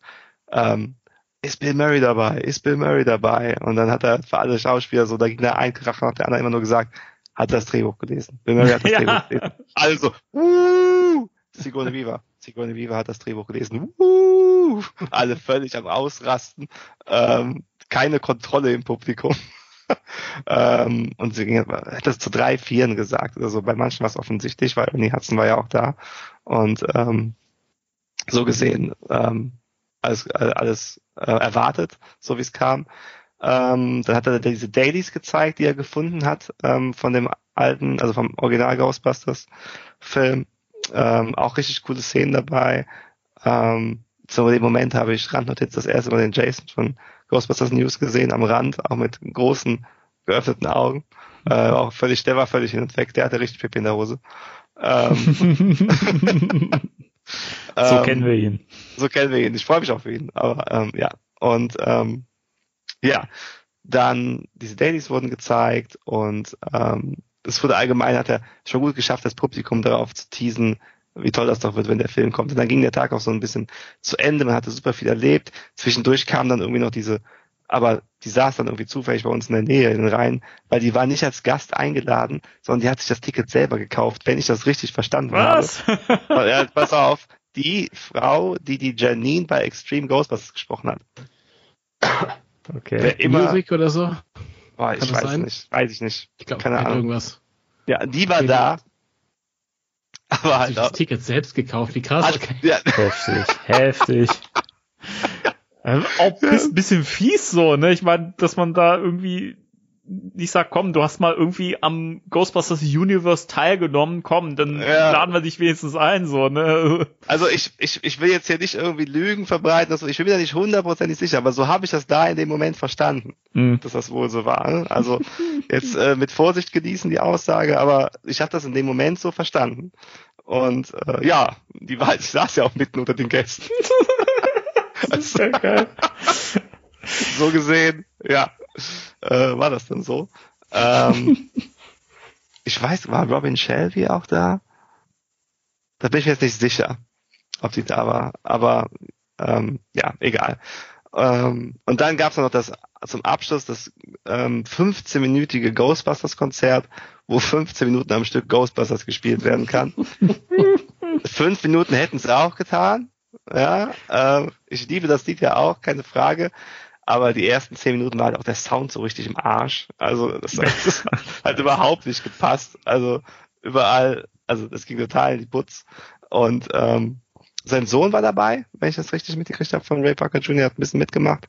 ähm, ist Bill Murray dabei, ist Bill Murray dabei? Und dann hat er für alle Schauspieler so, da ging der ein Kracher nach der andere immer nur gesagt, hat das Drehbuch gelesen. Bill Murray hat das Ja. Drehbuch gelesen. Also, uh, Sigourney Weaver. Sigourney Weaver hat das Drehbuch gelesen. Uh, alle völlig am Ausrasten. Ähm, keine Kontrolle im Publikum. ähm, und sie ging, hat das zu drei, vieren gesagt oder so. Bei manchen war es offensichtlich, weil Ernie Hudson war ja auch da. Und ähm, so gesehen ähm, alles, alles äh, erwartet, so wie es kam. Ähm, dann hat er diese Dailies gezeigt, die er gefunden hat ähm, von dem alten, also vom Original Ghostbusters Film. Ähm, auch richtig coole Szenen dabei. Ähm, zu dem Moment habe ich Randnotiz das erste Mal den Jason von Ghostbusters News gesehen am Rand, auch mit großen geöffneten Augen. Äh, auch völlig, der war völlig hin und weg, der hatte richtig Pipi in der Hose. Ähm, so ähm, kennen wir ihn. So kennen wir ihn. Ich freue mich auch für ihn. Aber ähm, ja. Und ähm, ja, dann diese Dailies wurden gezeigt und ähm, es wurde allgemein, hat er schon gut geschafft, das Publikum darauf zu teasen, wie toll das doch wird, wenn der Film kommt. Und dann ging der Tag auch so ein bisschen zu Ende, man hatte super viel erlebt. Zwischendurch kam dann irgendwie noch diese, aber die saß dann irgendwie zufällig bei uns in der Nähe in den Reihen, weil die war nicht als Gast eingeladen, sondern die hat sich das Ticket selber gekauft, wenn ich das richtig verstanden Was? habe. Ja, pass auf, die Frau, die die Janine bei Extreme Ghostbusters gesprochen hat. Okay. Musik oder so? boah, ich weiß sein? nicht, weiß ich nicht. Ich glaube, Keine Ahnung. irgendwas. Ja, die war Okay. da. Aber halt das. Ticket selbst gekauft. Wie krass. Hat, Okay. ja, Heftig, heftig. Ähm, auch bis, bisschen fies so, ne? Ich meine, dass man da irgendwie nicht sagt, komm, du hast mal irgendwie am Ghostbusters Universe teilgenommen, komm, dann Ja. laden wir dich wenigstens ein, so, ne? also ich, ich, ich will jetzt hier nicht irgendwie Lügen verbreiten, also ich bin mir da nicht hundertprozentig sicher, aber so habe ich das da in dem Moment verstanden, Hm. dass das wohl so war. ne? Also jetzt äh, mit Vorsicht genießen die Aussage, aber ich habe das in dem Moment so verstanden. Und äh, ja, die war, ich saß ja auch mitten unter den Gästen. Das ist ja geil. so gesehen, ja, äh, war das dann so. Ähm, ich weiß, war Robin Shelby auch da? Da bin ich mir jetzt nicht sicher, ob sie da war, aber ähm, ja, egal. Ähm, und dann gab es noch das zum Abschluss das ähm, 15-minütige Ghostbusters-Konzert, wo 15 Minuten am Stück Ghostbusters gespielt werden kann. Fünf Minuten hätten sie auch getan. Ja, ähm, ich liebe das Lied ja auch, keine Frage. Aber die ersten zehn Minuten war halt auch der Sound so richtig im Arsch. Also das, das hat überhaupt nicht gepasst. Also überall, also das ging total in die Putz. Und ähm, sein Sohn war dabei, wenn ich das richtig mitgekriegt habe, von Ray Parker Jr. hat ein bisschen mitgemacht.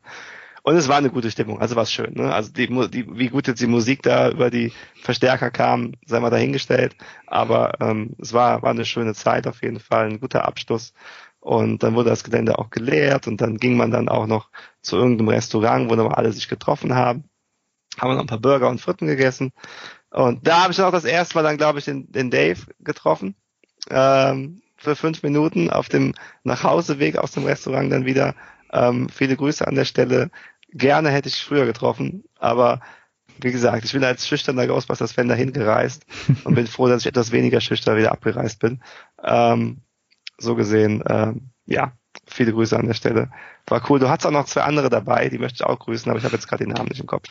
Und es war eine gute Stimmung, also war es schön. Ne? Also die, die, wie gut jetzt die Musik da über die Verstärker kam, sei mal dahingestellt. Aber ähm, es war, war eine schöne Zeit auf jeden Fall, ein guter Abschluss. Und dann wurde das Gelände auch geleert und dann ging man dann auch noch zu irgendeinem Restaurant, wo nochmal alle sich getroffen haben. Haben wir noch ein paar Burger und Fritten gegessen. Und da habe ich dann auch das erste Mal dann, glaube ich, den, den Dave getroffen. Ähm, für fünf Minuten auf dem Nachhauseweg aus dem Restaurant dann wieder. Ähm, viele Grüße an der Stelle. Gerne hätte ich früher getroffen, aber wie gesagt, ich bin als schüchterner Ghostbusters-Fan dahin gereist und bin froh, dass ich etwas weniger schüchtern wieder abgereist bin. Ähm, so gesehen, ähm, ja, viele Grüße an der Stelle. War cool. Du hattest auch noch zwei andere dabei, die möchte ich auch grüßen, aber ich habe jetzt gerade den Namen nicht im Kopf.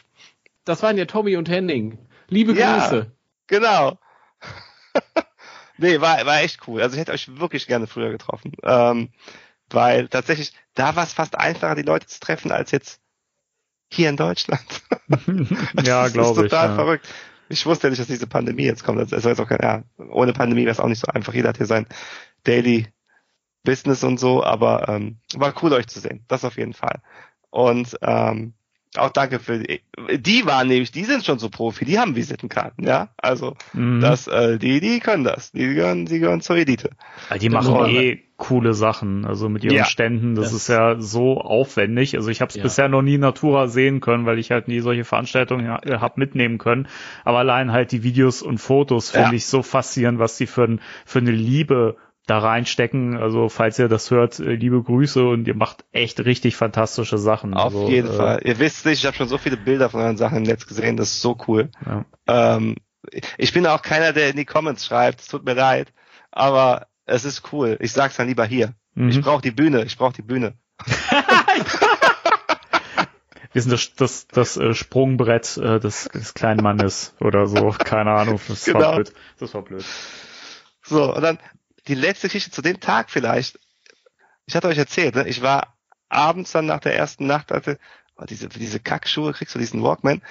Das waren ja Tommy und Henning. Liebe Ja. Grüße. Genau. nee, war, war echt cool. Also ich hätte euch wirklich gerne früher getroffen. Ähm, weil tatsächlich, da war es fast einfacher, die Leute zu treffen, als jetzt hier in Deutschland. ja, Das glaube ist ich. total Ja. verrückt. Ich wusste ja nicht, dass diese Pandemie jetzt kommt. Das ist jetzt auch ja, ohne Pandemie wäre es auch nicht so einfach. Jeder hat hier sein Daily Business und so, aber ähm, war cool, euch zu sehen. Das auf jeden Fall. Und ähm, auch danke für die. Die waren nämlich, die sind schon so Profi, die haben Visitenkarten, ja. Also Mhm. das, äh, die, die können das. Die gehören, die gehören zur Elite. Ja, die machen eh coole Sachen, also mit ihren Ja. Ständen, das, Das- ist ja so aufwendig. Also ich habe es Ja. bisher noch nie in Natura sehen können, weil ich halt nie solche Veranstaltungen ha hab mitnehmen können. Aber allein halt die Videos und Fotos finde Ja. ich so faszinierend, was die für, ein, für eine Liebe da reinstecken. Also falls ihr das hört, äh, liebe Grüße und ihr macht echt richtig fantastische Sachen. Auf also, jeden äh, Fall. Ihr wisst nicht, ich habe schon so viele Bilder von euren Sachen im Netz gesehen, das ist so cool. Ja. Ähm, ich bin auch keiner, der in die Comments schreibt, es tut mir leid, aber es ist cool. Ich sag's dann lieber hier. Mhm. Ich brauche die Bühne, ich brauche die Bühne. Wir sind das, das, das äh, Sprungbrett äh, des, des kleinen Mannes oder so. Keine Ahnung. Das war Genau. blöd. Das war blöd. So, und dann die letzte Geschichte zu dem Tag vielleicht. Ich hatte euch erzählt, ne? ich war abends dann nach der ersten Nacht, hatte oh, diese, diese Kackschuhe, kriegst du diesen Walkman.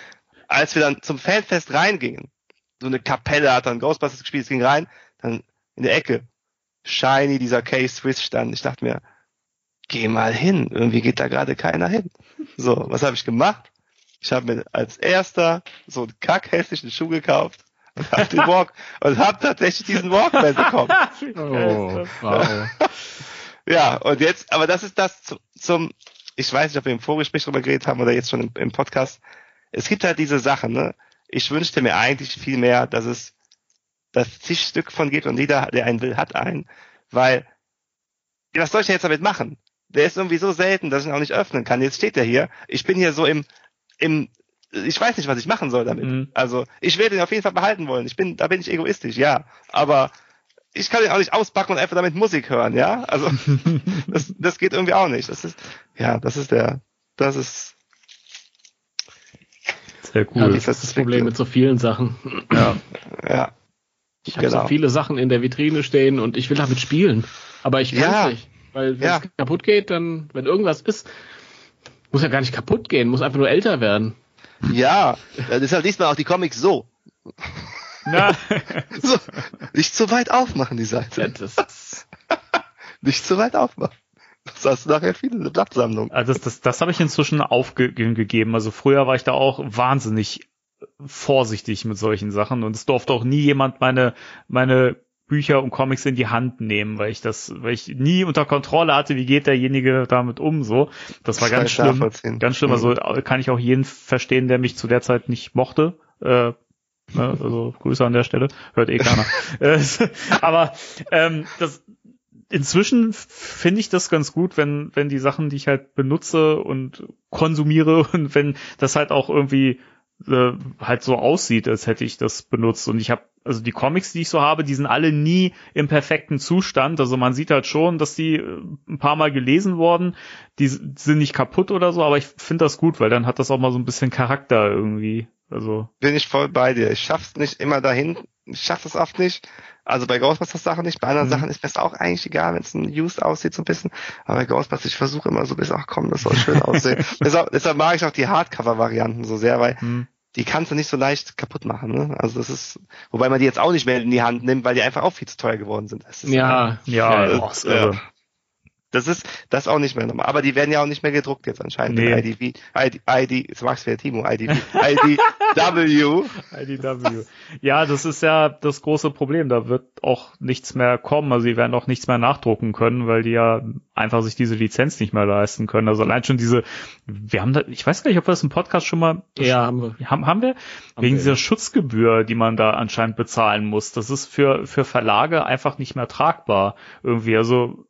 Als wir dann zum Fanfest reingingen, so eine Kapelle hat dann Ghostbusters gespielt, es ging rein, dann in der Ecke, shiny dieser K-Swiss stand. Ich dachte mir, geh mal hin, irgendwie geht da gerade keiner hin. So, was habe ich gemacht? Ich habe mir als erster so einen kackhässlichen Schuh gekauft und habe den Walk und habe tatsächlich diesen Walkman bekommen. Oh, wow. Ja, und jetzt, aber das ist das zu, zum, ich weiß nicht, ob wir im Vorgespräch drüber geredet haben oder jetzt schon im, im Podcast. Es gibt halt diese Sachen, ne? Ich wünschte mir eigentlich viel mehr, dass es das Tischstück von gibt und jeder, der einen will, hat einen. Weil, was soll ich denn jetzt damit machen? Der ist irgendwie so selten, dass ich ihn auch nicht öffnen kann. Jetzt steht er hier. Ich bin hier so im, im, ich weiß nicht, was ich machen soll damit. Mhm. Also, ich werde ihn auf jeden Fall behalten wollen. Ich bin, da bin ich egoistisch, ja. Aber ich kann ihn auch nicht auspacken und einfach damit Musik hören, ja. Also, das, das geht irgendwie auch nicht. Das ist, ja, das ist der, das ist, Sehr Ja, cool. das ist das Problem mit so vielen Sachen. Ja. ja. Ich habe Genau. so viele Sachen in der Vitrine stehen und ich will damit spielen. Aber ich kann Ja. es nicht. Weil wenn Ja. es kaputt geht, dann, wenn irgendwas ist, muss ja gar nicht kaputt gehen, muss einfach nur älter werden. Ja, deshalb liest man auch die Comics so. Na, so. Nicht zu weit aufmachen, die Ja, Seite. das ist, Nicht zu weit aufmachen. Das hast du nachher viele eine Blattsammlung. also das, das, das habe ich inzwischen aufgegeben. Also früher war ich da auch wahnsinnig vorsichtig mit solchen Sachen und es durfte auch nie jemand meine, meine Bücher und Comics in die Hand nehmen, weil ich das, weil ich nie unter Kontrolle hatte, wie geht derjenige damit um, so. Das war ganz schlimm. Ganz schlimm. Mhm. Also kann ich auch jeden verstehen, der mich zu der Zeit nicht mochte. Äh, ne, also Grüße an der Stelle. Hört eh keiner. Äh, Aber ähm, das inzwischen finde ich das ganz gut, wenn, wenn die Sachen, die ich halt benutze und konsumiere und wenn das halt auch irgendwie äh, halt so aussieht, als hätte ich das benutzt. Und ich habe, also die Comics, die ich so habe, die sind alle nie im perfekten Zustand. Also man sieht halt schon, dass die äh, ein paar Mal gelesen worden, die sind nicht kaputt oder so, aber ich finde das gut, weil dann hat das auch mal so ein bisschen Charakter irgendwie. Also, Bin ich voll bei dir. Ich schaff's nicht immer dahin. Ich schaff es oft nicht. Also bei Ghostbusters Sachen nicht. Bei anderen Mhm. Sachen ist mir das auch eigentlich egal, wenn es ein Used aussieht so ein bisschen. Aber bei Ghostbusters, ich versuche immer so ein bisschen, ach komm, das soll schön aussehen. deshalb, deshalb mag ich auch die Hardcover-Varianten so sehr, weil hm. Die kannst du nicht so leicht kaputt machen. Ne? Also das ist, wobei man die jetzt auch nicht mehr in die Hand nimmt, weil die einfach auch viel zu teuer geworden sind. Das ist ja, ja, ja, ist ja. Das ist das ist auch nicht mehr normal. Aber die werden ja auch nicht mehr gedruckt jetzt anscheinend. Nee. IDV, ID, ID, jetzt magst du ja Timo, IDV, IDW. IDW. Ja, das ist ja das große Problem. Da wird auch nichts mehr kommen. Also die werden auch nichts mehr nachdrucken können, weil die ja einfach sich diese Lizenz nicht mehr leisten können. Also allein schon diese, wir haben da, ich weiß gar nicht, ob wir das im Podcast schon mal ja, haben wir. haben, haben wir? Haben Wegen wir. dieser Schutzgebühr, die man da anscheinend bezahlen muss. Das ist für, für Verlage einfach nicht mehr tragbar. Irgendwie. Also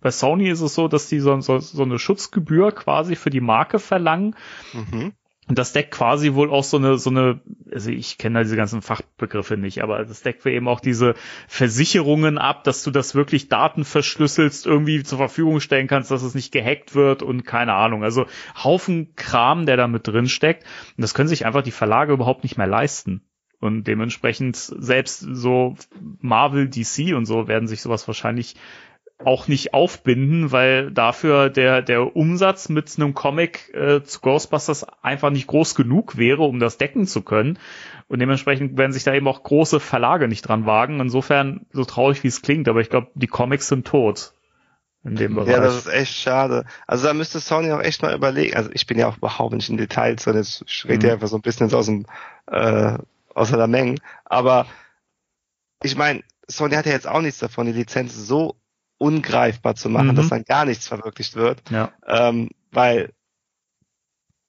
bei Sony ist es so, dass die so, so, so eine Schutzgebühr quasi für die Marke verlangen. Mhm. Und das deckt quasi wohl auch so eine, so eine, also ich kenne da diese ganzen Fachbegriffe nicht, aber das deckt für eben auch diese Versicherungen ab, dass du das wirklich datenverschlüsselst irgendwie zur Verfügung stellen kannst, dass es nicht gehackt wird und keine Ahnung. Also Haufen Kram, der da mit drin steckt. Und das können sich einfach die Verlage überhaupt nicht mehr leisten. Und dementsprechend selbst so Marvel, DC und so werden sich sowas wahrscheinlich auch nicht aufbinden, weil dafür der, der Umsatz mit einem Comic äh, zu Ghostbusters einfach nicht groß genug wäre, um das decken zu können. Und dementsprechend werden sich da eben auch große Verlage nicht dran wagen. Insofern, so traurig wie es klingt, aber ich glaube, die Comics sind tot in dem Bereich. Ja, das ist echt schade. Also da müsste Sony auch echt mal überlegen. Also ich bin ja auch überhaupt nicht in Details. Jetzt ich rede Mhm. ja einfach so ein bisschen aus dem äh, aus der Menge. Aber ich meine, Sony hat ja jetzt auch nichts davon, die Lizenz so ungreifbar zu machen, Mhm. dass dann gar nichts verwirklicht wird. ja. Ähm, weil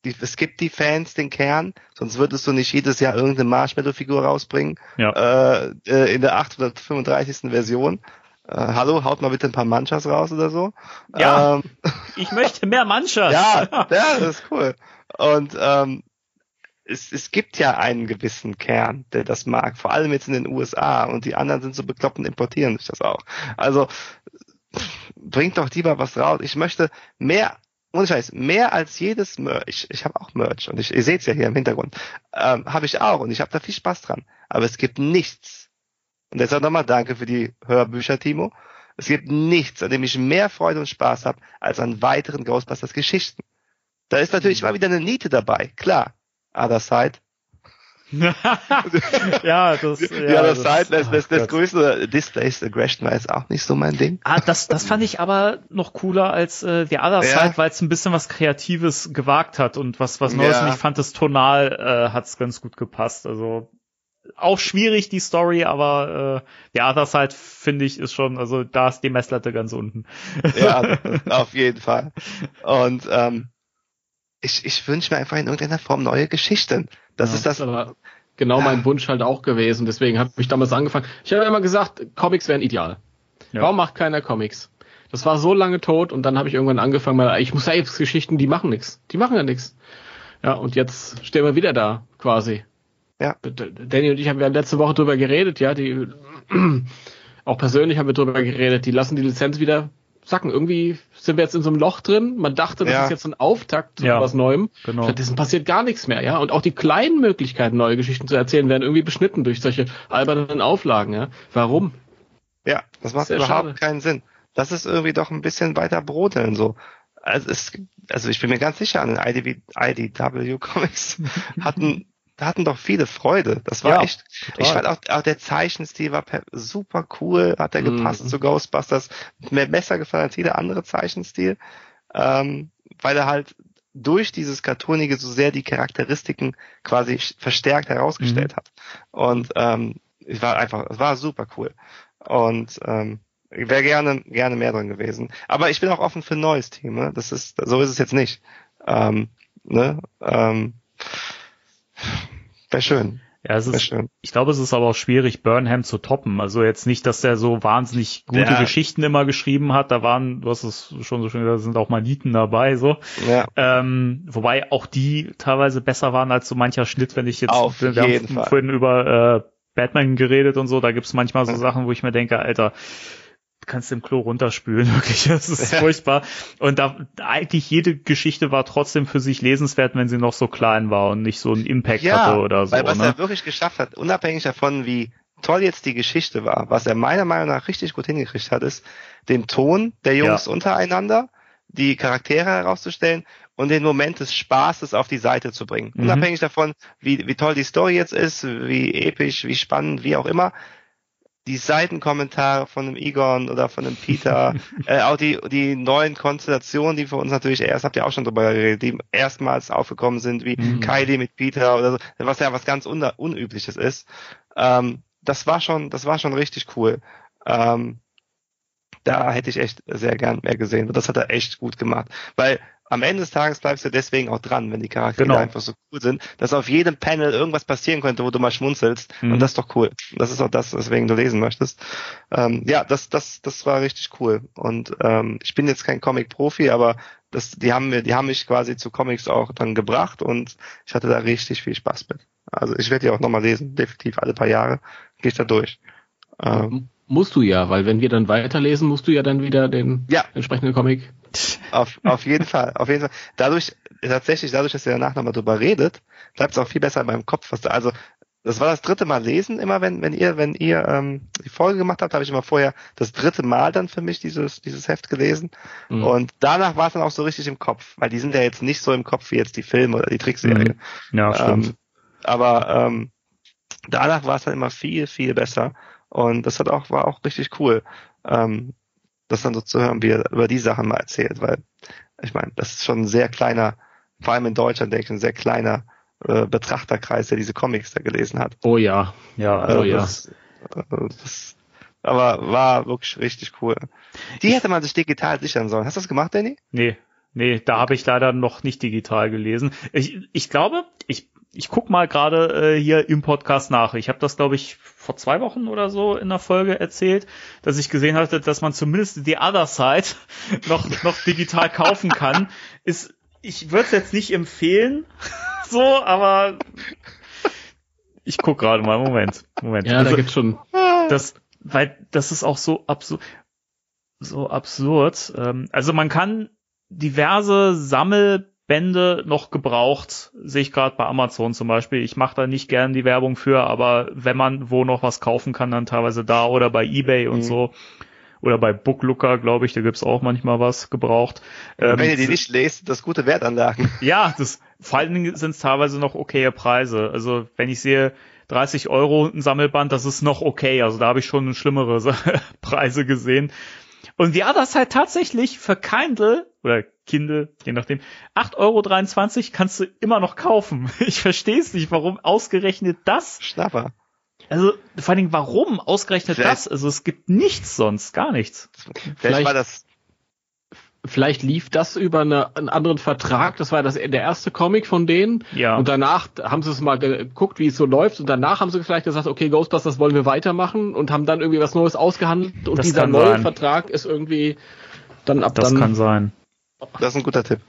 die, es gibt die Fans, den Kern, sonst würdest du nicht jedes Jahr irgendeine Marshmallow-Figur rausbringen Ja. äh, äh, in der 835. Version. Äh, hallo, haut mal bitte ein paar Manchas raus oder so. Ja. Ähm, Ich möchte mehr Manchas. ja, ja, das ist cool. Und ähm, es, es gibt ja einen gewissen Kern, der das mag, vor allem jetzt in den USA und die anderen sind so bekloppt und importieren sich das auch. Also bringt doch lieber was raus. Ich möchte mehr, ohne Scheiß, mehr als jedes Merch. Ich, ich habe auch Merch und ich, ihr seht es ja hier im Hintergrund. Ähm, habe ich auch und ich habe da viel Spaß dran. Aber es gibt nichts. Und deshalb nochmal danke für die Hörbücher, Timo. Es gibt nichts, an dem ich mehr Freude und Spaß habe, als an weiteren Ghostbusters Geschichten. Da ist natürlich immer wieder eine Niete dabei, klar. Other Side. ja, das, Die ja, andere Seite, das, oh das, das größte Displaced Aggression war jetzt auch nicht so mein Ding. Ah, das, das fand ich aber noch cooler als äh, The Other Ja. Side, weil es ein bisschen was Kreatives gewagt hat und was, was Neues. Ja. Und ich fand es tonal äh, hat's ganz gut gepasst. Also auch schwierig die Story, aber äh, The Other Side finde ich ist schon, also da ist die Messlatte ganz unten. Ja, auf jeden Fall. Und ähm, ich, ich wünsche mir einfach in irgendeiner Form neue Geschichten. Das Ja. ist das. aber genau mein Wunsch halt auch gewesen. Deswegen habe ich damals angefangen. Ich habe immer gesagt, Comics wären ideal. Ja. Warum macht keiner Comics? Das war so lange tot und dann habe ich irgendwann angefangen, weil ich muss selbst Geschichten, die machen nichts. Die machen ja nichts. Ja, und jetzt stehen wir wieder da, quasi. Ja. Danny und ich haben ja letzte Woche drüber geredet, ja, die auch persönlich haben wir drüber geredet, die lassen die Lizenz wieder sacken. Irgendwie sind wir jetzt in so einem Loch drin. Man dachte, das Ja. ist jetzt ein Auftakt zu Ja. was Neuem. Genau. Stattdessen passiert gar nichts mehr, ja. Und auch die kleinen Möglichkeiten, neue Geschichten zu erzählen, werden irgendwie beschnitten durch solche albernen Auflagen, ja. Warum? Ja, das macht Sehr überhaupt schade. keinen Sinn. Das ist irgendwie doch ein bisschen weiter brodeln so. Also, es, also ich bin mir ganz sicher, an den IDW, IDW Comics hatten hatten doch viele Freude. Das war Ja, echt. total. Ich fand auch, auch der Zeichenstil war per, super cool, hat er Mhm. gepasst zu Ghostbusters. Mir besser gefallen als jeder andere Zeichenstil, ähm, weil er halt durch dieses Cartoonige so sehr die Charakteristiken quasi verstärkt herausgestellt hat. Und ähm, es war einfach, es war super cool. Und ähm, ich wäre gerne, gerne mehr drin gewesen. Aber ich bin auch offen für ein neues Team. Ne? Das ist, so ist es jetzt nicht. Ähm, ne? ähm, wäre schön. Ja, es ist, schön. ich glaube, es ist aber auch schwierig, Burnham zu toppen. Also jetzt nicht, dass der so wahnsinnig gute Ja. Geschichten immer geschrieben hat. Da waren, du hast es schon so schön gesagt, da sind auch Maniten dabei, so. Ja. Ähm, wobei auch die teilweise besser waren als so mancher Schnitt, wenn ich jetzt, Auf wir jeden haben Fall. vorhin über äh, Batman geredet und so, da gibt's manchmal so Ja. Sachen, wo ich mir denke, Alter, kannst im Klo runterspülen, wirklich, das ist Ja. furchtbar. Und da eigentlich jede Geschichte war trotzdem für sich lesenswert, wenn sie noch so klein war und nicht so einen Impact hatte oder so. weil was ne? er wirklich geschafft hat, unabhängig davon, wie toll jetzt die Geschichte war, was er meiner Meinung nach richtig gut hingekriegt hat, ist, den Ton der Jungs untereinander, die Charaktere herauszustellen und den Moment des Spaßes auf die Seite zu bringen. Mhm. Unabhängig davon, wie, wie toll die Story jetzt ist, wie episch, wie spannend, wie auch immer, die Seitenkommentare von dem Egon oder von dem Peter, äh, auch die, die neuen Konstellationen, die für uns natürlich erst, habt ihr auch schon drüber geredet, die erstmals aufgekommen sind, wie Mhm. Kylie mit Peter oder so, was ja was ganz un Unübliches ist. Ähm, das war schon, das war schon richtig cool. Ähm, da hätte ich echt sehr gern mehr gesehen. Und das hat er echt gut gemacht. Weil am Ende des Tages bleibst du deswegen auch dran, wenn die Charaktere Genau. einfach so cool sind, dass auf jedem Panel irgendwas passieren könnte, wo du mal schmunzelst. Mhm. Und das ist doch cool. Das ist auch das, weswegen du lesen möchtest. Ähm, ja, das, das, das war richtig cool. Und ähm, ich bin jetzt kein Comic-Profi, aber das, die haben mir, die haben mich quasi zu Comics auch dann gebracht und ich hatte da richtig viel Spaß mit. Also ich werde die auch nochmal lesen, definitiv alle paar Jahre gehe ich da durch. Ähm, Musst du ja, weil wenn wir dann weiterlesen, musst du ja dann wieder den Ja. entsprechenden Comic. Auf, auf jeden Fall, auf jeden Fall. Dadurch, tatsächlich, dadurch, dass ihr danach nochmal drüber redet, bleibt es auch viel besser in meinem Kopf. Was da, also, das war das dritte Mal lesen, immer wenn, wenn ihr, wenn ihr ähm, die Folge gemacht habt, habe ich immer vorher das dritte Mal dann für mich dieses, dieses Heft gelesen. Mhm. Und danach war es dann auch so richtig im Kopf, weil die sind ja jetzt nicht so im Kopf wie jetzt die Filme oder die Trickserie. Ja, stimmt. Ähm, aber ähm, danach war es dann immer viel, viel besser. Und das hat auch, war auch richtig cool, ähm, das dann so zu hören, wie er über die Sachen mal erzählt, weil ich meine, das ist schon ein sehr kleiner, vor allem in Deutschland, denke ich, ein sehr kleiner äh, Betrachterkreis, der diese Comics da gelesen hat. Oh ja. ja, Also Oh ja. Das, äh, das, aber war wirklich richtig cool. Die hätte man sich digital sichern sollen. Hast du das gemacht, Danny? Nee, nee, da habe ich leider noch nicht digital gelesen. Ich, ich glaube, ich, ich guck mal gerade äh, hier im Podcast nach. Ich habe das, glaube ich, vor zwei Wochen oder so in der Folge erzählt, dass ich gesehen hatte, dass man zumindest die Other Side noch, noch digital kaufen kann. Ist, ich würde es jetzt nicht empfehlen, so, aber ich guck gerade mal. Moment, Moment. Ja, Also- da gibt's schon. das, weil das ist auch so absurd, so absurd. Ähm, also man kann diverse Sammelbände noch gebraucht, sehe ich gerade bei Amazon zum Beispiel. Ich mache da nicht gern die Werbung für, aber wenn man wo noch was kaufen kann, dann teilweise da oder bei eBay und Mhm. so. Oder bei Booklooker, glaube ich, da gibt's auch manchmal was gebraucht. Ähm, wenn ihr die nicht lest, das gute Wertanlagen. ja, das, vor allen Dingen sind es teilweise noch okaye Preise. Also wenn ich sehe 30 Euro ein Sammelband, das ist noch okay. Also da habe ich schon schlimmere Preise gesehen. Und ja, das halt tatsächlich für Kindle oder Kindle, je nachdem, 8,23 Euro kannst du immer noch kaufen. Ich verstehe es nicht, warum ausgerechnet das. Schnapper. Also vor allen Dingen, warum ausgerechnet Vielleicht- das? Also es gibt nichts sonst, gar nichts. Vielleicht, Vielleicht- war das, Vielleicht lief das über eine, einen anderen Vertrag. Das war das, der erste Comic von denen. Ja. Und danach haben sie es mal geguckt, wie es so läuft. Und danach haben sie vielleicht gesagt, okay, Ghostbusters wollen wir weitermachen und haben dann irgendwie was Neues ausgehandelt. Und Das dieser neue sein. Vertrag ist irgendwie dann ab Das dann. kann sein. Das ist ein guter Tipp.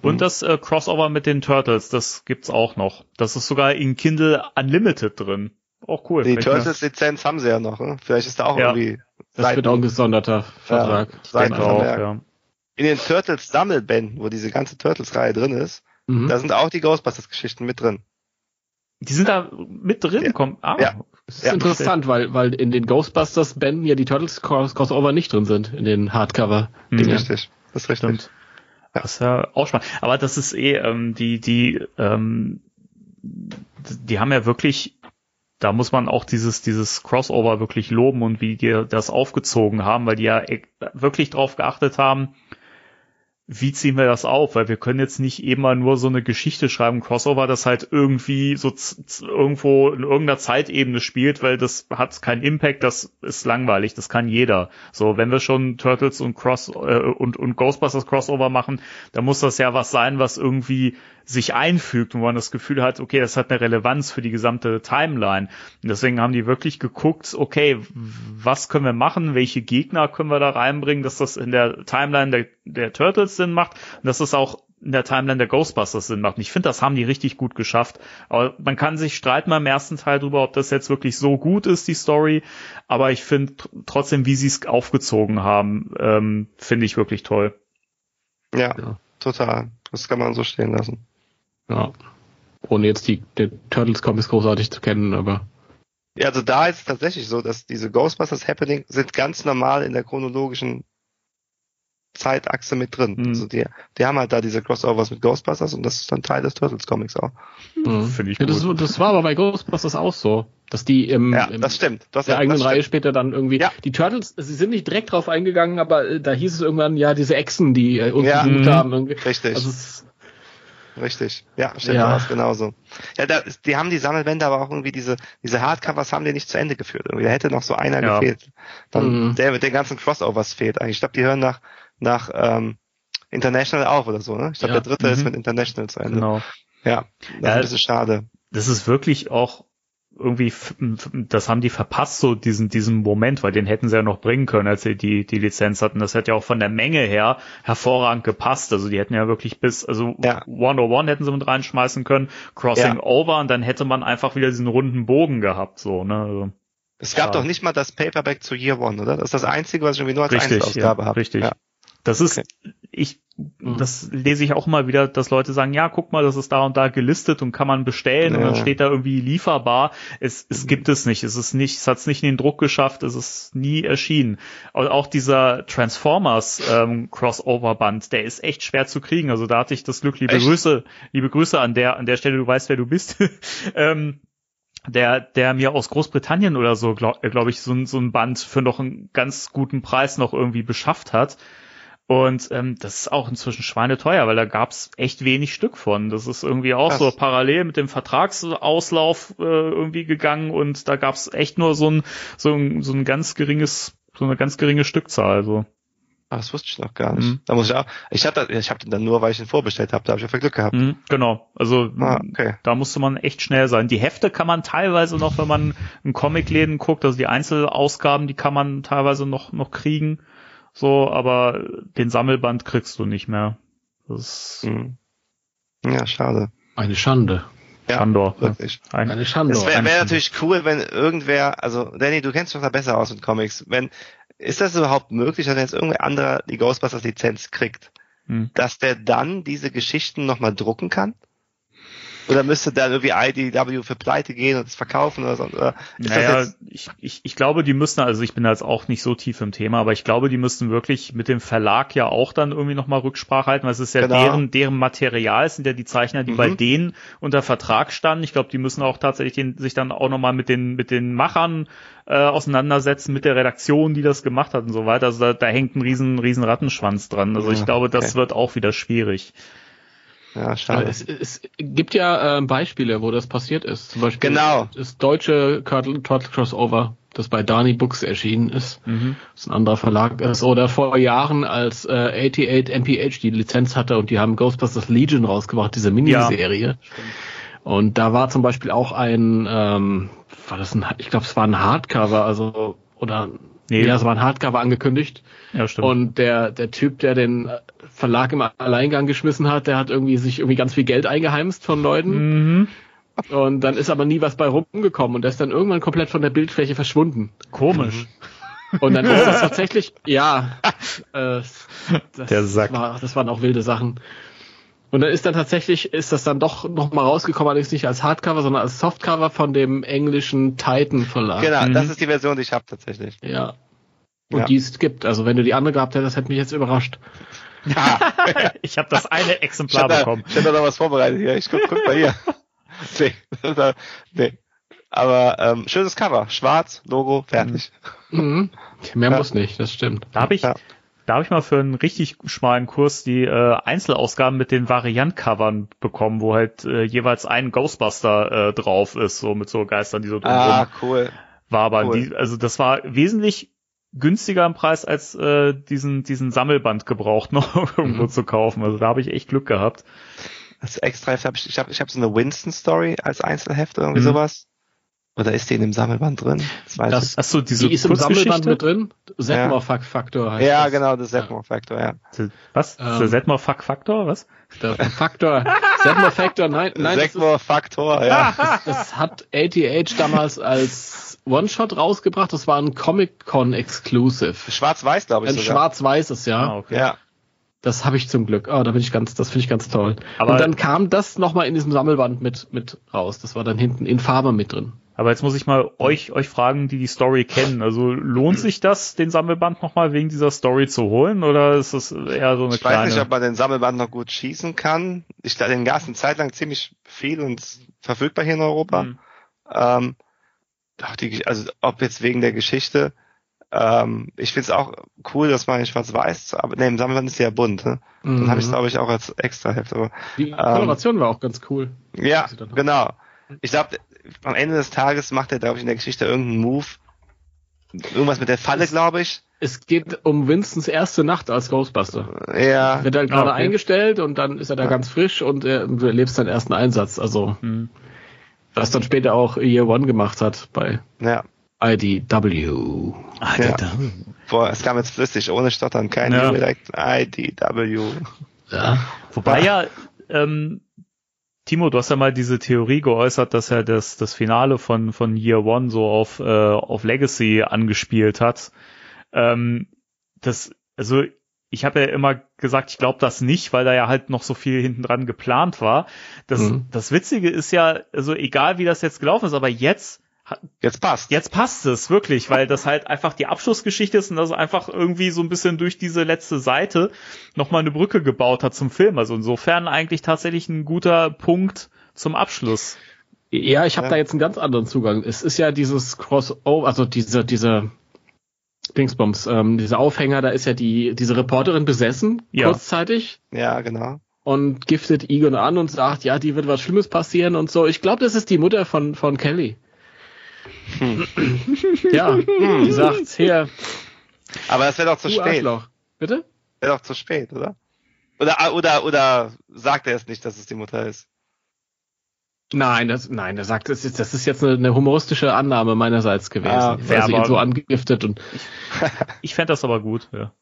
Und das äh, Crossover mit den Turtles, das gibt's auch noch. Das ist sogar in Kindle Unlimited drin. Auch cool. Die Turtles-Lizenz haben sie ja noch. Ne? Vielleicht ist da auch Ja. irgendwie das wird auch ein gesonderter Vertrag. Seiten Denke auch, ja. In den Turtles-Sammelbänden, wo diese ganze Turtles-Reihe drin ist, Mhm. da sind auch die Ghostbusters-Geschichten mit drin. Die sind da mit drin. Ja. Komm, ah, Ja. Das ist Ja. interessant, weil, weil in den Ghostbusters-Bänden ja die Turtles Cross Crossover nicht drin sind, in den Hardcover. Mhm. Dingen. Richtig. Das ist richtig. Stimmt. Das ist ja auch spannend. Aber das ist eh, ähm, die, die, ähm, die haben ja wirklich, da muss man auch dieses, dieses Crossover wirklich loben und wie die das aufgezogen haben, weil die ja e- wirklich drauf geachtet haben, wie ziehen wir das auf? Weil wir können jetzt nicht immer nur so eine Geschichte schreiben, Crossover, das halt irgendwie so irgendwo in irgendeiner Zeitebene spielt, weil das hat keinen Impact, das ist langweilig, das kann jeder. So, wenn wir schon Turtles und Cross äh, und, und Ghostbusters Crossover machen, dann muss das ja was sein, was irgendwie sich einfügt und wo man das Gefühl hat, okay, das hat eine Relevanz für die gesamte Timeline. Und deswegen haben die wirklich geguckt, okay, was können wir machen, welche Gegner können wir da reinbringen, dass das in der Timeline der, der Turtles Sinn macht und dass das auch in der Timeline der Ghostbusters Sinn macht. Und ich finde, das haben die richtig gut geschafft. Aber man kann sich streiten beim ersten Teil drüber, ob das jetzt wirklich so gut ist, die Story. Aber ich finde tr- trotzdem, wie sie es aufgezogen haben, ähm, finde ich wirklich toll. Ja, Ja. total. Das kann man so stehen lassen. Ja. Ohne jetzt die, die Turtles Comics großartig zu kennen, aber. Ja, also da ist es tatsächlich so, dass diese Ghostbusters Happening sind ganz normal in der chronologischen Zeitachse mit drin. Mhm. Also die, die haben halt da diese Crossovers mit Ghostbusters und das ist dann Teil des Turtles Comics auch. Mhm. Finde ich ja, das, gut. das war aber bei Ghostbusters auch so, dass die im, Ja, im das stimmt. Du hast der eigenen das Reihe stimmt. später dann irgendwie. Ja. Die Turtles, sie sind nicht direkt drauf eingegangen, aber äh, da hieß es irgendwann, ja, diese Echsen, die äh, uns Ja. gesucht Mhm. haben. Irgendwie. Richtig, Also es, richtig. Ja, stimmt, Ja. das genauso. Ja, da, ist- die haben die Sammelbände, aber auch irgendwie diese, diese Hardcovers haben die nicht zu Ende geführt. Irgendwie. Da hätte noch so einer Ja. gefehlt. Dann Mhm. der mit den ganzen Crossovers fehlt eigentlich. Ich glaube, die hören nach, nach ähm, International auf oder so, ne? Ich glaube, Ja. der dritte ist Mhm. mit International zu Ende. Genau. Ja, das ist Ja, ein bisschen schade. das ist wirklich auch irgendwie, das haben die verpasst, so diesen, diesen Moment, weil den hätten sie ja noch bringen können, als sie die, die Lizenz hatten. Das hätte ja auch von der Menge her hervorragend gepasst. Also die hätten ja wirklich bis, also Ja. 101 hätten sie mit reinschmeißen können, Crossing Ja. Over und dann hätte man einfach wieder diesen runden Bogen gehabt, so, ne? Also, Es gab Schade. doch nicht mal das Paperback zu Year One, oder? Das ist das Einzige, was ich irgendwie nur als richtig, ja, Einzelausgabe habe. richtig. Ja. Das ist, Okay. ich, Mhm. das lese ich auch immer wieder, dass Leute sagen, ja, guck mal, das ist da und da gelistet und kann man bestellen und Ja. dann steht da irgendwie lieferbar. Es, es gibt es nicht. Es ist nicht, es hat es nicht in den Druck geschafft. Es ist nie erschienen. Und auch dieser Transformers ähm, Crossover Band, der ist echt schwer zu kriegen. Also da hatte ich das Glück, liebe Echt? Grüße, liebe Grüße an der, an der Stelle, du weißt, wer du bist. ähm, der, der mir aus Großbritannien oder so, glaube glaub ich, so, ein- so ein Band für noch einen ganz guten Preis noch irgendwie beschafft hat. Und ähm, das ist auch inzwischen schweineteuer, weil da gab's echt wenig Stück von. Das ist irgendwie auch Krass. so parallel mit dem Vertragsauslauf äh, irgendwie gegangen und da gab's echt nur so ein, so ein, so ein ganz geringes, so eine ganz geringe Stückzahl. Also. Ah, das wusste ich noch gar nicht. Mhm. Da muss ich auch. Ich hatte, ich habe den dann nur, weil ich ihn vorbestellt habe. Da habe ich ja Glück gehabt. Mhm, genau. Also Ah, okay. da musste man echt schnell sein. Die Hefte kann man teilweise noch, wenn man in Comicläden guckt, also die Einzelausgaben, die kann man teilweise noch noch kriegen. So, aber den Sammelband kriegst du nicht mehr. Das ist Mhm. Ja, schade. eine Schande. Ja, Schandor. wirklich. Ein, Eine Schande. Es wäre wär natürlich cool, wenn irgendwer, also Danny, du kennst dich doch da besser aus mit Comics. Wenn ist das überhaupt möglich, dass jetzt irgendwer anderer die Ghostbusters Lizenz kriegt, Hm. dass der dann diese Geschichten nochmal drucken kann? Oder müsste dann irgendwie IDW für Pleite gehen und es verkaufen oder so? Oder Naja, ich, ich, ich glaube, die müssen, also ich bin da jetzt auch nicht so tief im Thema, aber ich glaube, die müssten wirklich mit dem Verlag ja auch dann irgendwie nochmal Rücksprache halten, weil es ist ja Genau. deren, deren Material, es sind ja die Zeichner, die Mhm. bei denen unter Vertrag standen. Ich glaube, die müssen auch tatsächlich den, sich dann auch nochmal mit den, mit den Machern äh, auseinandersetzen, mit der Redaktion, die das gemacht hat und so weiter. Also da, da hängt ein riesen, riesen Rattenschwanz dran. Also ich Ja, glaube, das okay. wird auch wieder schwierig. Ja, schade. es, es gibt ja ähm, Beispiele, wo das passiert ist. Zum Beispiel Genau. das deutsche Turtle, Turtle Crossover, das bei Darny Books erschienen ist. Das ein anderer Verlag ist. Oder vor Jahren, als äh, 88 MPH die Lizenz hatte und die haben Ghostbusters Legion rausgebracht, diese Miniserie. Und da war zum Beispiel auch ein, ähm, war das ein, ich glaube, es war ein Hardcover, also oder Nee. ja, es war ein Hardcover angekündigt. Ja, stimmt. Und der, der Typ, der den Verlag im Alleingang geschmissen hat, der hat irgendwie sich irgendwie ganz viel Geld eingeheimst von Leuten. mhm. Und dann ist aber nie was bei rumgekommen und der ist dann irgendwann komplett von der Bildfläche verschwunden. Komisch. Und dann ist das tatsächlich, ja, äh, das, Der Sack. War, das waren auch wilde Sachen. Und dann ist dann tatsächlich, ist das dann doch noch mal rausgekommen, allerdings nicht als Hardcover, sondern als Softcover von dem englischen Titan Verlag. Genau, Mhm. das ist die Version, die ich habe tatsächlich. Ja. Und Ja. die es gibt. Also wenn du die andere gehabt hättest, hätte mich jetzt überrascht. Ja, Ich habe das eine ich Exemplar habe da, bekommen. ich hab da noch was vorbereitet hier. Ich guck, guck mal hier. Nee, da- nee. Aber ähm, schönes Cover. Schwarz, Logo, fertig. Mhm. Mehr Ja. muss nicht, das stimmt. Da habe ich, Ja. Da habe ich mal für einen richtig schmalen Kurs die äh, Einzelausgaben mit den Variant-Covern bekommen, wo halt äh, jeweils ein Ghostbuster äh, drauf ist, so mit so Geistern, die so drumherum Ah, cool. wabern. cool. Die, also das war wesentlich günstiger im Preis als äh, diesen diesen Sammelband gebraucht noch irgendwo Mhm. zu kaufen. Also da habe ich echt Glück gehabt. Das Extraheft habe ich, ich habe ich hab so eine Winston-Story als Einzelheft oder irgendwie Mhm. sowas. Oder ist die in dem Sammelband drin? Das weiß Das, Ach so, diese die ist im Sammelband mit drin. Setmore-Faktor heißt Ja, das. genau, das Setmore-Faktor, ja. Was? Ähm. der Setmore Fuck Factor? Was? Der Faktor. Setmore-Faktor, nein, nein, das, Setmore-Faktor, ja. das hat ATH damals als One-Shot rausgebracht. Das war ein Comic-Con-Exclusive. Schwarz-Weiß, glaube ich Ein sogar. schwarz-weißes, ja. Ah, okay. Ja. Das habe ich zum Glück. Oh, da bin ich ganz, das finde ich ganz toll. Aber- und dann kam das nochmal in diesem Sammelband mit, mit raus. Das war dann hinten in Farbe mit drin. Aber jetzt muss ich mal euch, euch fragen, die die Story kennen. Also lohnt sich das, den Sammelband nochmal wegen dieser Story zu holen? Oder ist das eher so eine Ich kleine... weiß nicht, ob man den Sammelband noch gut schießen kann. Ich glaube, den gab es eine Zeit lang ziemlich viel und verfügbar hier in Europa. Hm. Ähm, ach, die, also ob jetzt wegen der Geschichte. Ähm, ich finde es auch cool, dass man in Schwarz-Weiß, aber ne, im Sammelband ist ja bunt. Ne? Dann Mhm. habe ich es, glaube ich, auch als Extra-Heft. Aber Die Koloration war auch ganz cool. ja, dann genau. Ich glaube, am Ende des Tages macht er, glaube ich, in der Geschichte irgendeinen Move. Irgendwas mit der Falle, glaube ich. Es geht um Winstons erste Nacht als Ghostbuster. Ja, Wird halt gerade okay. eingestellt und dann ist er da ganz frisch und er, du erlebst seinen ersten Einsatz. Also, Hm. was dann später auch Year One gemacht hat bei ja. IDW. Ah, Ja. Boah, es kam jetzt flüssig, ohne Stottern. Kein Ja. ja. direkt IDW. Ja. Wobei ja, ähm, Timo, du hast ja mal diese Theorie geäußert, dass er das, das Finale von, von Year One so auf, äh, auf Legacy angespielt hat. Ähm, das, also ich habe ja immer gesagt, ich glaube das nicht, weil da ja halt noch so viel hinten dran geplant war. Das, Mhm. das Witzige ist ja, also egal wie das jetzt gelaufen ist, aber jetzt Jetzt passt. Jetzt passt es wirklich, weil das halt einfach die Abschlussgeschichte ist und das einfach irgendwie so ein bisschen durch diese letzte Seite nochmal eine Brücke gebaut hat zum Film. Also insofern eigentlich tatsächlich ein guter Punkt zum Abschluss. Ja, ich habe Ja. da jetzt einen ganz anderen Zugang. Es ist ja dieses Crossover, also diese, diese Dingsbums, ähm, dieser Aufhänger, da ist ja die, diese Reporterin besessen, Ja. kurzzeitig, Ja, genau. und giftet Egon an und sagt, ja, die wird was Schlimmes passieren und so. Ich glaube, das ist die Mutter von, von Kelly. Ja, die sagt, hier, Aber das wäre doch zu du spät. Arschloch. Bitte? Wäre doch zu spät, oder? Oder, oder, oder sagt er es nicht, dass es die Mutter ist? Nein, das, nein, er sagt, das ist, das ist jetzt eine, eine humoristische Annahme meinerseits gewesen. Ah, weil ja, sie ihn so angegiftet und Ich fände das aber gut, ja.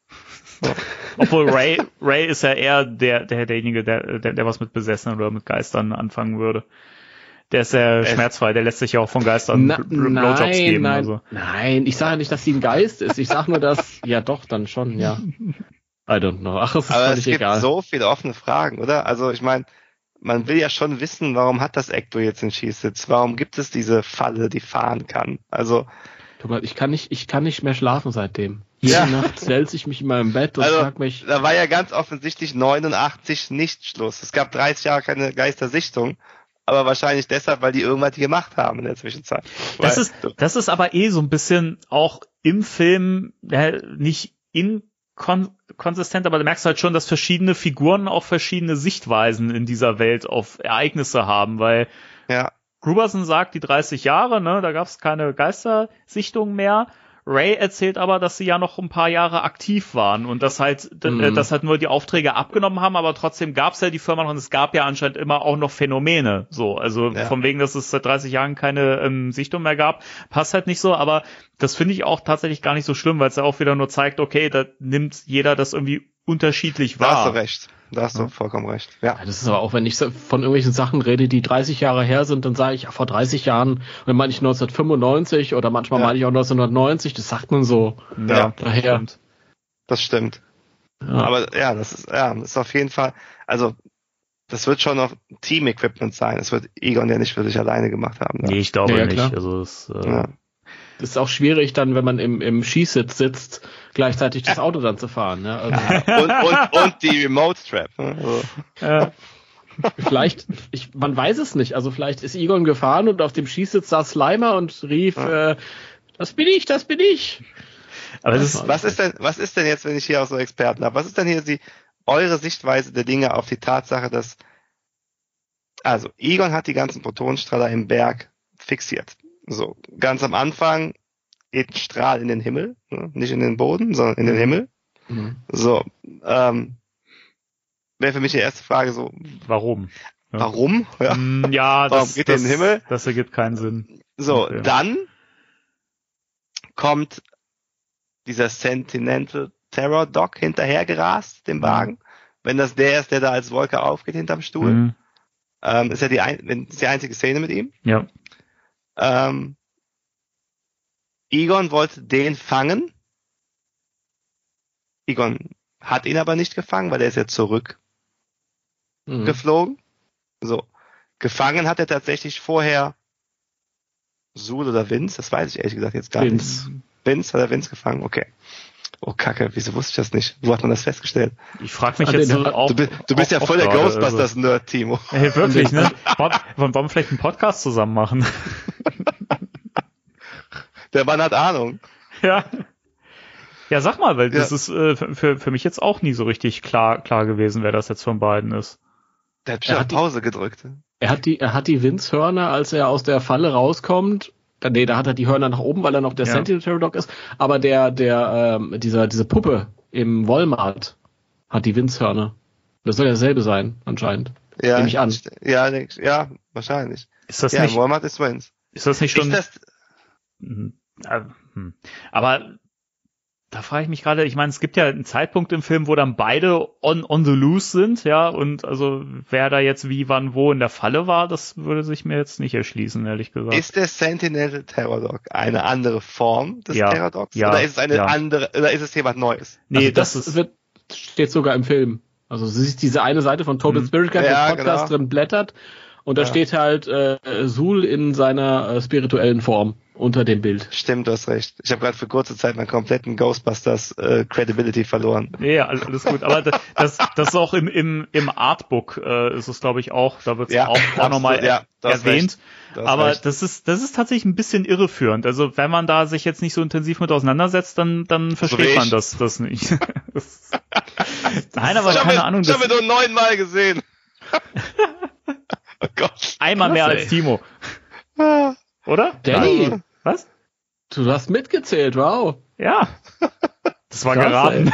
Obwohl Ray, Ray ist ja eher der, der, derjenige, der, der, der was mit Besessenen oder mit Geistern anfangen würde. Der ist ja Echt? schmerzfrei, der lässt sich ja auch von Geistern Na, Bl- Bl- Blowjobs nein, geben. nein, Also. nein, ich sage nicht, dass sie ein Geist ist. Ich sage nur, dass, ja doch, dann schon, ja. I don't know. Ach, das ist Aber es gibt egal. so viele offene Fragen, oder? Also ich meine, man will ja schon wissen, warum hat das Ecto jetzt den Schießsitz? Warum gibt es diese Falle, die fahren kann? Also, Thomas, ich kann nicht, ich kann nicht mehr schlafen seitdem. Jede Ja. Nacht wälze ich mich in meinem Bett und Also, frag mich, da war ja ganz offensichtlich 89 nicht Schluss. Es gab 30 Jahre keine Geistersichtung, aber wahrscheinlich deshalb, weil die irgendwas gemacht haben in der Zwischenzeit. Das Weil- ist, das ist aber eh so ein bisschen auch im Film ja, nicht inkonsistent, aber du merkst halt schon, dass verschiedene Figuren auch verschiedene Sichtweisen in dieser Welt auf Ereignisse haben, weil ja, Gruberson sagt die 30 Jahre, ne, da gab es keine Geistersichtung mehr. Ray erzählt aber, dass sie ja noch ein paar Jahre aktiv waren und dass halt, Mhm. äh, dass halt nur die Aufträge abgenommen haben, aber trotzdem gab es ja die Firma noch und es gab ja anscheinend immer auch noch Phänomene. So, also Ja. von wegen, dass es seit 30 Jahren keine ähm, Sichtung mehr gab, passt halt nicht so, aber das finde ich auch tatsächlich gar nicht so schlimm, weil es ja auch wieder nur zeigt, okay, da nimmt jeder das irgendwie unterschiedlich da hast du wahr. recht. Da hast du vollkommen recht. Ja. Ja, das ist aber auch, wenn ich von irgendwelchen Sachen rede, die 30 Jahre her sind, dann sage ich, ja, vor 30 Jahren, und dann meine ich 1995 oder manchmal Ja. meine ich auch 1990, das sagt man so. Ja, daher. stimmt. Das stimmt. Ja. Aber ja, das ist, ja, das ist auf jeden Fall, also, das wird schon noch Team-Equipment sein. Das wird Egon ja nicht für sich alleine gemacht haben. Ne? Nee, ich glaube Ja, ja, nicht. klar. Also es, äh, Ja. Das ist auch schwierig dann, wenn man im, im Skisitz sitzt, gleichzeitig das Auto dann zu fahren. Ne? Also Und, und, und die Remote Strap. Ne? Also, äh, vielleicht, ich, man weiß es nicht. Also vielleicht ist Egon gefahren und auf dem Skisitz saß Slimer und rief, äh, das bin ich, das bin ich. aber das ist, was ist denn, was ist denn jetzt, wenn ich hier auch so Experten habe? Was ist denn hier die, eure Sichtweise der Dinge auf die Tatsache, dass, also, Egon hat die ganzen Protonenstrahler im Berg fixiert. So, ganz am Anfang geht ein Strahl in den Himmel, ne? nicht in den Boden, sondern in den Himmel. Mhm. So, ähm, wäre für mich die erste Frage so, warum? Ja. warum? Ja. Mm, ja, Warum das, geht das, in den Himmel? das ergibt keinen Sinn. So, Okay. dann kommt dieser Sentinel Terror Dog hinterhergerast, dem Wagen. Wenn das der ist, der da als Wolke aufgeht hinterm Stuhl, Mhm. ähm, ist ja die, ein, ist die einzige Szene mit ihm. Ja. Ähm, Egon wollte den fangen. Egon hat ihn aber nicht gefangen, weil er ist ja zurückgeflogen. Mhm. So. Gefangen hat er tatsächlich vorher Sul oder Vince, das weiß ich ehrlich gesagt jetzt gar Vince. nicht. Vince, hat er Vince gefangen? Okay. Oh Kacke, wieso wusste ich das nicht? Wo hat man das festgestellt? Ich frage mich Ah, jetzt den- so auch. Du, bist- du bist auch- ja voll der Ghostbusters-Nerd, Timo. Also, hey, wirklich, ne? Wollen wir vielleicht einen Podcast zusammen machen? Der Mann hat Ahnung. ja. Ja, sag mal, weil das Ja. ist äh, für, für mich jetzt auch nie so richtig klar, klar gewesen, wer das jetzt von beiden ist. Der hat Er schon hat die- Pause gedrückt. Er hat die, er hat die Winzhörner, als er aus der Falle rauskommt. Da, nee, da hat er die Hörner nach oben, weil er noch der Ja. Sentinel Terror Dog ist. Aber der, der, ähm, dieser, diese Puppe im Walmart hat die Winzhörner. Das soll ja dasselbe sein, anscheinend. Ja, Nehme ich an. Ja, ja, wahrscheinlich. Ist das ja, nicht, Walmart ist Vince. ist das nicht schon, Ist das. Aber da frage ich mich gerade, ich meine, es gibt ja einen Zeitpunkt im Film, wo dann beide on, on the loose sind, ja, und also wer da jetzt wie, wann, wo in der Falle war, das würde sich mir jetzt nicht erschließen, ehrlich gesagt. ist der Sentinel Terror Dog eine andere Form des Ja, Terror Dogs? ja, oder ist es eine ja. andere, oder ist es jemand Neues? nee, also das, das, ist, wird, steht sogar im Film. Also sie ist diese eine Seite von Total Mhm. Spirit Guide, Ja, der Podcast genau. drin blättert. Und da Ja. steht halt äh, Sul in seiner äh, spirituellen Form unter dem Bild. Stimmt, du hast recht. Ich habe gerade für kurze Zeit meinen kompletten Ghostbusters äh, Credibility verloren. nee, all- alles gut, aber das, das, das ist auch im, im, im Artbook, äh, ist es glaube ich auch, da wird es Ja, auch, auch nochmal ja, erwähnt. hast Aber recht. das ist, das ist tatsächlich ein bisschen irreführend. Also wenn man da sich jetzt nicht so intensiv mit auseinandersetzt, dann, dann versteht ich. man das, das nicht. Das- Nein, aber ich habe keine Ahnung, ich das hab mir nur neunmal gesehen. oh Gott. einmal mehr Krass, als ey. Timo, Ah, oder? Danny, Nein. Was? du hast mitgezählt, wow. Ja. Das war Krass, geraten.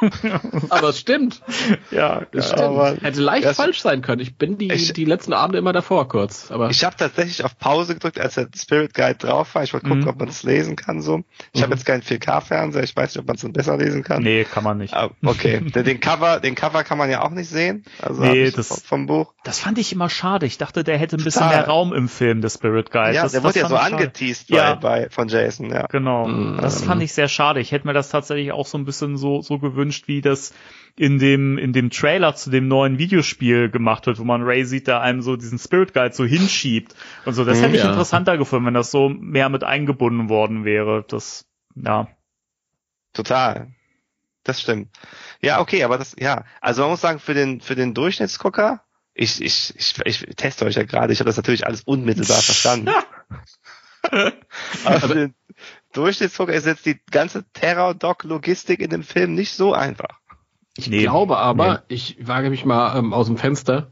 Aber es stimmt. Ja, Das ja. stimmt. aber- Hätte leicht Das- falsch sein können. Ich bin die, Ich- die letzten Abende immer davor kurz. Aber Ich habe tatsächlich auf Pause gedrückt, als der Spirit Guide drauf war. Ich wollte gucken, Mhm. ob man es lesen kann so. Ich habe Mhm. jetzt keinen 4K-Fernseher. Ich weiß nicht, ob man es dann besser lesen kann. Nee, kann man nicht. Ah, Okay, den, Cover, den Cover kann man ja auch nicht sehen. Also Nee, das- vom- Buch. Das fand ich immer schade. Ich dachte, der hätte ein bisschen Total. mehr Raum im Film, der Spirit Guide. ja, das, der das wurde ja so angeteased bei, Ja. bei von Jason. Ja. Genau. Mhm. Das fand ich sehr schade. Ich hätte mir das tatsächlich auch so ein bisschen so, so gewünscht, gewünscht, wie das in dem, in dem Trailer zu dem neuen Videospiel gemacht wird, wo man Ray sieht, da einem so diesen Spirit Guide so hinschiebt und so. Das hätte ich Ja. interessanter gefunden, wenn das so mehr mit eingebunden worden wäre. Das, ja. Total. Das stimmt. Ja, okay, aber das, ja. Also man muss sagen, für den, für den Durchschnittsgucker, ich, ich, ich, ich teste euch ja gerade, ich habe das natürlich alles unmittelbar verstanden. aber für den Durchschnittsgucker ist jetzt die ganze Terror-Doc-Logistik in dem Film nicht so einfach. Ich Nee. glaube aber, Nee. ich wage mich mal ähm, aus dem Fenster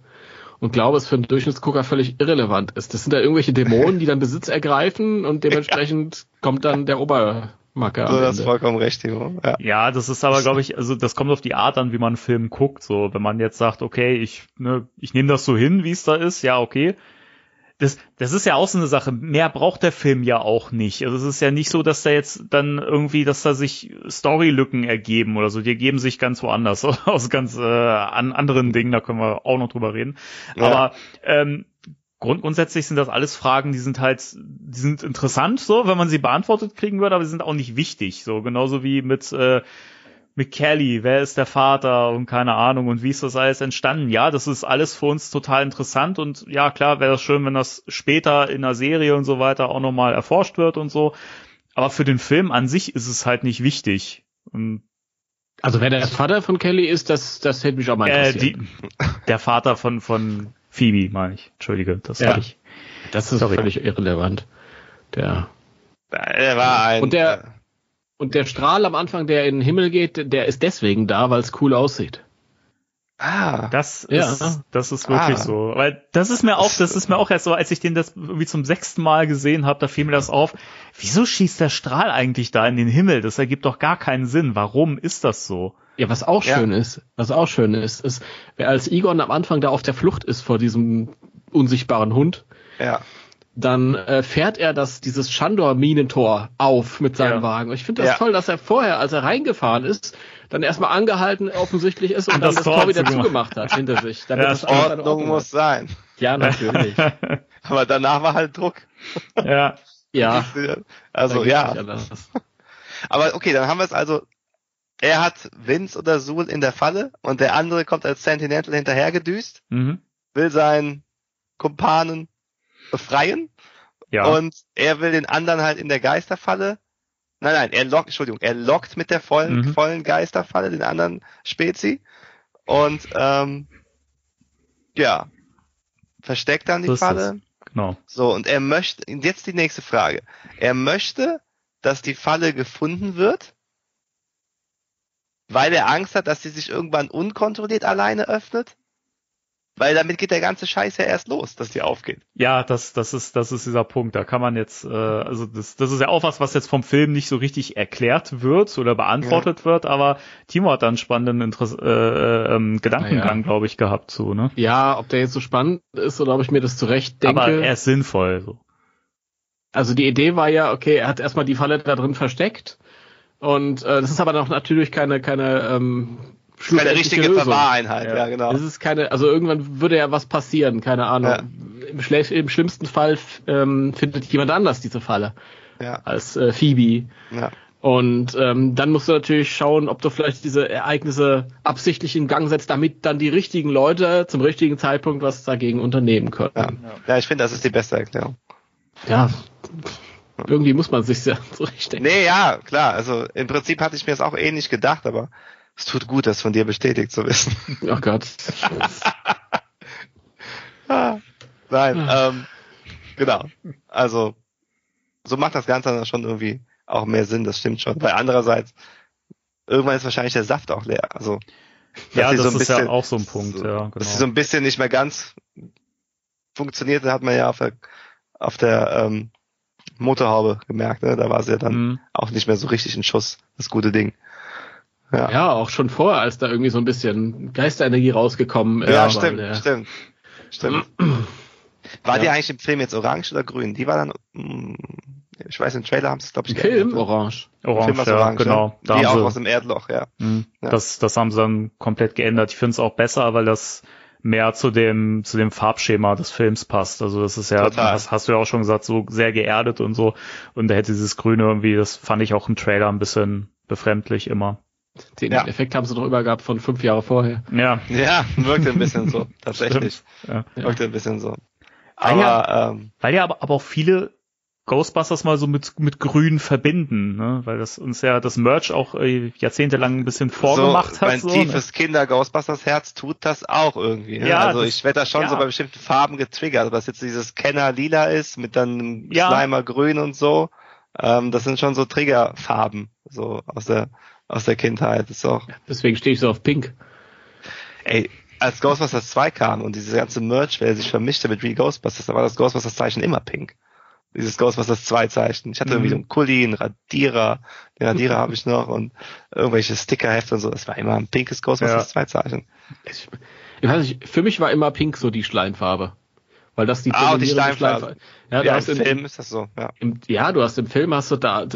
und glaube, es für einen Durchschnittsgucker völlig irrelevant ist. Das sind da irgendwelche Dämonen, die dann Besitz ergreifen und dementsprechend kommt dann der Obermacker. Ist Ende. vollkommen recht, Timo. Ja. Ja, das ist aber, glaube ich, also das kommt auf die Art an, wie man einen Film guckt. So, wenn man jetzt sagt, okay, ich, ne, ich nehme das so hin, wie es da ist, ja, okay. Das, das ist ja auch so eine Sache. Mehr braucht der Film ja auch nicht. Also es ist ja nicht so, dass da jetzt dann irgendwie, dass da sich Storylücken ergeben oder so. Die ergeben sich ganz woanders, aus ganz äh, an anderen Dingen. Da können wir auch noch drüber reden. Ja. Aber ähm, Grund, grundsätzlich sind das alles Fragen, die sind halt, die sind interessant, so, wenn man sie beantwortet kriegen würde, aber sie sind auch nicht wichtig. So, genauso wie mit, äh, mit Kelly, wer ist der Vater und keine Ahnung und wie ist das alles entstanden. Ja, das ist alles für uns total interessant und ja, klar, wäre das schön, wenn das später in einer Serie und so weiter auch nochmal erforscht wird und so. Aber für den Film an sich ist es halt nicht wichtig. Und, Also wer der Vater von Kelly ist, das, das hätte mich auch mal äh, interessiert. die, der Vater von, von Phoebe, meine ich. Entschuldige, das Ja. ich. das ist sorry. völlig irrelevant. Der Er war ein. Und der- und der Strahl am Anfang, der in den Himmel geht, der ist deswegen da, weil es cool aussieht. ah, Das Ja. ist, das ist wirklich Ah. so. Weil das ist mir auch, das ist mir auch erst so, als ich den das irgendwie zum sechsten Mal gesehen habe, da fiel mir das auf. Wieso schießt der Strahl eigentlich da in den Himmel? Das ergibt doch gar keinen Sinn. Warum ist das so? Ja, was auch Ja. schön ist, was auch schön ist, ist, wer als Egon am Anfang da auf der Flucht ist vor diesem unsichtbaren Hund, ja. Dann äh, fährt er das dieses Chandor-Minentor auf mit seinem Ja. Wagen. Und ich finde das Ja. toll, dass er vorher, als er reingefahren ist, dann erstmal angehalten offensichtlich ist und Und dann das das, Tor Tor wieder zugemacht. hat hinter sich. Damit Ja, das Ordnung hat. muss sein. Ja, natürlich. Aber danach war halt Druck. ja. ja. Also ja. nicht anders. Aber okay, dann haben wir es also. Er hat Vince oder Sul in der Falle und der andere kommt als Sentinel hinterhergedüst, Mhm. will seinen Kumpanen befreien Ja. und er will den anderen halt in der Geisterfalle. Nein, nein, er lockt, Entschuldigung, er lockt mit der vollen, Mhm. vollen Geisterfalle den anderen Spezi und ähm, ja, versteckt dann die So Falle. genau. So, und er möchte, jetzt die nächste Frage. Er möchte, dass die Falle gefunden wird, weil er Angst hat, dass sie sich irgendwann unkontrolliert alleine öffnet. Weil damit geht der ganze Scheiß ja erst los, dass die aufgeht. Ja, das, das ist, das ist dieser Punkt. Da kann man jetzt, äh, also das, das ist ja auch was, was jetzt vom Film nicht so richtig erklärt wird oder beantwortet wird, aber Timo hat da einen spannenden Interess äh, äh, ähm, Gedankengang, Ja. glaube ich, gehabt zu, ne? Ja, ob der jetzt so spannend ist oder ob ich mir das zurecht denke. Aber er ist sinnvoll. So. Also die Idee war ja, okay, er hat erstmal die Falle da drin versteckt. Und äh, das ist aber noch natürlich keine, keine ähm, Keine richtige Lösung. Verwahreinheit, ja, Ja. genau. Es ist keine, also irgendwann würde ja was passieren, keine Ahnung. Ja. Im, Im schlimmsten Fall ähm, findet jemand anders diese Falle Ja, als äh, Phoebe. ja. Und ähm, dann musst du natürlich schauen, ob du vielleicht diese Ereignisse absichtlich in Gang setzt, damit dann die richtigen Leute zum richtigen Zeitpunkt was dagegen unternehmen können. Ja, ja ich finde, das ist die beste Erklärung. Ja, irgendwie muss man sich ja zurechtdenken. Nee, ja, klar. Also im Prinzip hatte ich mir das auch ähnlich gedacht, aber es tut gut, das von dir bestätigt zu wissen. Oh Gott. Ah, Nein, ähm, genau. Also, so macht das Ganze dann schon irgendwie auch mehr Sinn, das stimmt schon. Weil andererseits, irgendwann ist wahrscheinlich der Saft auch leer. Also, Ja, das so ist bisschen- ja auch so ein Punkt, so, ja, Dass sie genau. so ein bisschen nicht mehr ganz funktionierte, hat man ja auf der, auf der ähm, Motorhaube gemerkt. Ne? Da war sie ja dann Mhm. auch nicht mehr so richtig ein Schuss, das gute Ding. Ja, Ja, auch schon vorher, als da irgendwie so ein bisschen Geisterenergie rausgekommen ist. ja, weil stimmt, der- stimmt, stimmt. War Ja. die eigentlich im Film jetzt orange oder grün? Die war dann, mh, ich weiß, im Trailer haben sie es, glaube ich, Film geändert, orange. Orange, Film ja, orange, genau. ne? Da Die auch haben aus sie, dem Erdloch, ja. Mhm. Ja. das, das haben sie dann komplett geändert. Ich finde es auch besser, weil das mehr zu dem, zu dem Farbschema des Films passt. Also das ist ja, das hast du ja auch schon gesagt, so sehr geerdet und so. Und da hätte dieses Grüne irgendwie, das fand ich auch im Trailer ein bisschen befremdlich immer. Den Ja. Effekt haben sie doch immer gehabt von fünf Jahre vorher. Ja, Ja, wirkte ein bisschen so, tatsächlich. Ja. Wirkte ein bisschen so. Aber ja. ähm, Weil ja aber, aber auch viele Ghostbusters mal so mit, mit Grün verbinden, ne? weil das uns ja das Merch auch äh, jahrzehntelang ein bisschen vorgemacht so, hat. mein So, ne? tiefes Kinder-Ghostbusters-Herz tut das auch irgendwie. Ne? Ja, also das- ich werde da schon ja. so bei bestimmten Farben getriggert, das jetzt dieses Kenner-Lila ist mit dann Ja. Slimer-Grün und so. Ähm, das sind schon so Triggerfarben, so aus der aus der Kindheit. Ist auch, Deswegen stehe ich so auf Pink. ey, als Ghostbusters 2 kam und diese ganze Merch-Welt sich vermischte mit Real Ghostbusters, da war das Ghostbusters-Zeichen immer pink. Dieses Ghostbusters 2 Zeichen. Ich hatte irgendwie so Mhm. einen Kuli, einen Radierer, den Radierer habe ich noch und irgendwelche Stickerhefte und so. Das war immer ein pinkes Ghostbusters 2 Zeichen. Ich, ich weiß nicht, für mich war immer Pink so die Schleimfarbe. Weil das die Ah, die dominierende Schleimfarbe. Ja, Ja, im, Film ist das so, ja. im, ja, du hast im Film hast du da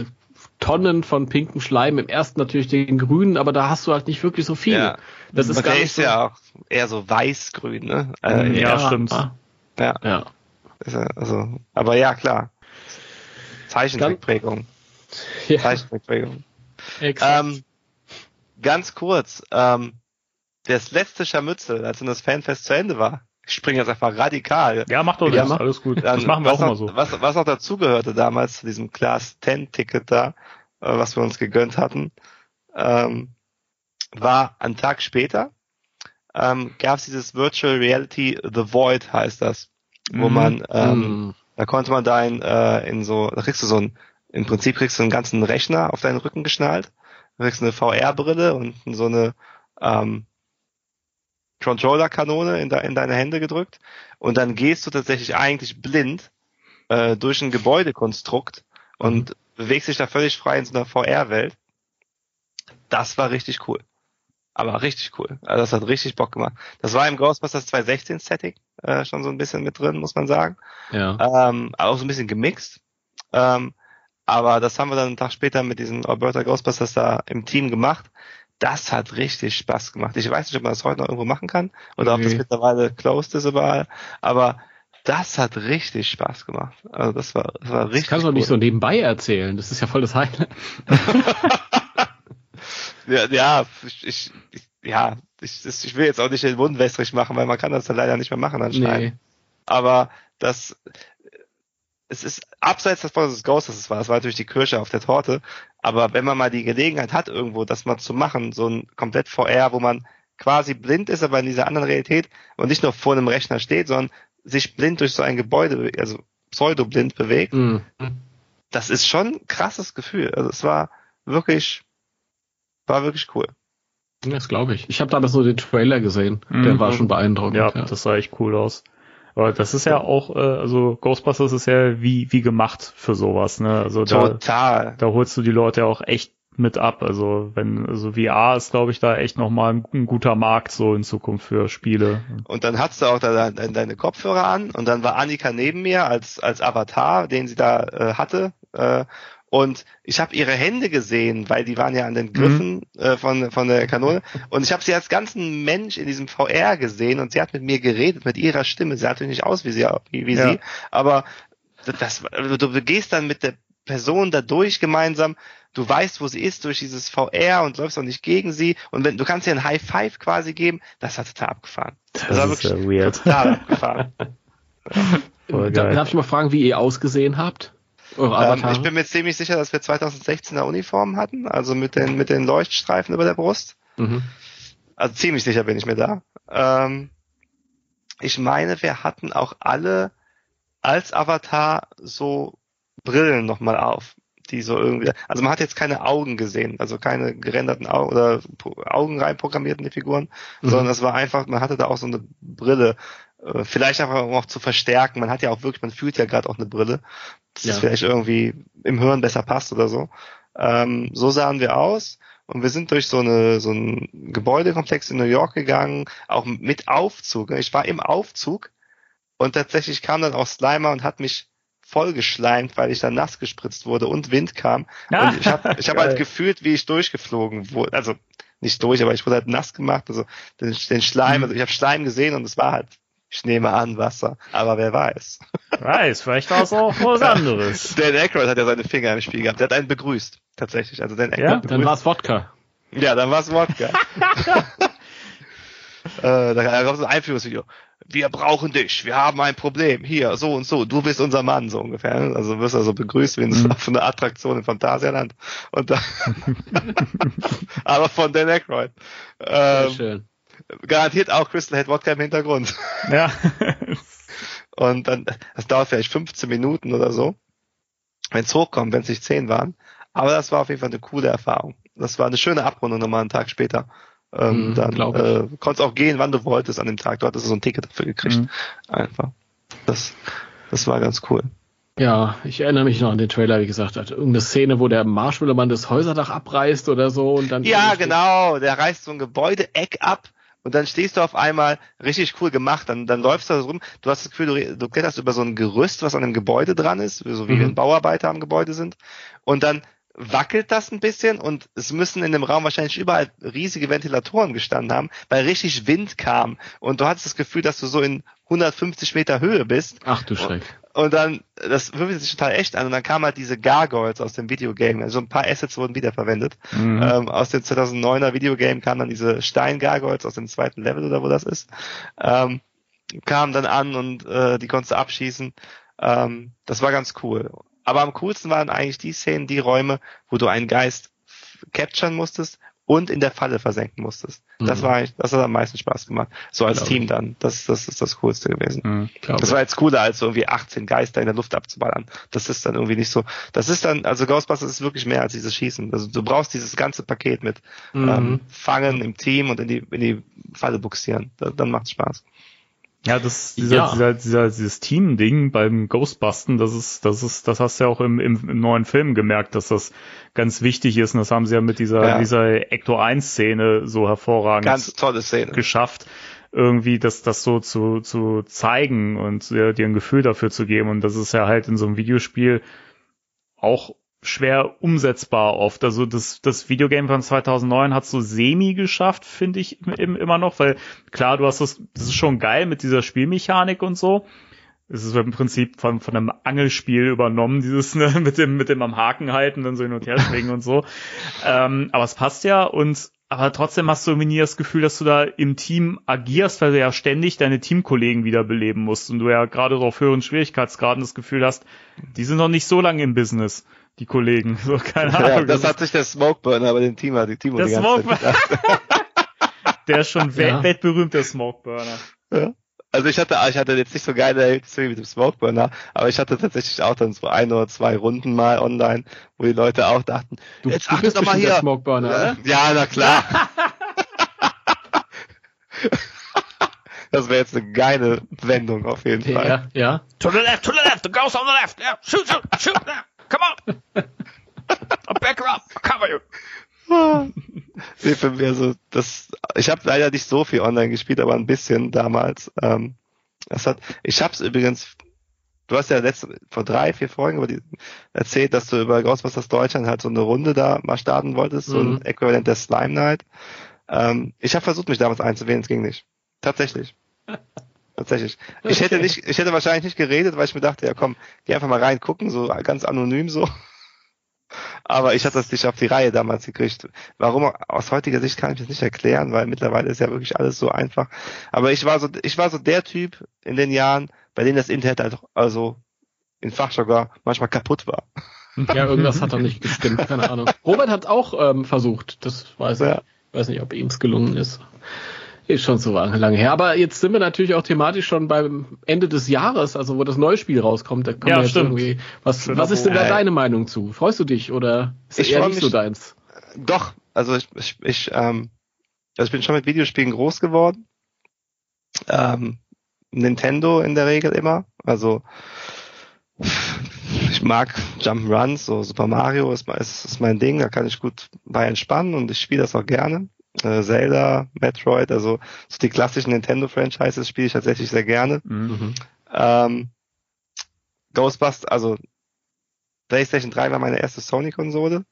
Tonnen von pinken Schleim. Im ersten natürlich den grünen, aber da hast du halt nicht wirklich so viel. Ja. Das ist gar ist so, ja auch eher so weiß-grün, ne? Äh, Mhm, ja, stimmt. Ja, ja. ja. Ja, also, aber ja, klar. Zeichentrickprägung. ja. Zeichentrickprägung. Ähm, ganz kurz, ähm, das letzte Scharmützel, als dann das Fanfest zu Ende war, ich springe jetzt einfach radikal. Ja, mach doch Ja, das, mach. alles gut. Dann, Das machen wir was auch immer noch, so. Was, was noch dazugehörte damals zu diesem Class 10 Ticket da, äh, was wir uns gegönnt hatten, ähm, war einen Tag später, ähm, gab es dieses Virtual Reality The Void heißt das, wo Mhm. man, ähm, Hm. da konnte man da in, äh, in so, da kriegst du so ein, im Prinzip kriegst du einen ganzen Rechner auf deinen Rücken geschnallt, da kriegst du eine VR-Brille und so eine ähm, Controller-Kanone in, de in deine Hände gedrückt und dann gehst du tatsächlich eigentlich blind äh, durch ein Gebäudekonstrukt und bewegst dich da völlig frei in so einer VR-Welt. Das war richtig cool. Aber richtig cool. Also das hat richtig Bock gemacht. Das war im Ghostbusters 2016 Setting äh, schon so ein bisschen mit drin, muss man sagen. Ja. Ähm, auch so ein bisschen gemixt. Ähm, aber das haben wir dann einen Tag später mit diesen Alberta Ghostbusters da im Team gemacht. Das hat richtig Spaß gemacht. Ich weiß nicht, ob man das heute noch irgendwo machen kann oder ob das Nee. mittlerweile closed ist überall. Aber das hat richtig Spaß gemacht. Also das war, das war Das richtig kannst du doch nicht so nebenbei erzählen. Das ist ja voll das Highlight. Ja, ja, ich, ich, ja, ich, das, ich will jetzt auch nicht den Mund wässrig machen, weil man kann das dann leider nicht mehr machen anscheinend. Nee. aber das es ist abseits davon, dass es Ghost das war, das war natürlich die Kirsche auf der Torte, aber wenn man mal die Gelegenheit hat, irgendwo das mal zu machen, so ein komplett VR, wo man quasi blind ist, aber in dieser anderen Realität und nicht nur vor einem Rechner steht, sondern sich blind durch so ein Gebäude, also pseudo-blind bewegt, Hm. das ist schon ein krasses Gefühl. Also es war wirklich, war wirklich cool. Das glaube ich. Ich habe damals nur den Trailer gesehen. Mhm. Der war schon beeindruckend. Ja, Ja, das sah echt cool aus. Aber das ist ja auch, äh, also Ghostbusters ist ja wie, wie gemacht für sowas, ne? Also da, Total. da holst du die Leute ja auch echt mit ab. Also wenn, also VR ist, glaube ich, da echt nochmal ein, ein guter Markt so in Zukunft für Spiele. Und dann hattest du auch da deine, deine Kopfhörer an und dann war Annika neben mir als, als Avatar, den sie da äh, hatte. Äh, und ich habe ihre Hände gesehen, weil die waren ja an den Griffen äh, von, von der Kanone. Und ich habe sie als ganzen Mensch in diesem VR gesehen und sie hat mit mir geredet, mit ihrer Stimme. Sie sah natürlich nicht aus wie sie, wie, wie Ja. sie, aber das, du, du gehst dann mit der Person da durch gemeinsam. Du weißt, wo sie ist durch dieses VR und läufst auch nicht gegen sie. Und wenn du kannst ihr ein High Five quasi geben, das hat total abgefahren. Das, war ist ja wirklich weird. total abgefahren. Geil. darf ich mal fragen, wie ihr ausgesehen habt? Ähm, ich bin mir ziemlich sicher, dass wir 2016er Uniformen hatten, also mit den, mit den Leuchtstreifen über der Brust. mhm. Also ziemlich sicher bin ich mir da. Ähm, ich meine, wir hatten auch alle als Avatar so Brillen nochmal auf, die so irgendwie, also man hat jetzt keine Augen gesehen, also keine gerenderten Augen oder Augen reinprogrammiert in die Figuren, Mhm. sondern es war einfach, man hatte da auch so eine Brille, äh, vielleicht einfach um auch zu verstärken, man hat ja auch wirklich, man fühlt ja gerade auch eine Brille, dass Ja. es vielleicht irgendwie im Hirn besser passt oder so. Ähm, so sahen wir aus und wir sind durch so eine so ein Gebäudekomplex in New York gegangen, auch mit Aufzug. Ich war im Aufzug und tatsächlich kam dann auch Slimer und hat mich vollgeschleimt, weil ich dann nass gespritzt wurde und Wind kam. Ah, Und ich habe ich hab halt gefühlt, wie ich durchgeflogen wurde. Also nicht durch, aber ich wurde halt nass gemacht. Also den, den Schleim, Mhm. also ich habe Schleim gesehen und es war halt, ich nehme an, Wasser. Aber wer weiß. Weiß, vielleicht war es auch was anderes. Dan Aykroyd hat ja seine Finger im Spiel gehabt. Der hat einen begrüßt, tatsächlich. Also Dan Ja? Aykroyd Dann war es Wodka. Ja, dann war's Wodka. äh, da gab es ein Einführungsvideo. Wir brauchen dich, wir haben ein Problem. Hier, so und so, du bist unser Mann, so ungefähr. Also wirst du so begrüßt wie in, auf einer Attraktion im Phantasialand. Und da aber von Dan Aykroyd. Sehr Ähm, schön. Garantiert auch Crystal Head Wodka im Hintergrund. Ja. Und dann, das dauert vielleicht 15 Minuten oder so, wenn es hochkommt, wenn es nicht 10 waren. Aber das war auf jeden Fall eine coole Erfahrung. Das war eine schöne Abrundung nochmal einen Tag später. Ähm, Mhm, dann äh, konntest auch gehen, wann du wolltest an dem Tag. Du hattest so ein Ticket dafür gekriegt. Mhm. Einfach. Das, das war ganz cool. Ja, ich erinnere mich noch an den Trailer, wie gesagt, hat irgendeine Szene, wo der Marshmallow-Mann das Häuserdach abreißt oder so und dann. Ja, genau. Der reißt so ein Gebäudeeck ab und dann stehst du auf einmal richtig cool gemacht. Dann, dann läufst du da so rum. Du hast das Gefühl, du, du kletterst über so ein Gerüst, was an einem Gebäude dran ist, so wie Mhm. wenn Bauarbeiter am Gebäude sind. Und dann wackelt das ein bisschen und es müssen in dem Raum wahrscheinlich überall riesige Ventilatoren gestanden haben, weil richtig Wind kam und du hattest das Gefühl, dass du so in 150 Meter Höhe bist Ach du Schreck. Und dann, das fühlte sich total echt an und dann kamen halt diese Gargoyles aus dem Videogame, also ein paar Assets wurden wiederverwendet. Mhm. Ähm, aus dem 2009er Videogame kamen dann diese Stein-Gargoyles aus dem zweiten Level oder wo das ist, ähm, kamen dann an und äh, die konntest du abschießen. Ähm, das war ganz cool. Aber am coolsten waren eigentlich die Szenen, die Räume, wo du einen Geist capturen musstest und in der Falle versenken musstest. Das Mhm. war das hat am meisten Spaß gemacht. So als Team ich. dann. Das, das ist das Coolste gewesen. Mhm. Das war jetzt cooler, als so irgendwie 18 Geister in der Luft abzuballern. Das ist dann irgendwie nicht so. Das ist dann, also Ghostbusters ist wirklich mehr als dieses Schießen. Also du brauchst dieses ganze Paket mit Mhm. ähm, Fangen im Team und in die, in die Falle buxieren. Da, dann macht's Spaß. Ja, das, dieser, Ja. dieser, dieser, dieses Team-Ding beim Ghostbusten, das ist, das ist, das hast du ja auch im, im, im neuen Film gemerkt, dass das ganz wichtig ist. Und das haben sie ja mit dieser, Ja. dieser Ecto 1 Szene so hervorragend Ganz tolle Szene. geschafft, irgendwie das, das so zu, zu zeigen und äh, dir ein Gefühl dafür zu geben. Und das ist ja halt in so einem Videospiel auch schwer umsetzbar oft. Also das, das Videogame von 2009 hat so semi geschafft, finde ich im, immer noch, weil klar, du hast das, das ist schon geil mit dieser Spielmechanik und so. Es ist im Prinzip von, von einem Angelspiel übernommen, dieses ne, mit dem mit dem am Haken halten, dann so hin und her springen und so. Ähm, aber es passt ja und aber trotzdem hast du irgendwie nie das Gefühl, dass du da im Team agierst, weil du ja ständig deine Teamkollegen wiederbeleben musst und du ja gerade auf höheren Schwierigkeitsgraden das Gefühl hast, die sind noch nicht so lange im Business, die Kollegen. So, keine Ahnung. Ja, das hat sich der Smokeburner bei dem Team, die Timo Der die ganze Zeit Smokeburner. der ist schon Ja. welt weltberühmt, der Smokeburner. Also ich hatte, ich hatte jetzt nicht so geile History mit dem Smokeburner, aber ich hatte tatsächlich auch dann so ein oder zwei Runden mal online, wo die Leute auch dachten, Du, jetzt du bist doch mal hier. Smokeburner, oder? Ja, na klar. das wäre jetzt eine geile Wendung auf jeden Fall. Ja, ja. To the left, to the left, the ghost on the left. Yeah, shoot, shoot, shoot. Yeah, come on. I'll back her up. I'll cover you. Nee, für mich also das, ich habe leider nicht so viel online gespielt, aber ein bisschen damals. Ähm, das hat, ich habe es übrigens, du hast ja letzte, vor drei, vier Folgen die, erzählt, dass du über Ghostbusters Deutschland halt so eine Runde da mal starten wolltest, so Mhm. ein Äquivalent der Slime Night. Ähm, ich habe versucht, mich damals einzuwählen, es ging nicht. Tatsächlich. Tatsächlich. Ich hätte nicht, ich hätte wahrscheinlich nicht geredet, weil ich mir dachte, ja komm, geh einfach mal reingucken, so ganz anonym so. Aber ich hatte das nicht auf die Reihe damals gekriegt. Warum aus heutiger Sicht kann ich das nicht erklären, weil mittlerweile ist ja wirklich alles so einfach. Aber ich war so, ich war so der Typ in den Jahren, bei dem das Internet halt also in Fachjargon manchmal kaputt war. Ja, irgendwas hat da nicht gestimmt, keine Ahnung. Robert hat auch ähm, versucht, das weiß ich. Ja. Ich weiß nicht, ob ihm es gelungen ist. Ist schon so lange her. Aber jetzt sind wir natürlich auch thematisch schon beim Ende des Jahres, also wo das neue Spiel rauskommt. Da Ja, stimmt. irgendwie. Was, Schöner was ist denn da deine Meinung zu? Freust du dich oder ist Ich eher nicht so deins? Doch, also ich, ich, ich, ähm, also ich bin schon mit Videospielen groß geworden. Ähm, Nintendo in der Regel immer. Also ich mag Jump'n'Runs, so Super Mario ist, ist, ist mein Ding, da kann ich gut bei entspannen und ich spiele das auch gerne. Äh, Zelda, Metroid, also so die klassischen Nintendo-Franchises spiele ich tatsächlich sehr gerne. Mhm. Mhm. Ähm, Ghostbusters, also PlayStation 3 war meine erste Sony-Konsole.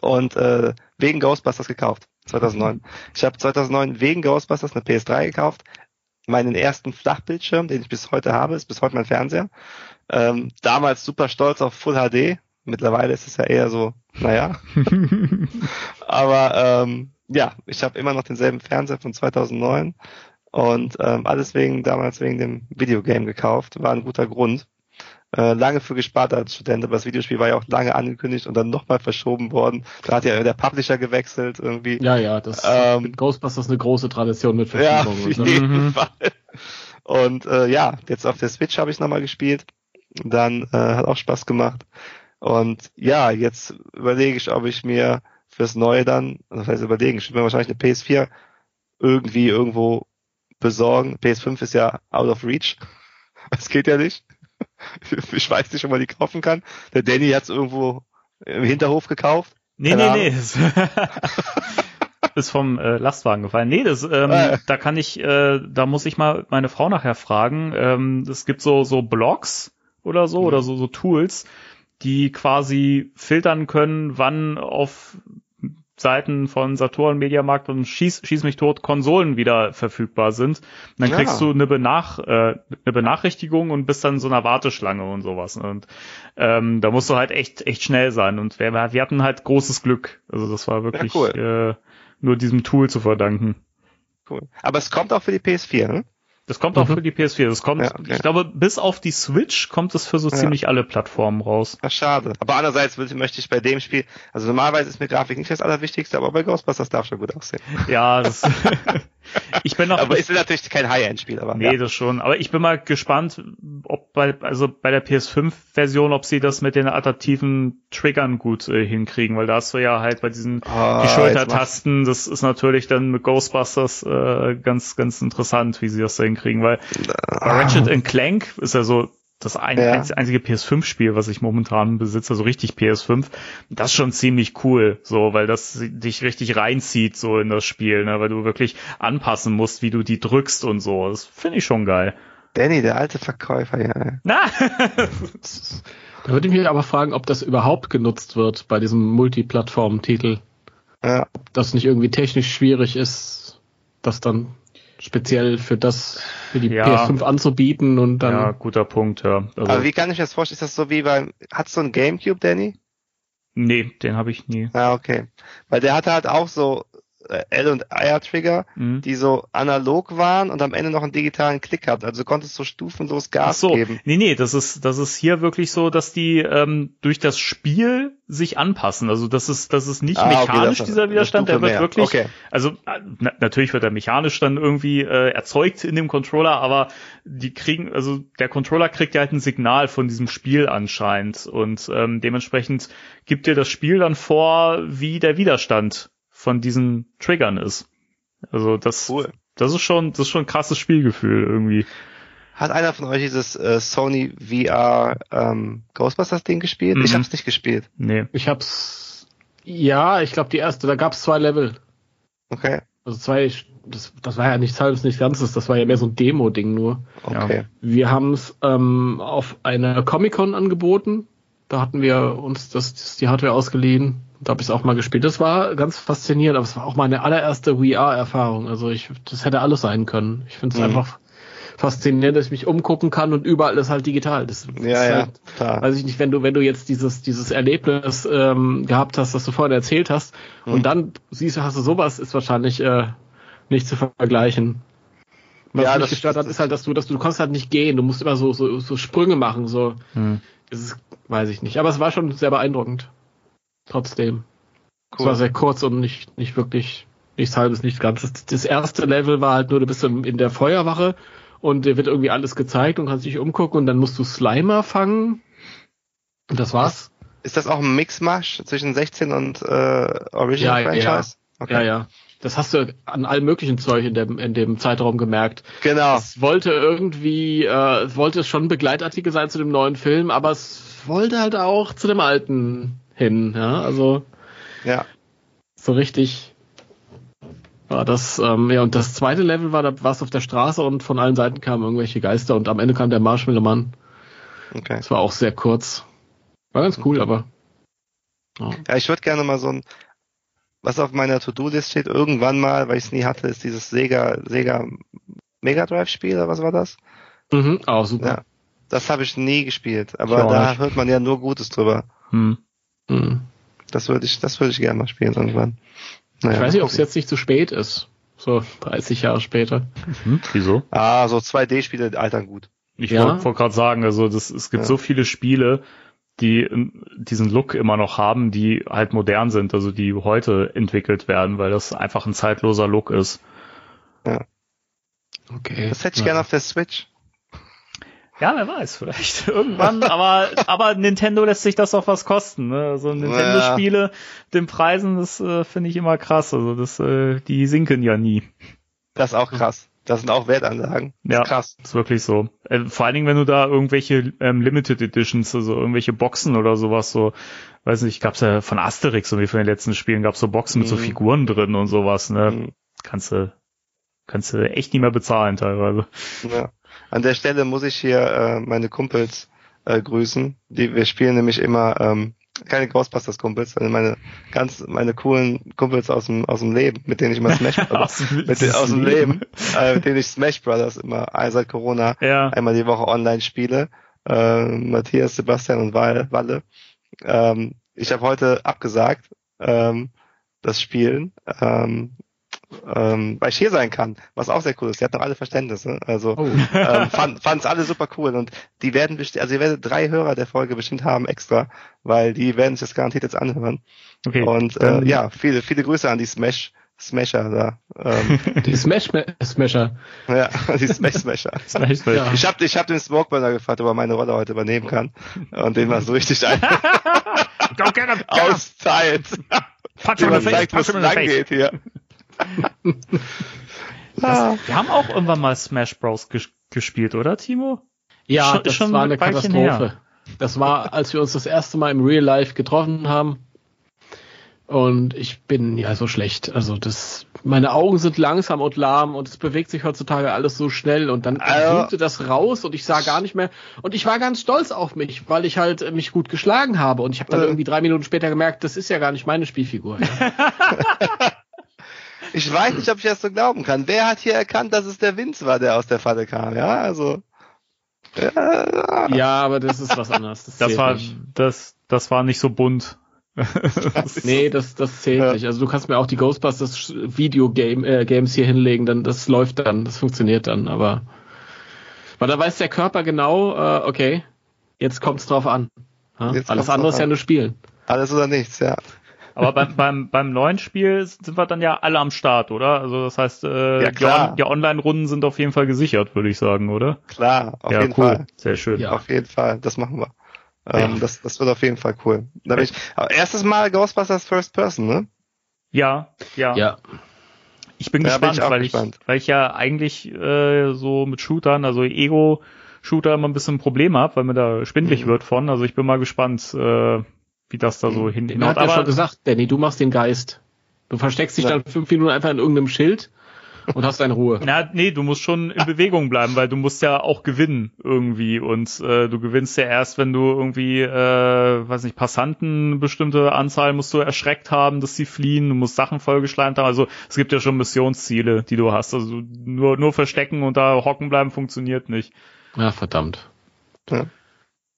Und äh, wegen Ghostbusters gekauft, 2009. Ich habe 2009 wegen Ghostbusters eine PS3 gekauft. Meinen ersten Flachbildschirm, den ich bis heute habe, ist bis heute mein Fernseher. Ähm, damals super stolz auf Full HD. Mittlerweile ist es ja eher so, naja. Aber ähm, ja, ich habe immer noch denselben Fernseher von 2009 und ähm, alles wegen damals wegen dem Videogame gekauft. War ein guter Grund. Äh, lange für gespart als Student, aber das Videospiel war ja auch lange angekündigt und dann nochmal verschoben worden. Da hat ja der Publisher gewechselt irgendwie. Ja, ja, das Ähm, mit Ghostbusters eine große Tradition mit Ja, Verschiebungen. auf und so. jeden Mhm. Fall. Und äh, ja, jetzt auf der Switch habe ich nochmal gespielt. Dann äh, hat auch Spaß gemacht. Und ja, jetzt überlege ich, ob ich mir fürs Neue dann, das heißt überlegen, ich will mir wahrscheinlich eine PS4 irgendwie irgendwo besorgen. PS5 ist ja out of reach. Das geht ja nicht. Ich weiß nicht, ob man die kaufen kann. Der Danny hat es irgendwo im Hinterhof gekauft. Nee, Keine nee, nee. Ist, ist vom äh, Lastwagen gefallen. Nee, das, ähm, Ah. da kann ich, äh, da muss ich mal meine Frau nachher fragen. Ähm, es gibt so so Blogs oder so Mhm. oder so so Tools, die quasi filtern können, wann auf Seiten von Saturn, Mediamarkt und Schieß, Schieß mich tot Konsolen wieder verfügbar sind. Und dann Ja. kriegst du eine, Benach, äh, eine Benachrichtigung und bist dann in so einer Warteschlange und sowas. Und ähm, da musst du halt echt echt schnell sein. Und wir, wir hatten halt großes Glück. Also das war wirklich cool. äh, nur diesem Tool zu verdanken. Cool. Aber es kommt auch für die PS4, ne? Das kommt auch Mhm. für die PS4. Das kommt, Ja, okay. ich glaube, bis auf die Switch kommt es für so Ja. ziemlich alle Plattformen raus. Ach, schade. Aber andererseits möchte ich bei dem Spiel, also normalerweise ist mir Grafik nicht das Allerwichtigste, aber bei Ghostbusters darf schon gut aussehen. Ja, das, ich bin noch, Aber ist natürlich kein High-End-Spiel, aber Nee, ja. das schon. Aber ich bin mal gespannt, ob bei, also bei der PS5-Version, ob sie das mit den adaptiven Triggern gut äh, hinkriegen, weil da hast du ja halt bei diesen Ah, die Schultertasten, das ist natürlich dann mit Ghostbusters äh, ganz, ganz interessant, wie sie das da hinkriegen, weil bei Ratchet Clank ist ja so das ein, Ja. einz- einzige PS5-Spiel, was ich momentan besitze, also richtig PS5. Das ist schon ziemlich cool, so, weil das dich richtig reinzieht, so in das Spiel, ne, weil du wirklich anpassen musst, wie du die drückst und so. Das finde ich schon geil. Danny, der alte Verkäufer, ja. Na! Da würde ich mich aber fragen, ob das überhaupt genutzt wird bei diesem Multiplattform-Titel. ja. Ob das nicht irgendwie technisch schwierig ist, das dann speziell für das, für die Ja. PS5 anzubieten und dann. ja, guter Punkt, ja. Also, Aber wie kann ich mir das vorstellen? Ist das so wie beim, hat's so ein Gamecube, Danny? nee, den habe ich nie. Ja, okay. Weil der hatte halt auch so L- und R-Trigger, Mhm. die so analog waren und am Ende noch einen digitalen Klick hatten. Also du konntest so stufenlos Ach Gas so, geben. nee, nee, das ist, das ist hier wirklich so, dass die ähm, durch das Spiel sich anpassen. Also das ist, das ist nicht Ah, okay, mechanisch, das- dieser Widerstand, der wird mehr. wirklich, Okay. also äh, na, natürlich wird er mechanisch dann irgendwie äh, erzeugt in dem Controller, aber die kriegen, also der Controller kriegt ja halt ein Signal von diesem Spiel anscheinend und ähm, dementsprechend gibt dir das Spiel dann vor, wie der Widerstand von diesen Triggern ist. Also das, Cool. das ist schon, das ist schon ein krasses Spielgefühl irgendwie. Hat einer von euch dieses äh, Sony VR ähm, Ghostbusters Ding gespielt? Ich Mhm. hab's nicht gespielt. Nee. Ich hab's. Ja, ich glaube die erste, da gab's zwei Level. Okay. Also zwei, das, das war ja nichts halbes, nichts Ganzes, das war ja mehr so ein Demo-Ding nur. Okay. Wir haben es ähm, auf einer Comic-Con angeboten. Da hatten wir uns das, das die Hardware ausgeliehen. Da habe ich es auch mal gespielt. Das war ganz faszinierend, aber es war auch meine allererste VR-Erfahrung. Also ich, das hätte alles sein können. Ich finde es Mhm. einfach faszinierend, dass ich mich umgucken kann und überall ist halt digital. Das Ja, ist ja, Halt, klar. weiß ich nicht, wenn du, wenn du jetzt dieses, dieses Erlebnis ähm, gehabt hast, das du vorhin erzählt hast, Mhm. und dann siehst du, hast du sowas, ist wahrscheinlich äh, nicht zu vergleichen. Was Ja, mich das- gestört hat, das- ist halt, dass du, dass du, du kannst halt nicht gehen, du musst immer so, so, so Sprünge machen, so. Hm. Das ist, weiß ich nicht. Aber es war schon sehr beeindruckend. Trotzdem. Es Cool. war sehr kurz und nicht, nicht wirklich nichts halbes, nichts ganzes. Das erste Level war halt nur, du bist in der Feuerwache und dir wird irgendwie alles gezeigt und kannst dich umgucken und dann musst du Slimer fangen. Und das war's. Ist das auch ein Mixmash zwischen 16 und äh, Original Ja, ja, Franchise? Okay. Ja, ja. Das hast du an allem möglichen Zeug in dem, in dem Zeitraum gemerkt. Genau. Es wollte irgendwie, äh, es wollte schon Begleitartikel sein zu dem neuen Film, aber es wollte halt auch zu dem alten hin, ja, also Ja. so richtig war das, ähm, ja, und das zweite Level war, da warst du auf der Straße und von allen Seiten kamen irgendwelche Geister und am Ende kam der Marshmallow Mann. Okay. Das war auch sehr kurz. War ganz cool, aber. Ja. Ja, ich würde gerne mal so ein, was auf meiner To-Do-List steht, irgendwann mal, weil ich es nie hatte, ist dieses Sega, Sega Mega Drive Spiel, oder was war das? Mhm, auch super. Ja. Das habe ich nie gespielt, aber da nicht. hört man ja nur Gutes drüber. Hm. Hm. Das würde ich, das würde ich gerne mal spielen irgendwann. Naja, Ich weiß nicht, ob es jetzt nicht zu spät ist. So 30 Jahre später. Hm, wieso? Ah, so 2D-Spiele altern gut. Ich Ja. wollte wollt gerade sagen, also das, es gibt Ja. so viele Spiele, die ähm, diesen Look immer noch haben, die halt modern sind, also die heute entwickelt werden, weil das einfach ein zeitloser Look ist. Okay. Das hätte ich Ja. gerne auf der Switch. Ja, wer weiß, vielleicht irgendwann, aber, aber Nintendo lässt sich das auch was kosten. Ne? So Nintendo-Spiele, den Preisen, das äh, finde ich immer krass. Also das, äh, die sinken ja nie. Das ist auch krass. Das sind auch Wertanlagen. Das Ja. ist krass. ist wirklich so. Äh, vor allen Dingen, wenn du da irgendwelche ähm, Limited Editions, also irgendwelche Boxen oder sowas, so, weiß nicht, gab's ja von Asterix und wie von den letzten Spielen gab's so Boxen mit so Mhm. Figuren drin und sowas, ne? Mhm. Kannst du, kannst du echt nicht mehr bezahlen teilweise. Ja. An der Stelle muss ich hier äh, meine Kumpels äh, grüßen. Die, wir spielen nämlich immer ähm, keine Ghostbusters-Kumpels, sondern meine ganz meine coolen Kumpels aus dem aus dem Leben, mit denen ich immer Smash Brothers, mit den, aus dem Leben, äh, mit denen ich Smash Brothers immer äh, seit Corona Ja. einmal die Woche online spiele. Äh, Matthias, Sebastian und Wal- Walle. Ähm, ich habe heute abgesagt, ähm, das Spielen, ähm, ähm, weil ich hier sein kann, was auch sehr cool ist. Die hat noch alle Verständnisse. Also Oh. ähm, fand es alle super cool und die werden bestimmt, also ihr werdet drei Hörer der Folge bestimmt haben extra, weil die werden sich das garantiert jetzt anhören. Okay. Und äh, Ähm, ja, viele, viele Grüße an die Smash Smasher da. Ähm, Die Smash Smasher. ja, die Smash Smasher. Smash, Smash. Ja. Ich habe ich hab den Smokeburner gefragt, ob er meine Rolle heute übernehmen kann. Und den mal so richtig ein Go get him! austeilt. Punch Wie him in the face, zeigt, punch him in the lang face. geht hier. Ah. Wir haben auch irgendwann mal Smash Bros. ges gespielt, oder, Timo? Ja, Schon- das schon war eine Weilchen Katastrophe. Das war, als wir uns das erste Mal im Real Life getroffen haben. Und ich bin ja so schlecht. Also das, meine Augen sind langsam und lahm und es bewegt sich heutzutage alles so schnell und dann Also- das raus und ich sah gar nicht mehr. Und ich war ganz stolz auf mich, weil ich halt mich gut geschlagen habe. Und ich habe dann Äh. irgendwie drei Minuten später gemerkt, das ist ja gar nicht meine Spielfigur. Ich weiß nicht, ob ich das so glauben kann. Wer hat hier erkannt, dass es der Vince war, der aus der Falle kam? Ja, also. Ja, ja, aber das ist was anderes. Das, Das war, nicht. das, das war nicht so bunt. Nee, das, das zählt Ja. nicht. Also du kannst mir auch die Ghostbusters Videogame äh, Games hier hinlegen, dann das läuft dann, das funktioniert dann, aber weil da weiß der Körper genau, äh, okay, jetzt kommt's drauf an. Ja? Jetzt Alles andere ist ja nur Spielen. alles oder nichts, ja. Aber beim, beim, beim neuen Spiel sind wir dann ja alle am Start, oder? Also das heißt, äh, Ja, die, klar. On die Online-Runden sind auf jeden Fall gesichert, würde ich sagen, oder? Klar, auf ja, jeden cool. Fall. Sehr schön. Ja. Auf jeden Fall, das machen wir. Ähm, Ja. das, das wird auf jeden Fall cool. Da bin ich, erstes Mal Ghostbusters First Person, ne? Ja, ja. Ja. Ich bin Ja, bin gespannt, ich auch weil gespannt. ich, weil ich ja eigentlich äh, so mit Shootern, also Ego-Shooter immer ein bisschen ein Problem habe, weil mir da schwindlig Mhm. wird von. Also ich bin mal gespannt, äh, wie das da so Mhm. hin Mir hat ja Aber schon gesagt, Danny, du machst den Geist. Du versteckst dich Ja. dann fünf Minuten einfach in irgendeinem Schild und hast deine Ruhe. Na, nee, du musst schon in Bewegung bleiben, weil du musst ja auch gewinnen irgendwie und äh, du gewinnst ja erst, wenn du irgendwie, äh, weiß nicht, Passanten bestimmte Anzahl musst du erschreckt haben, dass sie fliehen, du musst Sachen vollgeschleimt haben, also es gibt ja schon Missionsziele, die du hast, also nur nur verstecken und da hocken bleiben funktioniert nicht. Ja, verdammt. Ja.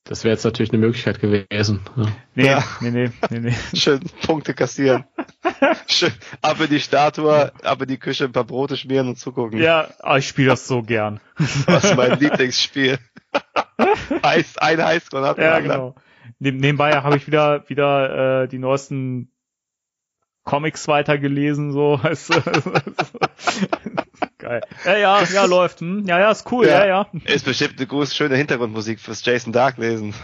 Das wäre jetzt natürlich eine Möglichkeit gewesen. Ja. Nee, Ja. nee, nee, nee, nee. Schön Punkte kassieren. Schön ab in die Statue, ab in die Küche, ein paar Brote schmieren und zugucken. Ja, ah, ich spiele das so gern. Das ist mein Lieblingsspiel. Heiß, ein Highscore hat Ja, genau. Neben, nebenbei habe ich wieder wieder äh, die neuesten Comics weitergelesen, so. Geil. Ja, ja, ja, läuft. Hm? Ja, ja, ist cool, ja, Ja. ja. Ist bestimmt eine große, schöne Hintergrundmusik fürs Jason Dark lesen.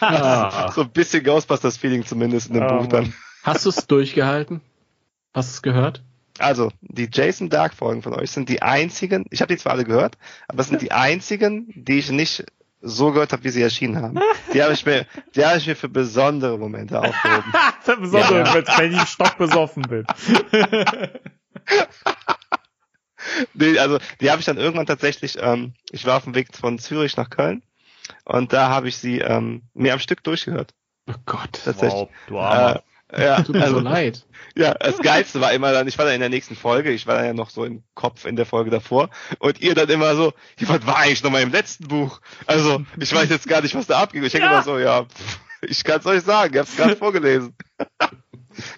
Ah. So ein bisschen Ghostbusters-Feeling zumindest in dem Oh, Buch dann. Hast du es durchgehalten? Hast du es gehört? Also, die Jason Dark Folgen von euch sind die einzigen, ich habe die zwar alle gehört, aber es sind die einzigen, die ich nicht so gehört habe, wie sie erschienen haben. Die habe ich mir, die habe ich mir für besondere Momente aufgehoben. Das ist besonders, Ja. wenn- wenn ich stockbesoffen bin. Nee, also die habe ich dann irgendwann tatsächlich, ähm, ich war auf dem Weg von Zürich nach Köln und da habe ich sie ähm, mir am Stück durchgehört. Oh Gott. Tatsächlich. Wow, du Armer. Äh, ja, Tut mir so also, leid. ja, das Geilste war immer dann, ich war dann in der nächsten Folge, ich war dann ja noch so im Kopf in der Folge davor und ihr dann immer so, ja, was war eigentlich nochmal im letzten Buch? Also, ich weiß jetzt gar nicht, was da abging. Ich denke Ja. immer so, ja, pff, Ich kann es euch sagen, ich habe es gerade vorgelesen.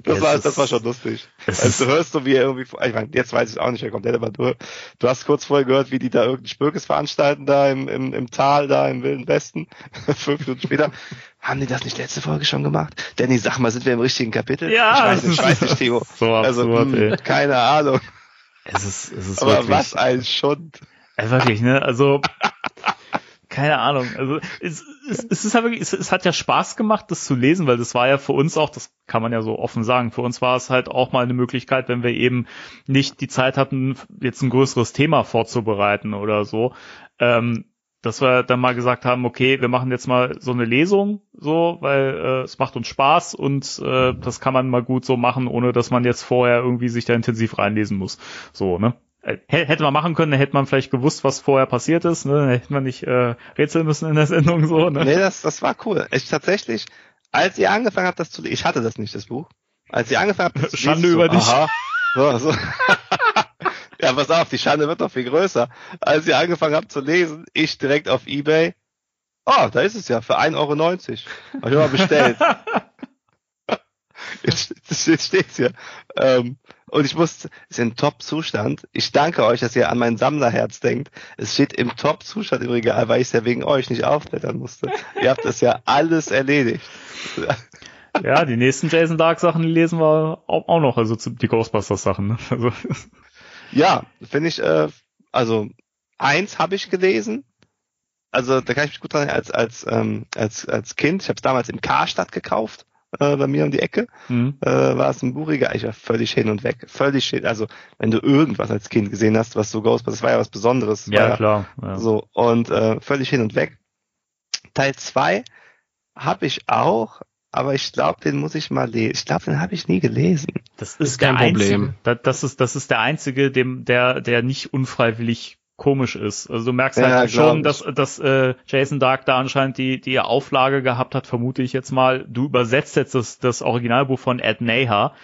Das Es war, das war schon lustig. Also du hörst so, wie er irgendwie, ich meine, jetzt weiß ich auch nicht mehr komplett, aber du, du hast kurz vorher gehört, wie die da irgendeinen Spökes veranstalten, da im, im, im Tal, da im Wilden Westen. Fünf Minuten später, haben die das nicht letzte Folge schon gemacht? Danny, sag mal, sind wir im richtigen Kapitel? Ja, ich weiß nicht, ich ist- weiß nicht, Theo. So Also, absurd, mh, ey. keine Ahnung. Es ist, es ist Aber wirklich, was ein Schund. Ey, wirklich, ne? Also, keine Ahnung. Also, es, es, es ist halt wirklich, es, es hat ja Spaß gemacht, das zu lesen, weil das war ja für uns auch, das kann man ja so offen sagen, für uns war es halt auch mal eine Möglichkeit, wenn wir eben nicht die Zeit hatten, jetzt ein größeres Thema vorzubereiten oder so, ähm, dass wir dann mal gesagt haben, okay, wir machen jetzt mal so eine Lesung, so, weil äh, es macht uns Spaß und äh, das kann man mal gut so machen, ohne dass man jetzt vorher irgendwie sich da intensiv reinlesen muss. So, ne? Äh, hä- Hätte man machen können, hätte man vielleicht gewusst, was vorher passiert ist, ne? Hätte man nicht äh, rätseln müssen in der Sendung so, ne? Nee, das, das war cool. Ich tatsächlich, als ihr angefangen habt, das zu lesen, ich hatte das nicht, das Buch. Als ihr angefangen habt, das zu Schande lesen, über so, dich. Aha, so, so. ja, pass auf, die Schande wird noch viel größer. Als ihr angefangen habt zu lesen, ich direkt auf Ebay, oh, da ist es ja, für 1,90 Euro. Hab ich mal bestellt. Jetzt, jetzt steht's hier. Ähm, und ich muss, ist in Top-Zustand. Ich danke euch, dass ihr an mein Sammlerherz denkt. Es steht im Top-Zustand im Regal, weil ich es ja wegen euch nicht aufblättern musste. ihr habt das ja alles erledigt. Ja, die nächsten Jason Dark Sachen, die lesen wir auch, noch, also die Ghostbusters Sachen, ne? Also, Ja, finde ich, äh, also eins habe ich gelesen. Also da kann ich mich gut dran erinnern, als als ähm, als als Kind. Ich habe es damals im Karstadt gekauft, äh, bei mir um die Ecke. hm. Äh, war es ein Buchregal. Ich war völlig hin und weg, völlig hin. Also wenn du irgendwas als Kind gesehen hast, was so Ghostbusters, das war ja was Besonderes. Ja, klar. Ja. So, und äh, völlig hin und weg. Teil zwei habe ich auch, aber ich glaube, den muss ich mal lesen. Ich glaube, den habe ich nie gelesen. Das ist, Ist kein der Problem. Einzige, da- das ist, das ist der einzige, dem, der, der nicht unfreiwillig komisch ist. Also du merkst Ja, halt glaub schon, ich. dass, dass äh, Jason Dark da anscheinend die, die Auflage gehabt hat, vermute ich jetzt mal. Du übersetzt jetzt das, das Originalbuch von Ed Neha.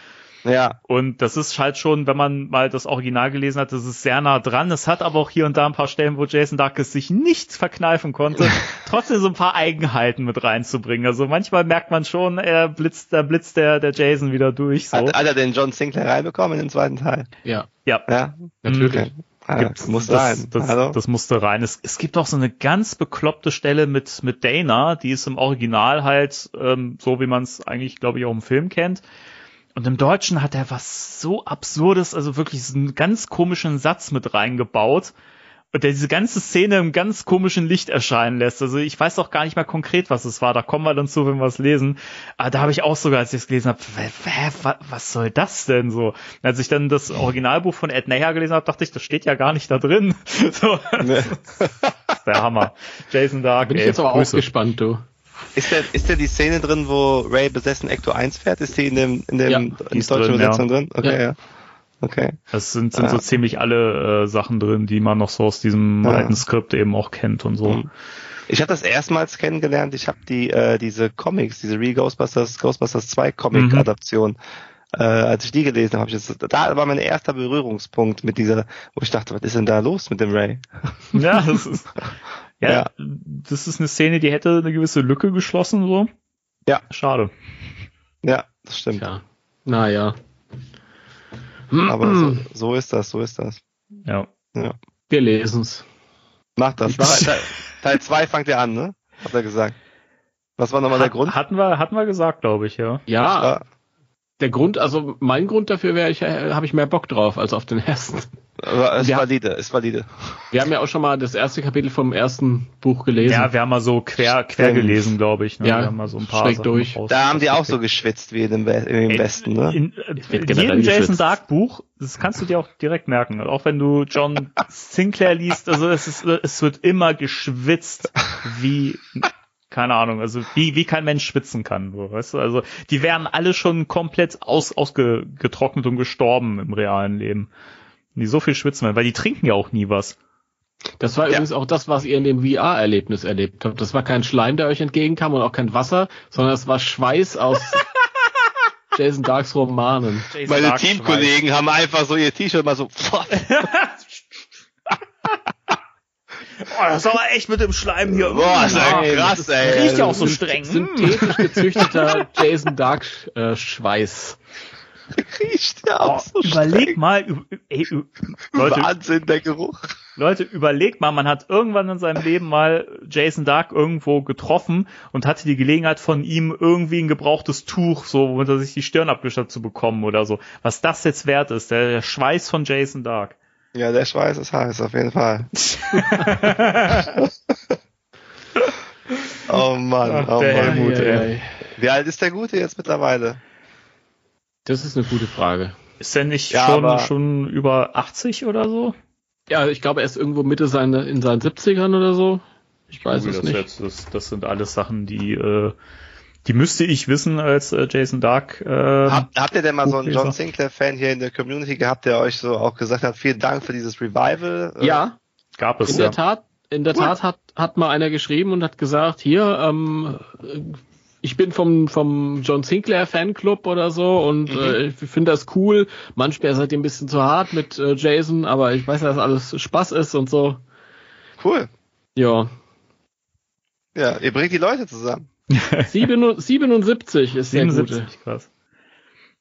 Ja, Und das ist halt schon, wenn man mal das Original gelesen hat, das ist sehr nah dran. Es hat aber auch hier und da ein paar Stellen, wo Jason Dark es sich nicht verkneifen konnte, trotzdem so ein paar Eigenheiten mit reinzubringen. Also manchmal merkt man schon, er blitzt, da blitzt der, der Jason wieder durch. So. hat, hat er den John Sinclair reinbekommen in den zweiten Teil? Ja, Ja, Ja, natürlich. Okay. Ah, Gibt's- muss das, sein. Das, Hallo? das musste rein. Es, es gibt auch so eine ganz bekloppte Stelle mit, mit Dana, die ist im Original halt ähm, so, wie man es eigentlich, glaube ich, auch im Film kennt. Und im Deutschen hat er was so Absurdes, also wirklich so einen ganz komischen Satz mit reingebaut. Und der diese ganze Szene im ganz komischen Licht erscheinen lässt. Also ich weiß auch gar nicht mehr konkret, was es war. Da kommen wir dann zu, wenn wir es lesen. Aber da habe ich auch sogar, als ich es gelesen habe, was soll das denn so? Als ich dann das Originalbuch von Ed Neher gelesen habe, dachte ich, das steht ja gar nicht da drin. So, Ne. der Hammer. Jason Dark, Bin ich ey, jetzt aber auch Grüße. gespannt, du. Ist denn, ist denn die Szene drin, wo Ray besessen Ecto 1 fährt? Ist die in dem, in dem Ja, in der deutschen drin, ja. Übersetzung drin? Okay, Ja. ja. Okay. Es sind, sind Ah. so ziemlich alle äh, Sachen drin, die man noch so aus diesem Ja. alten Skript eben auch kennt und so. Mhm. Ich habe das erstmals kennengelernt. Ich habe die äh, diese Comics, diese Real Ghostbusters Ghostbusters 2 Comic Mhm. Adaption. Äh, als ich die gelesen habe, habe ich das, da war mein erster Berührungspunkt mit dieser, wo ich dachte, was ist denn da los mit dem Ray? Ja, das ist, ja, Ja. das ist eine Szene, die hätte eine gewisse Lücke geschlossen, so. Ja. Schade. Ja, das stimmt. Tja. Naja. Aber so, so ist das, so ist das. Ja. Wir lesen's. Macht das. Teil, Teil 2 fangt ihr an, ne? Hat er gesagt. Was war nochmal der Hat- Grund? Hatten wir, hatten wir gesagt, glaube ich, ja. Ja, Ja, der Grund, also mein Grund dafür wäre, ich äh, habe ich mehr Bock drauf als auf den ersten. aber ist Ja. valide, ist valide. Wir haben ja auch schon mal das erste Kapitel vom ersten Buch gelesen. Ja, wir haben mal so quer, quer gelesen, glaube ich. Ne? Ja, wir haben mal so ein paar Sachen durch. raus- Da haben die auch so geschwitzt wie in dem, im Ey, Westen, ne? In, äh, wird in jedem Jason. Dark Buch, das kannst du dir auch direkt merken. Auch wenn du John Sinclair liest, also es ist, es wird immer geschwitzt wie, keine Ahnung, also wie, wie kein Mensch schwitzen kann, so, weißt du? Also, die wären alle schon komplett aus, ausgetrocknet und gestorben im realen Leben. Die so viel schwitzen, weil die trinken ja auch nie was. Das war Ja. übrigens auch das, was ihr in dem VR-Erlebnis erlebt habt. Das war kein Schleim, der euch entgegenkam und auch kein Wasser, sondern es war Schweiß aus Jason Darks Romanen. Jason Meine Dark Teamkollegen haben einfach so ihr T-Shirt mal so, Boah, das ist aber echt mit dem Schleim hier. Boah, ist ja Nein, krass, das ey. riecht ja auch so streng. Synthetisch gezüchteter Jason Dark äh, Schweiß. Riecht ja auch so überleg streng. mal, ü- ey, Leute, Wahnsinn, der Geruch. Leute, überlegt mal, man hat irgendwann in seinem Leben mal Jason Dark irgendwo getroffen und hatte die Gelegenheit von ihm irgendwie ein gebrauchtes Tuch, so, womit er sich die Stirn abgestattet zu bekommen oder so. Was das jetzt wert ist, der, der Schweiß von Jason Dark. Ja, der Schweiß ist heiß, auf jeden Fall. oh Mann, oh der Mann. Ey. ei, ei. Wie alt ist der Gute jetzt mittlerweile? Das ist eine gute Frage. Ist der nicht Ja, schon, aber- schon über 80 oder so? Ja, ich glaube, er ist irgendwo Mitte seine, in seinen 70ern oder so. Ich weiß Google es das nicht. Jetzt. Das, das sind alles Sachen, die, äh, die müsste ich wissen als äh, Jason Dark. Äh, Habt, habt ihr denn mal so einen. John Sinclair-Fan hier in der Community gehabt, der euch so auch gesagt hat, vielen Dank für dieses Revival? Äh, Ja, gab es in ja. der Tat, in der Cool. Tat hat, hat mal einer geschrieben und hat gesagt, hier, ähm, ich bin vom, vom John Sinclair Fanclub oder so und Mhm. äh, ich finde das cool. Manchmal seid ihr ein bisschen zu hart mit äh, Jason, aber ich weiß, dass alles Spaß ist und so. Cool. Ja. Ja, ihr bringt die Leute zusammen. 7, 77 ist der 77, gute. krass.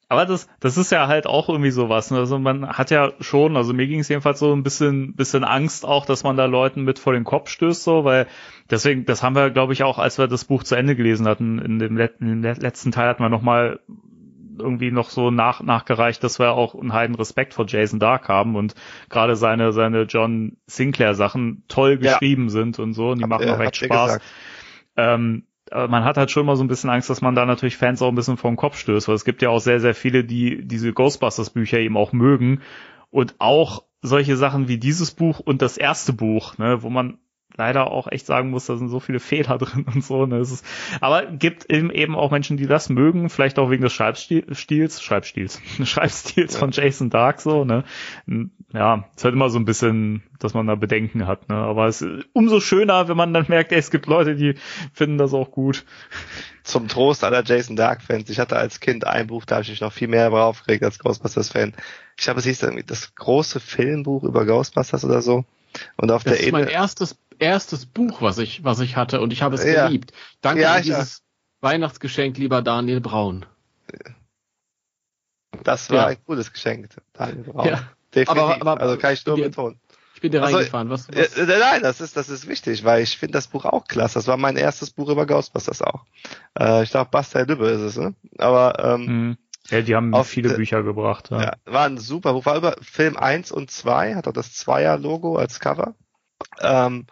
Aber das, das ist ja halt auch irgendwie sowas. Ne? Also man hat ja schon, also mir ging es jedenfalls so ein bisschen, bisschen Angst auch, dass man da Leuten mit vor den Kopf stößt, so, weil deswegen, das haben wir, glaube ich, auch, als wir das Buch zu Ende gelesen hatten, in dem, let in dem letzten Teil hatten wir nochmal irgendwie noch so nach, nachgereicht, dass wir auch einen heiden Respekt vor Jason Dark haben und gerade seine, seine John Sinclair Sachen toll Ja. geschrieben sind und so, und die Habt machen auch echt habt ihr Spaß. Ähm, man hat halt schon mal so ein bisschen Angst, dass man da natürlich Fans auch ein bisschen vom Kopf stößt, weil es gibt ja auch sehr, sehr viele, die diese Ghostbusters Bücher eben auch mögen. Und auch solche Sachen wie dieses Buch und das erste Buch, ne, wo man leider auch echt sagen muss, da sind so viele Fehler drin und so. Ne? Es ist, aber gibt eben eben auch Menschen, die das mögen, vielleicht auch wegen des Schreibstils, Schreibstils, Schreibstils Ja. von Jason Dark so. Ne? Ja, es ist halt immer so ein bisschen, dass man da Bedenken hat. Ne? Aber es ist umso schöner, wenn man dann merkt, ey, es gibt Leute, die finden das auch gut. Zum Trost aller Jason Dark-Fans. Ich hatte als Kind ein Buch, da habe ich mich noch viel mehr darüber aufgeregt als Ghostbusters-Fan. Ich glaube, es hieß irgendwie das große Filmbuch über Ghostbusters oder so. Und auf Das der ist mein Inne- erstes, erstes Buch, was ich, was ich hatte und ich habe es Ja. geliebt. Danke Ja, für dieses Weihnachtsgeschenk, lieber Daniel Braun. das war Ja. ein gutes Geschenk, Daniel Braun. Ja. Definitiv. Aber- aber- also kann ich nur betonen. Ich bin dir Also, reingefahren. Was, Ja, was? äh, nein, das ist, das ist wichtig, weil ich finde das Buch auch klasse. Das war mein erstes Buch über Ghostbusters auch. Äh, ich glaube, Basta Lübbe ist es, ne? Aber ähm, Mhm. Ja, die haben Auf viele Bücher gebracht. Ja. ja, war ein super Buch. War über Film 1 und 2, hat auch das Zweier-Logo als Cover. Ähm,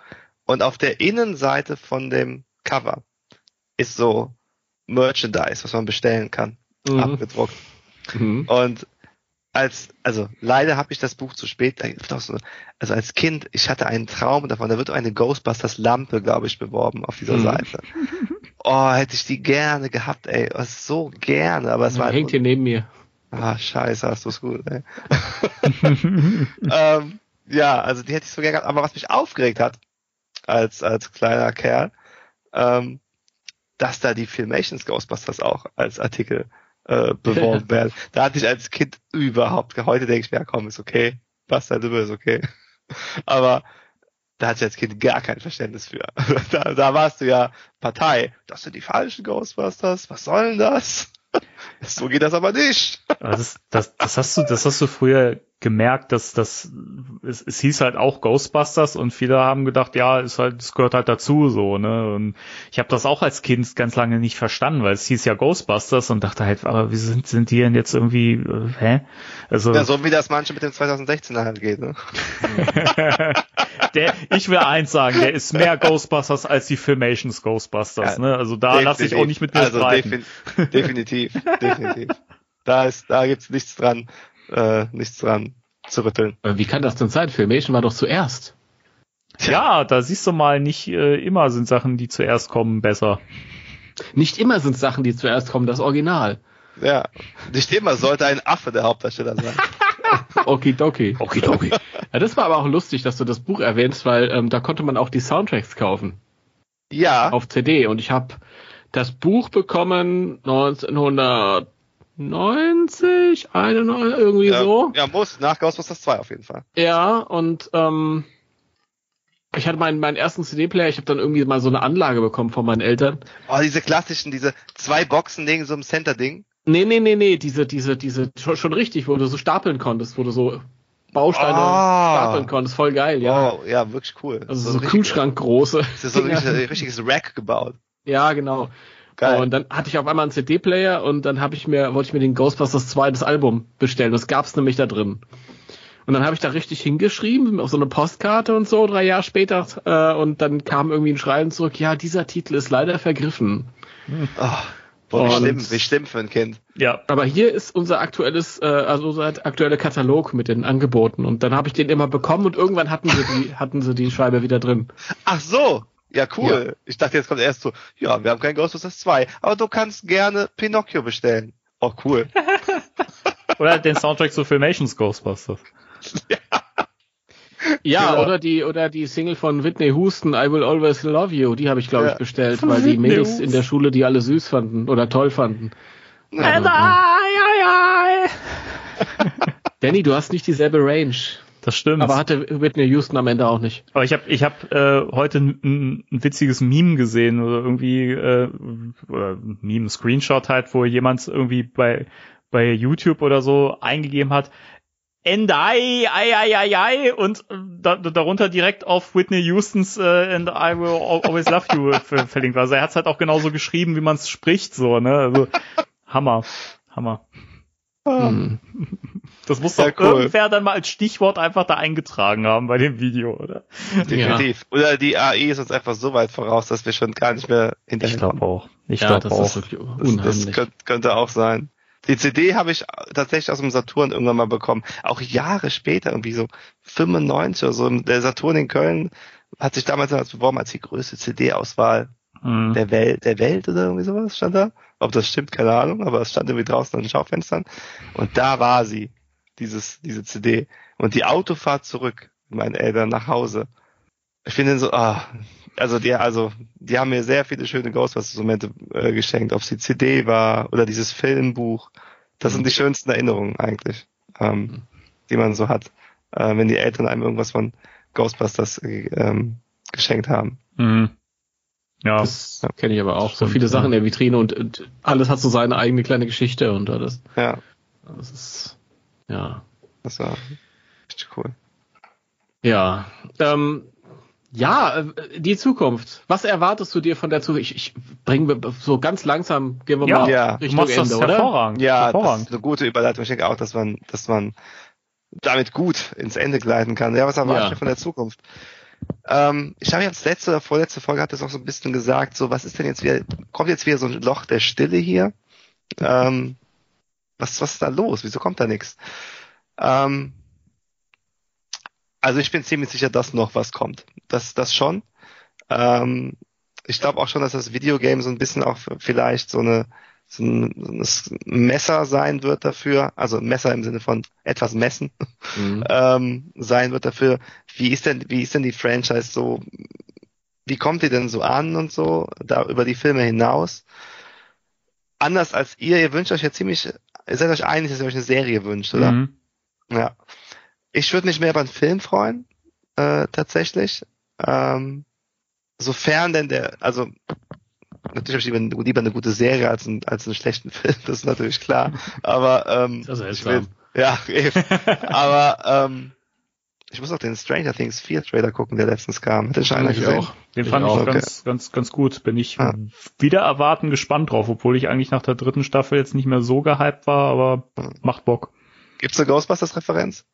und auf der Innenseite von dem Cover ist so Merchandise, was man bestellen kann, Mhm. abgedruckt. Mhm. Und als, also leider habe ich das Buch zu spät, also als Kind, ich hatte einen Traum davon, da wird eine Ghostbusters Lampe, glaube ich, beworben auf dieser Mhm. Seite. Oh, hätte ich die gerne gehabt, ey, oh, so gerne, aber es war Hängt hier neben mir. Ah, scheiße, hast du's gut, ey. ähm, ja, also die hätte ich so gerne gehabt, aber was mich aufgeregt hat, als, als kleiner Kerl, ähm, dass da die Filmations Ghostbusters auch als Artikel äh, beworben werden. Da hatte ich als Kind überhaupt, heute denke ich mir, ja komm, ist okay, Bastard Lübbe ist okay. Aber da hatte ich als Kind gar kein Verständnis für. Da, da warst du ja Partei. Das sind die falschen Ghostbusters. Was soll denn das? So geht das aber nicht. Das, das, das hast du, das hast du früher gemerkt, dass das, es, es hieß halt auch Ghostbusters und viele haben gedacht, ja, ist halt, das gehört halt dazu, so, ne, und ich habe das auch als Kind ganz lange nicht verstanden, weil es hieß ja Ghostbusters und dachte halt, aber wie sind, sind die denn jetzt irgendwie, äh, hä? Also, Ja, so wie das manche mit dem 2016 halt geht, ne? der, ich will eins sagen, der ist mehr Ghostbusters als die Filmations Ghostbusters, Ja, ne, also da lasse ich auch nicht mit mir also streiten. defin definitiv, definitiv. Da ist, da gibt's nichts dran, äh, nichts dran zu rütteln. Äh, Wie kann das denn sein? Filmation war doch zuerst. Ja, da siehst du mal, nicht äh, immer sind Sachen, die zuerst kommen, besser. Nicht immer sind Sachen, die zuerst kommen, das Original. Ja, nicht immer sollte ein Affe der Hauptdarsteller sein. Okidoki. Okidoki. Ja, das war aber auch lustig, dass du das Buch erwähnst, weil ähm, da konnte man auch die Soundtracks kaufen Ja, auf CD und ich habe das Buch bekommen 1990, 91, irgendwie ja, so. ja, muss, nach Ghostbusters 2 auf jeden Fall. Ja, und ähm, Ich hatte meinen, meinen ersten CD-Player, ich habe dann irgendwie mal so eine Anlage bekommen von meinen Eltern. Oh, diese klassischen, diese zwei Boxen neben so einem Center-Ding. Nee, nee, nee, nee, diese, diese, diese, schon, schon richtig, wo du so stapeln konntest, wo du so Bausteine Ah. stapeln konntest, voll geil, ja. Oh, ja, wirklich cool. Also so richtig- Kühlschrank große. Das ist so ein richtiges Rack gebaut. Ja, genau. Geil. Und dann hatte ich auf einmal einen CD-Player und dann habe ich mir, wollte ich mir den Ghostbusters 2 das Album bestellen. Das gab's nämlich da drin. Und dann habe ich da richtig hingeschrieben, auf so eine Postkarte und so, drei Jahre später. Äh, und dann kam irgendwie ein Schreiben zurück, ja, dieser Titel ist leider vergriffen. Oh, boah, wie Und- schlimm, wie schlimm für ein Kind. Ja, Aber hier ist unser aktuelles, äh, also unser aktueller Katalog mit den Angeboten. Und dann habe ich den immer bekommen und irgendwann hatten sie die, hatten sie die Scheibe wieder drin. Ach so. Ja, cool. Ich dachte, jetzt kommt erst so, ja, wir haben kein Ghostbusters 2, aber du kannst gerne Pinocchio bestellen. Oh, cool. oder den Soundtrack zu Filmations Ghostbusters. Ja, Genau. oder die oder die Single von Whitney Houston, I Will Always Love You, die habe ich glaube Ja. ich bestellt, Von weil die Whitney Mädels Houston. in der Schule die alle süß fanden oder toll fanden. Danny, du hast nicht dieselbe Range, Das stimmt. aber hatte Whitney Houston am Ende auch nicht. Aber ich habe ich hab, äh, heute ein, ein, witziges Meme gesehen oder irgendwie äh, oder Meme, Screenshot halt, wo jemand irgendwie bei bei YouTube oder so eingegeben hat, And I, I, I, I, I und äh, da, darunter direkt auf Whitney Houstons äh, And I Will Al- Always Love You ver- verlinkt war. Also er hat es halt auch genauso geschrieben, wie man es spricht, so, ne? Also Hammer. Hammer. Hm. Das muss Ja, doch cool. irgendwer dann mal als Stichwort einfach da eingetragen haben bei dem Video, oder? Definitiv. Oder die AI ist uns einfach so weit voraus, dass wir schon gar nicht mehr Ich hinterherkommen. glaube auch. Ich Ja, glaube das auch. ist wirklich Das, das könnte, könnte auch sein. Die CD habe ich tatsächlich aus dem Saturn irgendwann mal bekommen. Auch Jahre später, irgendwie so 95 oder so. Der Saturn in Köln hat sich damals als beworben als die größte CD-Auswahl Mhm. der Welt, der Welt oder irgendwie sowas stand da. Ob das stimmt, keine Ahnung, aber es stand irgendwie draußen an den Schaufenstern. Und da war sie, dieses, diese CD. Und die Autofahrt zurück, mit meinen Eltern nach Hause. Ich finde so, ah, also die, also, die haben mir sehr viele schöne Ghostbusters-Momente äh, geschenkt, ob es die CD war oder dieses Filmbuch. Das sind die schönsten Erinnerungen eigentlich, ähm, die man so hat, äh, wenn die Eltern einem irgendwas von Ghostbusters äh, ähm, geschenkt haben. Mhm. Ja. Das kenne ich aber auch. So Stimmt, viele ja. Sachen in der Vitrine und, und alles hat so seine eigene kleine Geschichte und alles. Ja, Das ist ja. das war richtig cool. Ja. Ähm, ja, äh, die Zukunft. Was erwartest du dir von der Zukunft? Ich, ich bringe so ganz langsam, gehen wir Ja, mal ja. Du Richtung machst das Ende, oder? hervorragend. Ja, das hervorragend. ist eine gute Überleitung. Ich denke auch, dass man, dass man damit gut ins Ende gleiten kann. Ja, was erwartet Ja. ihr von der Zukunft? Ähm, ich habe jetzt letzte oder vorletzte Folge hat es auch so ein bisschen gesagt, so was ist denn jetzt wieder, kommt jetzt wieder so ein Loch der Stille hier? Ähm, was, was ist da los? Wieso kommt da nichts? Ähm, also ich bin ziemlich sicher, dass noch was kommt. Das, das schon. Ähm, ich glaube auch schon, dass das Videogame so ein bisschen auch vielleicht so eine so ein, so ein Messer sein wird dafür, also Messer im Sinne von etwas messen Mhm. ähm, sein wird dafür. Wie ist denn, wie ist denn die Franchise so? Wie kommt die denn so an und so da über die Filme hinaus? Anders als ihr, ihr wünscht euch ja ziemlich, ihr seid euch einig, dass ihr euch eine Serie wünscht, oder? Mhm. Ja. Ich würde mich mehr über einen Film freuen, äh, tatsächlich. Ähm, sofern denn der, also natürlich habe ich lieber, lieber eine gute Serie als, ein, als einen schlechten Film, das ist natürlich klar. Aber ähm, Das ist ich will, ja, eben. Aber ähm, ich muss auch den Stranger Things 4 Trailer gucken, der letztens kam. Hat den schon einer Ich gesehen? auch. Den Ich fand ich auch. auch okay. ganz, ganz, ganz gut. Bin ich Ah. wieder erwarten gespannt drauf, obwohl ich eigentlich nach der dritten Staffel jetzt nicht mehr so gehypt war, aber macht Bock. Gibt's eine Ghostbusters-Referenz?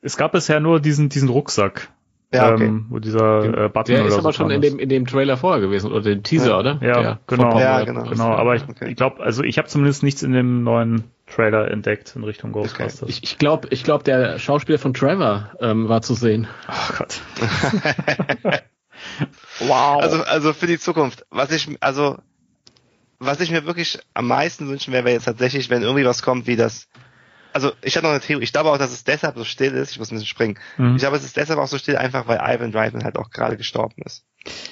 Es gab bisher nur diesen, diesen Rucksack, Ja, okay. ähm, wo dieser äh, Button Der oder ist so aber schon dran in dem, in dem Trailer vorher gewesen, oder dem Teaser, Ja. oder? Ja, Der genau. Ja, Tom genau. Genau, aber ich, Okay. ich glaube, also ich habe zumindest nichts in dem neuen Trailer entdeckt in Richtung Ghostbusters. Ich, ich glaube, ich glaub, der Schauspieler von Trevor ähm, war zu sehen. oh Gott. wow. Also, also für die Zukunft. Was ich, also, was ich mir wirklich am meisten wünschen wäre, wäre jetzt tatsächlich, wenn irgendwie was kommt, wie das, also ich habe noch eine Theorie, ich glaube auch, dass es deshalb so still ist, ich muss ein bisschen springen. Mhm. Ich glaube, es ist deshalb auch so still, einfach weil Ivan Reitman halt auch gerade gestorben ist.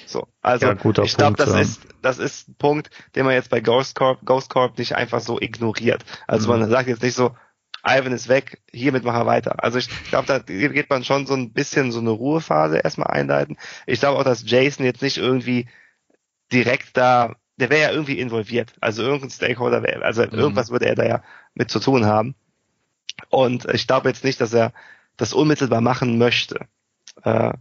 So, also Ja, ich glaube, das ja. ist das ist ein Punkt, den man jetzt bei Ghost Corp, Ghost Corp nicht einfach so ignoriert. Also Mhm. man sagt jetzt nicht so, Ivan ist weg, hiermit machen wir weiter. Also ich glaube, da geht man schon so ein bisschen so eine Ruhephase erstmal einleiten. Ich glaube auch, dass Jason jetzt nicht irgendwie direkt da, der wäre ja irgendwie involviert. Also irgendein Stakeholder wäre, also mhm. irgendwas würde er da ja mit zu tun haben. Und ich glaube jetzt nicht, dass er das unmittelbar machen möchte. Äh,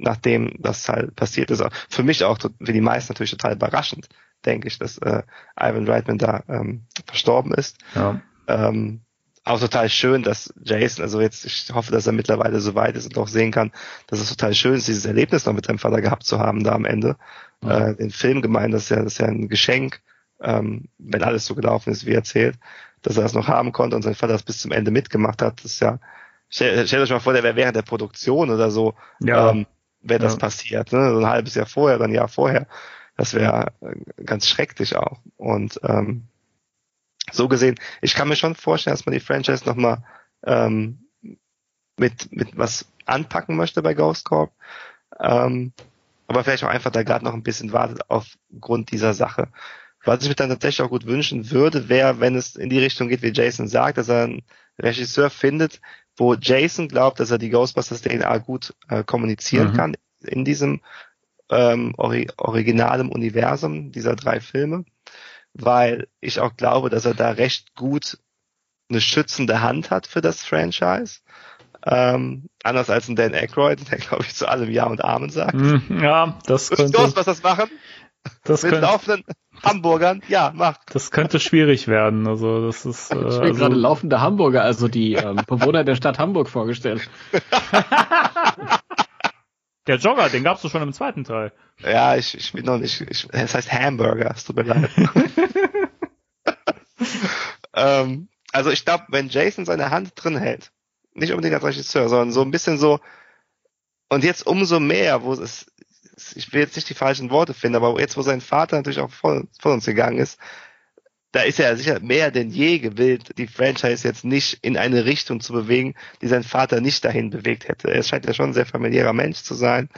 nachdem das halt passiert ist. Für mich auch, für die meisten natürlich total überraschend, denke ich, dass äh, Ivan Reitman da ähm, verstorben ist. Ja. Ähm, auch total schön, dass Jason, also jetzt, ich hoffe, dass er mittlerweile so weit ist und auch sehen kann, dass es total schön ist, dieses Erlebnis noch mit seinem Vater gehabt zu haben da am Ende. Ja. Äh, den Film gemeint, das ist ja, das ist ja ein Geschenk, ähm, wenn alles so gelaufen ist, wie erzählt, dass er das noch haben konnte und sein Vater das bis zum Ende mitgemacht hat. Das ist ja, stellt stell euch mal vor, der wäre während der Produktion oder so, ja. ähm, wäre das ja. passiert, ne? so ein halbes Jahr vorher oder ein Jahr vorher. Das wäre ganz schrecklich auch. Und ähm, so gesehen, ich kann mir schon vorstellen, dass man die Franchise nochmal ähm, mit, mit was anpacken möchte bei Ghost Corp. Ähm, aber vielleicht auch einfach da gerade noch ein bisschen wartet aufgrund dieser Sache. Was ich mir dann tatsächlich auch gut wünschen würde, wäre, wenn es in die Richtung geht, wie Jason sagt, dass er einen Regisseur findet, wo Jason glaubt, dass er die Ghostbusters DNA gut äh, kommunizieren mhm. kann in diesem ähm, ori originalem Universum dieser drei Filme weil ich auch glaube, dass er da recht gut eine schützende Hand hat für das Franchise. Ähm, anders als ein Dan Aykroyd, der glaube ich zu allem Ja und Amen sagt. Hm, ja, das könnte. Los, was das machen? Das Mit könnte, laufenden Hamburgern, ja, mach. Das könnte schwierig werden. Also das ist. Äh, ich bin also, gerade laufende Hamburger, also die ähm, Bewohner der Stadt Hamburg vorgestellt. Der Jogger, den gab's doch schon im zweiten Teil. Ja, ich, ich bin noch nicht. Ich, es heißt Hamburger, es tut mir leid. ähm, also ich glaube, wenn Jason seine Hand drin hält, nicht unbedingt als Regisseur, sondern so ein bisschen so, und jetzt umso mehr, wo es, ich will jetzt nicht die falschen Worte finden, aber jetzt, wo sein Vater natürlich auch von, uns gegangen ist, da ist er sicher mehr denn je gewillt, die Franchise jetzt nicht in eine Richtung zu bewegen, die sein Vater nicht dahin bewegt hätte. Er scheint ja schon ein sehr familiärer Mensch zu sein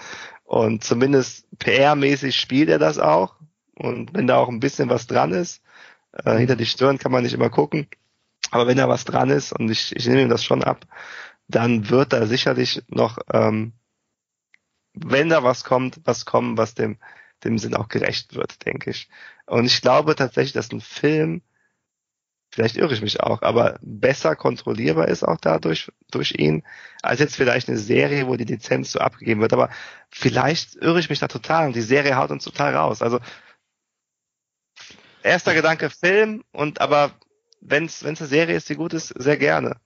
und zumindest PR-mäßig spielt er das auch. Und wenn da auch ein bisschen was dran ist, äh, hinter die Stirn kann man nicht immer gucken, aber wenn da was dran ist und ich, ich nehme ihm das schon ab, dann wird da sicherlich noch, ähm, wenn da was kommt, was kommen, was dem dem Sinn auch gerecht wird, denke ich. Und ich glaube tatsächlich, dass ein Film, vielleicht irre ich mich auch, aber besser kontrollierbar ist auch dadurch, durch ihn, als jetzt vielleicht eine Serie, wo die Lizenz so abgegeben wird. Aber vielleicht irre ich mich da total und die Serie haut uns total raus. Also, erster Gedanke Film und aber wenn es eine Serie ist, die gut ist, sehr gerne.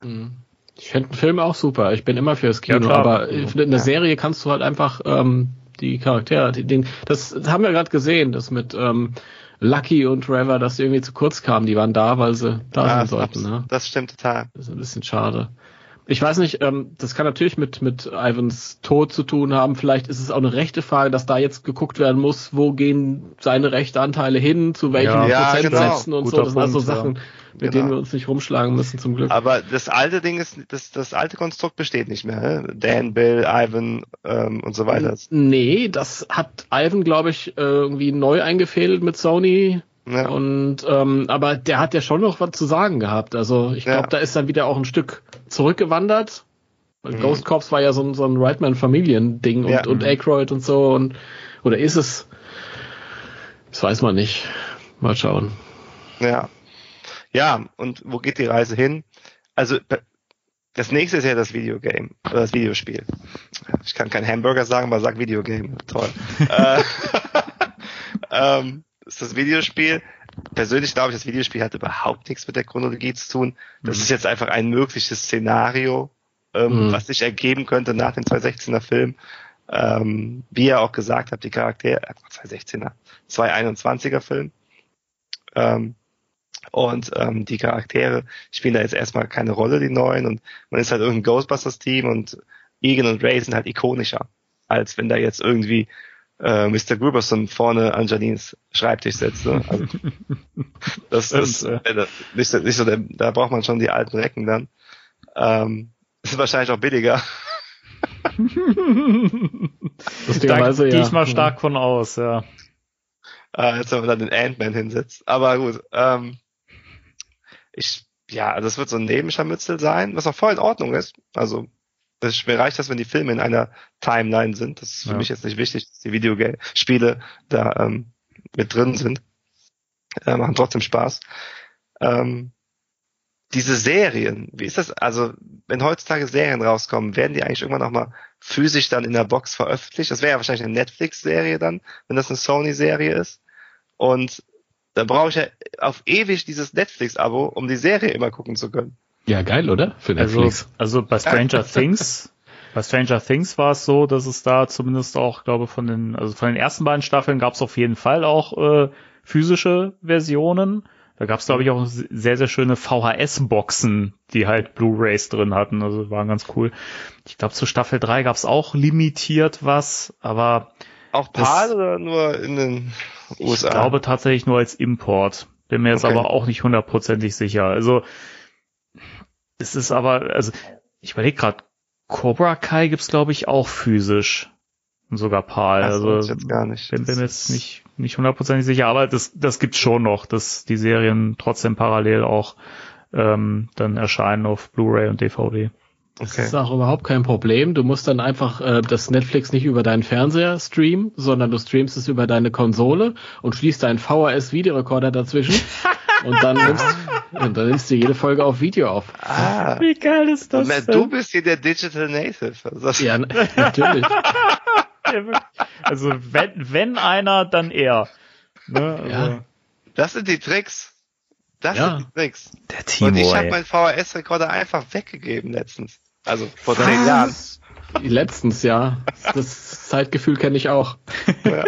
Mhm. Ich finde einen Film auch super. Ich bin immer fürs Kino, ja, aber in der ja. Serie kannst du halt einfach ähm, die Charaktere, die, den, das, das haben wir gerade gesehen, das mit ähm, Lucky und Trevor, dass sie irgendwie zu kurz kamen. Die waren da, weil sie da ja, sein sollten. Ne? Das stimmt total. Das ist ein bisschen schade. Ich weiß nicht, ähm, das kann natürlich mit, mit Ivans Tod zu tun haben. Vielleicht ist es auch eine rechte Frage, dass da jetzt geguckt werden muss, wo gehen seine Rechteanteile hin, zu welchen ja, Prozentsätzen genau. und Guter so. Das Punkt, sind also Sachen, ja. mit genau. denen wir uns nicht rumschlagen müssen, zum Glück. Aber das alte Ding ist, das, das alte Konstrukt besteht nicht mehr. Ne? Dan, Bill, Ivan ähm, und so weiter. Nee, das hat Ivan, glaube ich, irgendwie neu eingefädelt mit Sony. Ja. Und ähm, aber der hat ja schon noch was zu sagen gehabt. Also ich glaube, ja. da ist dann wieder auch ein Stück zurückgewandert. Mhm. Ghost Corps war ja so, so ein Rightman-Familien-Ding und, ja. und Aykroyd und so und oder ist es? Das weiß man nicht. Mal schauen. Ja. Ja, und wo geht die Reise hin? Also das nächste ist ja das Videogame, oder das Videospiel. Ich kann kein Hamburger sagen, aber sag Videogame. Toll. äh, ähm, ist das Videospiel. Persönlich glaube ich, das Videospiel hat überhaupt nichts mit der Chronologie zu tun. Das mhm. ist jetzt einfach ein mögliches Szenario, ähm, mhm. was sich ergeben könnte nach dem 2016er Film. Ähm, wie ihr auch gesagt habt, die Charaktere, äh, 2016er, 221er Film. Ähm, und ähm, die Charaktere spielen da jetzt erstmal keine Rolle, die neuen. Und man ist halt irgendein Ghostbusters-Team und Egan und Ray sind halt ikonischer, als wenn da jetzt irgendwie äh, Mr. Gruberson vorne an Janines Schreibtisch setzt. Ne? Also, das ist äh, nicht, nicht so, der, da braucht man schon die alten Recken dann. Ähm, ist wahrscheinlich auch billiger. da gehe ich mal stark von aus, ja. Äh, jetzt wenn man dann den Ant-Man hinsetzt. Aber gut, ähm, ich ja, also es wird so ein Nebenscharmützel sein, was auch voll in Ordnung ist. Also es mir reicht das, wenn die Filme in einer Timeline sind. Das ist für Ja. mich jetzt nicht wichtig, dass die Videospiele da ähm, mit drin sind. Äh, machen trotzdem Spaß. Ähm, diese Serien, wie ist das? Also, wenn heutzutage Serien rauskommen, werden die eigentlich irgendwann nochmal physisch dann in der Box veröffentlicht? Das wäre ja wahrscheinlich eine Netflix-Serie dann, wenn das eine Sony-Serie ist. Und dann brauche ich ja auf ewig dieses Netflix-Abo, um die Serie immer gucken zu können. Ja, geil, oder? Für Also, Netflix. also bei Stranger Things, bei Stranger Things war es so, dass es da zumindest auch, glaube von den, also von den ersten beiden Staffeln gab es auf jeden Fall auch äh, physische Versionen. Da gab es, glaube ich, auch sehr, sehr schöne VHS-Boxen, die halt Blu-Rays drin hatten. Also waren ganz cool. Ich glaube, zu Staffel 3 gab es auch limitiert was, aber Auch PAL oder nur in den USA? ich glaube tatsächlich nur als Import. Bin mir jetzt Okay. aber auch nicht hundertprozentig sicher. Also es ist aber, also ich überlege gerade, Cobra Kai gibt's glaube ich auch physisch und sogar PAL. Also ist jetzt gar nicht. bin, bin mir jetzt nicht nicht hundertprozentig sicher, aber das das gibt's schon noch, dass die Serien trotzdem parallel auch ähm, dann erscheinen auf Blu-ray und DVD. Das Okay. ist auch überhaupt kein Problem. Du musst dann einfach äh, das Netflix nicht über deinen Fernseher streamen, sondern du streamst es über deine Konsole und schließt deinen VHS-Videorekorder dazwischen und dann nimmst, und dann nimmst du jede Folge auf Video auf. Ah, Wie geil ist das? Na, du bist hier der Digital Native. Also Ja, natürlich. Also wenn wenn einer, dann er. Ne? Also, Ja. das sind die Tricks. Das Ja. sind die Tricks. Der Timo, Und ich habe meinen VHS-Rekorder einfach weggegeben letztens. Also vor zehn Jahren. Letztens, ja. Das Zeitgefühl kenne ich auch. Ja.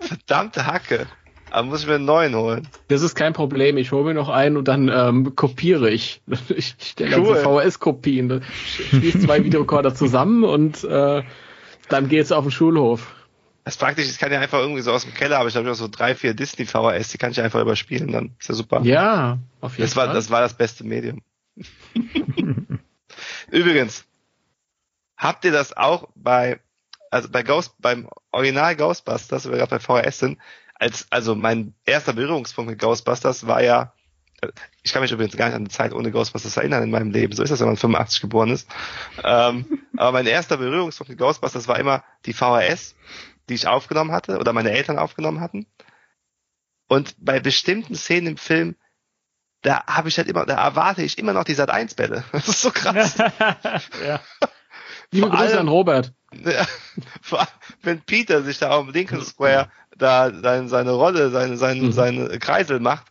Verdammte Hacke. Aber muss ich mir einen neuen holen. Das ist kein Problem. Ich hole mir noch einen und dann ähm, kopiere ich. Ich stelle Cool. also VHS-Kopien. Schließe zwei Videorekorder zusammen und äh, dann geht's auf den Schulhof. Das ist praktisch, ich kann ja einfach irgendwie so aus dem Keller, aber ich habe noch so drei, vier Disney VHS, die kann ich einfach überspielen, dann ist ja super. Ja, auf jeden das war, Fall. das war das beste Medium. Übrigens, habt ihr das auch bei, also bei Ghost, beim Original Ghostbusters, wo wir gerade bei VHS sind, als, also mein erster Berührungspunkt mit Ghostbusters war ja, ich kann mich übrigens gar nicht an die Zeit ohne Ghostbusters erinnern in meinem Leben. So ist das, wenn man 85 geboren ist. Ähm, aber mein erster Berührungspunkt mit Ghostbusters war immer die VHS, die ich aufgenommen hatte oder meine Eltern aufgenommen hatten. Und bei bestimmten Szenen im Film, da habe ich halt immer, da erwarte ich immer noch die Sat 1 Bälle. Das ist so krass. ja. Liebe Grüße allem- an Robert. Ja, vor allem, wenn Peter sich da auf dem Lincoln Square da seine, seine Rolle, seine, seine, Mhm. seine Kreisel macht,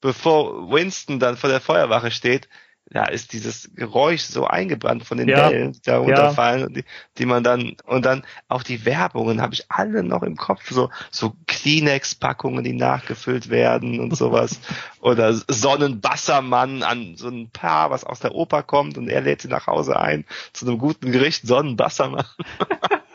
bevor Winston dann vor der Feuerwache steht, da ist dieses Geräusch so eingebrannt von den Ja. Bällen, die da runterfallen, und die, die man dann, und dann auch die Werbungen habe ich alle noch im Kopf, so, so Kleenex-Packungen, die nachgefüllt werden und sowas. Oder Sonnenbassermann an so ein Paar, was aus der Oper kommt und er lädt sie nach Hause ein zu einem guten Gericht, Sonnenbassermann.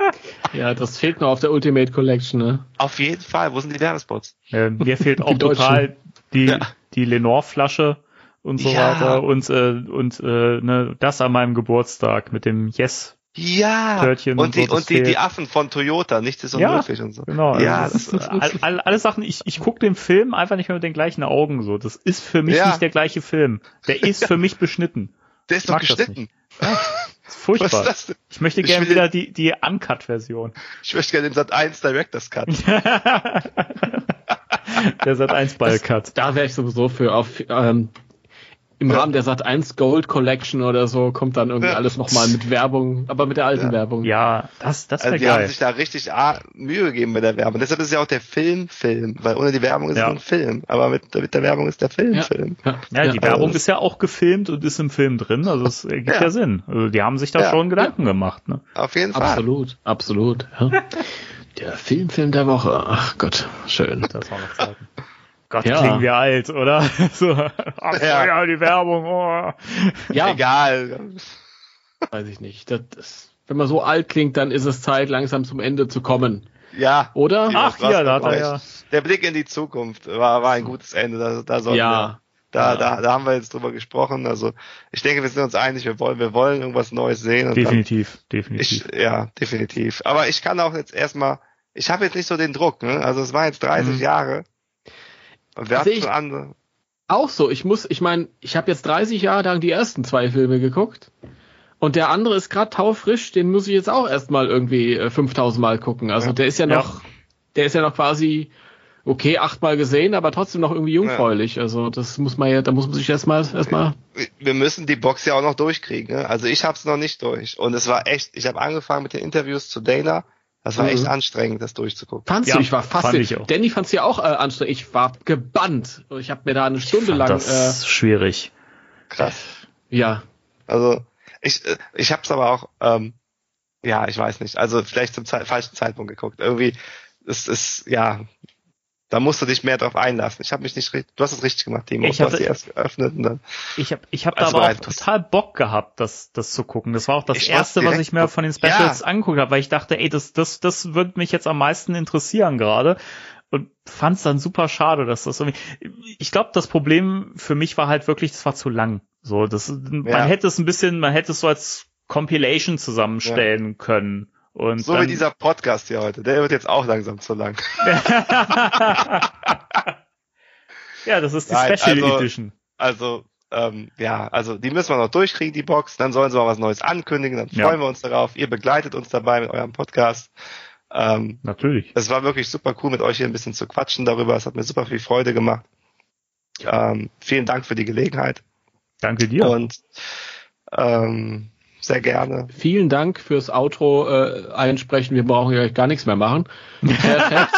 Ja, das fehlt noch auf der Ultimate Collection, ne? Auf jeden Fall, wo sind die Werbespots? Äh, mir fehlt auch Deutschen. total die, Ja. die Lenore-Flasche und so Ja. weiter und, äh, und äh, ne, das an meinem Geburtstag mit dem Yes. Ja, Törtchen und und die, so, und die, die. Affen von Toyota, nichts ist Ja, unmöglich und so. Genau, ja, also das das ist, all, all, alle Sachen, ich, ich gucke den Film einfach nicht mehr mit den gleichen Augen so. Das ist für mich Ja. nicht der gleiche Film. Der ist für mich beschnitten. der ist doch mag das geschnitten. Das ist Was furchtbar. ist das denn? Ich möchte gerne wieder die, die Uncut-Version. Ich möchte gerne den Sat 1 Director's Cut. Der Sat 1 Ballcut. Da wäre ich sowieso für auf ähm, im Ja. Rahmen der Sat 1 Gold Collection oder so kommt dann irgendwie Ja. alles nochmal mit Werbung, aber mit der alten Ja. Werbung. Ja, das, das Also wäre die haben geil. sich da richtig A, Mühe gegeben bei der Werbung. Deshalb ist es ja auch der Film-Film, weil ohne die Werbung ist Ja. es nur ein Film. Aber mit, mit der Werbung ist der Film-Film. Ja. Ja, die Ja, Werbung also- ist ja auch gefilmt und ist im Film drin, also es ergibt ja, Ja. Sinn. Also die haben sich da Ja. schon Gedanken gemacht. Ne? Auf jeden Fall. Absolut, absolut. Ja. Der Filmfilm der Woche. Ach Gott, schön. Das war noch Zeiten. Gott, Ja. klingen wir alt, oder? so, ach Ja. ja. die Werbung. Oh. Ja, Egal. weiß ich nicht. Das, das, wenn man so alt klingt, dann ist es Zeit, langsam zum Ende zu kommen. Ja. Oder? Ach, ja, da hat er ja. Der Blick in die Zukunft war, war ein gutes Ende. Da, da sollten wir, Ja. da, Ja. da, da haben wir jetzt drüber gesprochen. Also ich denke, wir sind uns einig, wir wollen, wir wollen irgendwas Neues sehen. Und dann- Definitiv, Ich, definitiv. ja, definitiv. Aber ich kann auch jetzt erstmal, ich habe jetzt nicht so den Druck, ne? Also es war jetzt 30 Mhm. Jahre. Und wir Also ich- andere. auch so. Ich muss, ich meine, ich habe jetzt 30 Jahre lang die ersten zwei Filme geguckt. Und der andere ist gerade taufrisch, den muss ich jetzt auch erstmal irgendwie äh, 5000 Mal gucken. Also Ja. der ist ja noch, der ist ja noch quasi, okay, achtmal gesehen, aber trotzdem noch irgendwie jungfräulich. Also das muss man ja, da muss man sich erstmal, erstmal, wir müssen die Box ja auch noch durchkriegen. Ne? Also ich habe es noch nicht durch. Und es war echt, ich habe angefangen mit den Interviews zu Dana. Das war Mhm. echt anstrengend, das durchzugucken. fandst Ja, du, ich war fast, fand ich auch. Danny fand's ja auch äh, anstrengend. Ich war gebannt. Ich habe mir da eine Stunde Fand lang, das äh, ist schwierig. Krass. ja, Also ich, ich habe es aber auch, ähm, ja, ich weiß nicht. Also vielleicht zum Ze falschen Zeitpunkt geguckt. Irgendwie, es ist, ja, da musst du dich mehr drauf einlassen. Ich habe mich nicht richtig, du hast es richtig gemacht, Timo. Ich sie erst geöffnet und dann. Ich habe ich hab da aber auch total Bock gehabt, das, das zu gucken. Das war auch das Ich erste, was ich mir von den Specials Ja. angeguckt habe, weil ich dachte, ey, das, das, das würde mich jetzt am meisten interessieren gerade. Und fand es dann super schade, dass das irgendwie. Ich glaube, das Problem für mich war halt wirklich, das war zu lang. So, das, man Ja. hätte es ein bisschen, man hätte es so als Compilation zusammenstellen können. Und So dann, wie dieser Podcast hier heute. Der wird jetzt auch langsam zu lang. ja, das ist die Nein, Special also- Edition. Also, ähm, ja, also die müssen wir noch durchkriegen, die Box. Dann sollen sie mal was Neues ankündigen. Dann Ja. freuen wir uns darauf. Ihr begleitet uns dabei mit eurem Podcast. Ähm, Natürlich. es war wirklich super cool, mit euch hier ein bisschen zu quatschen darüber. Es hat mir super viel Freude gemacht. Ähm, vielen Dank für die Gelegenheit Danke dir. und ähm, sehr gerne. Vielen Dank fürs Outro äh, einsprechen. Wir brauchen ja gar nichts mehr machen. Perfekt.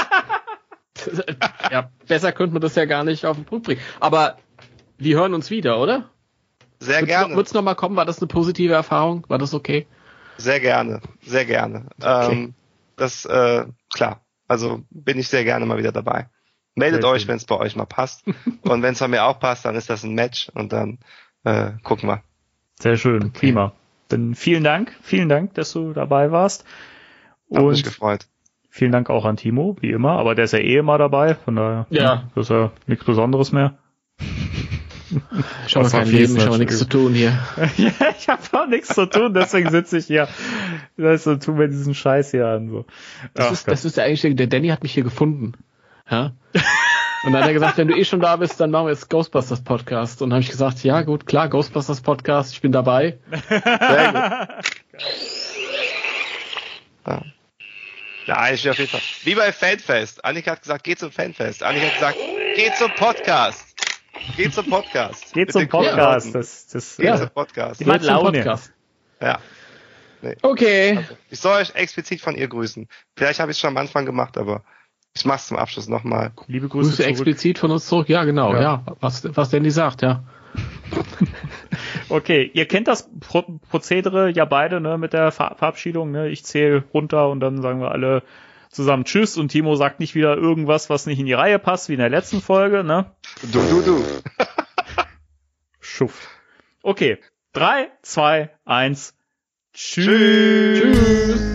ja, besser könnte man das ja gar nicht auf den Punkt bringen. Aber wir hören uns wieder, oder? Sehr Wird's gerne. Noch, wird's noch mal kommen? War das eine positive Erfahrung? War das okay? Sehr gerne. Sehr gerne. Ähm, das, äh, klar. Also bin ich sehr gerne mal wieder dabei. Meldet Sehr euch, wenn es bei euch mal passt. und wenn es bei mir auch passt, dann ist das ein Match und dann äh, gucken wir. Sehr schön, prima. Dann vielen Dank, vielen Dank, dass du dabei warst. Hab mich Und gefreut. vielen Dank auch an Timo, wie immer, aber der ist ja eh immer dabei, von daher Ja. ne, das ist ja nichts Besonderes mehr. Ich habe kein Leben, ich habe nichts zu tun hier. ja, ich habe auch nichts zu tun, deswegen sitze ich hier. Das ist, tun wir diesen Scheiß hier an. So. Das Ach ist, Gott. das ist ja eigentlich, der- der Danny hat mich hier gefunden. Ja? Und dann hat er gesagt, wenn du eh schon da bist, dann machen wir jetzt Ghostbusters Podcast. Und dann habe ich gesagt, ja gut, klar, Ghostbusters Podcast, ich bin dabei. Sehr gut. Ja. Ja, ich bin auf jeden Fall. Wie bei Fanfest. Annika hat gesagt, geh zum Fanfest. Annika hat gesagt, geh zum Podcast. Geh zum Podcast. Geht Mit zum Podcast. Das, das, Geh ja. zum Podcast. Die macht Laune. Podcast. Ja. Okay. Ich soll euch explizit von ihr grüßen. Vielleicht habe ich es schon am Anfang gemacht, aber ich mach's zum Abschluss nochmal. Liebe Grüße Grüße zurück. explizit von uns zurück. Ja, genau, Ja. ja. Was, was Danny sagt, ja. Okay, ihr kennt das Pro Prozedere ja beide, ne, mit der Ver Verabschiedung, ne? Ich zähle runter und dann sagen wir alle zusammen Tschüss und Timo sagt nicht wieder irgendwas, was nicht in die Reihe passt, wie in der letzten Folge, ne? Du, du, du. Schuft. Okay. Drei, zwei, eins. Tschüss. Tschüss.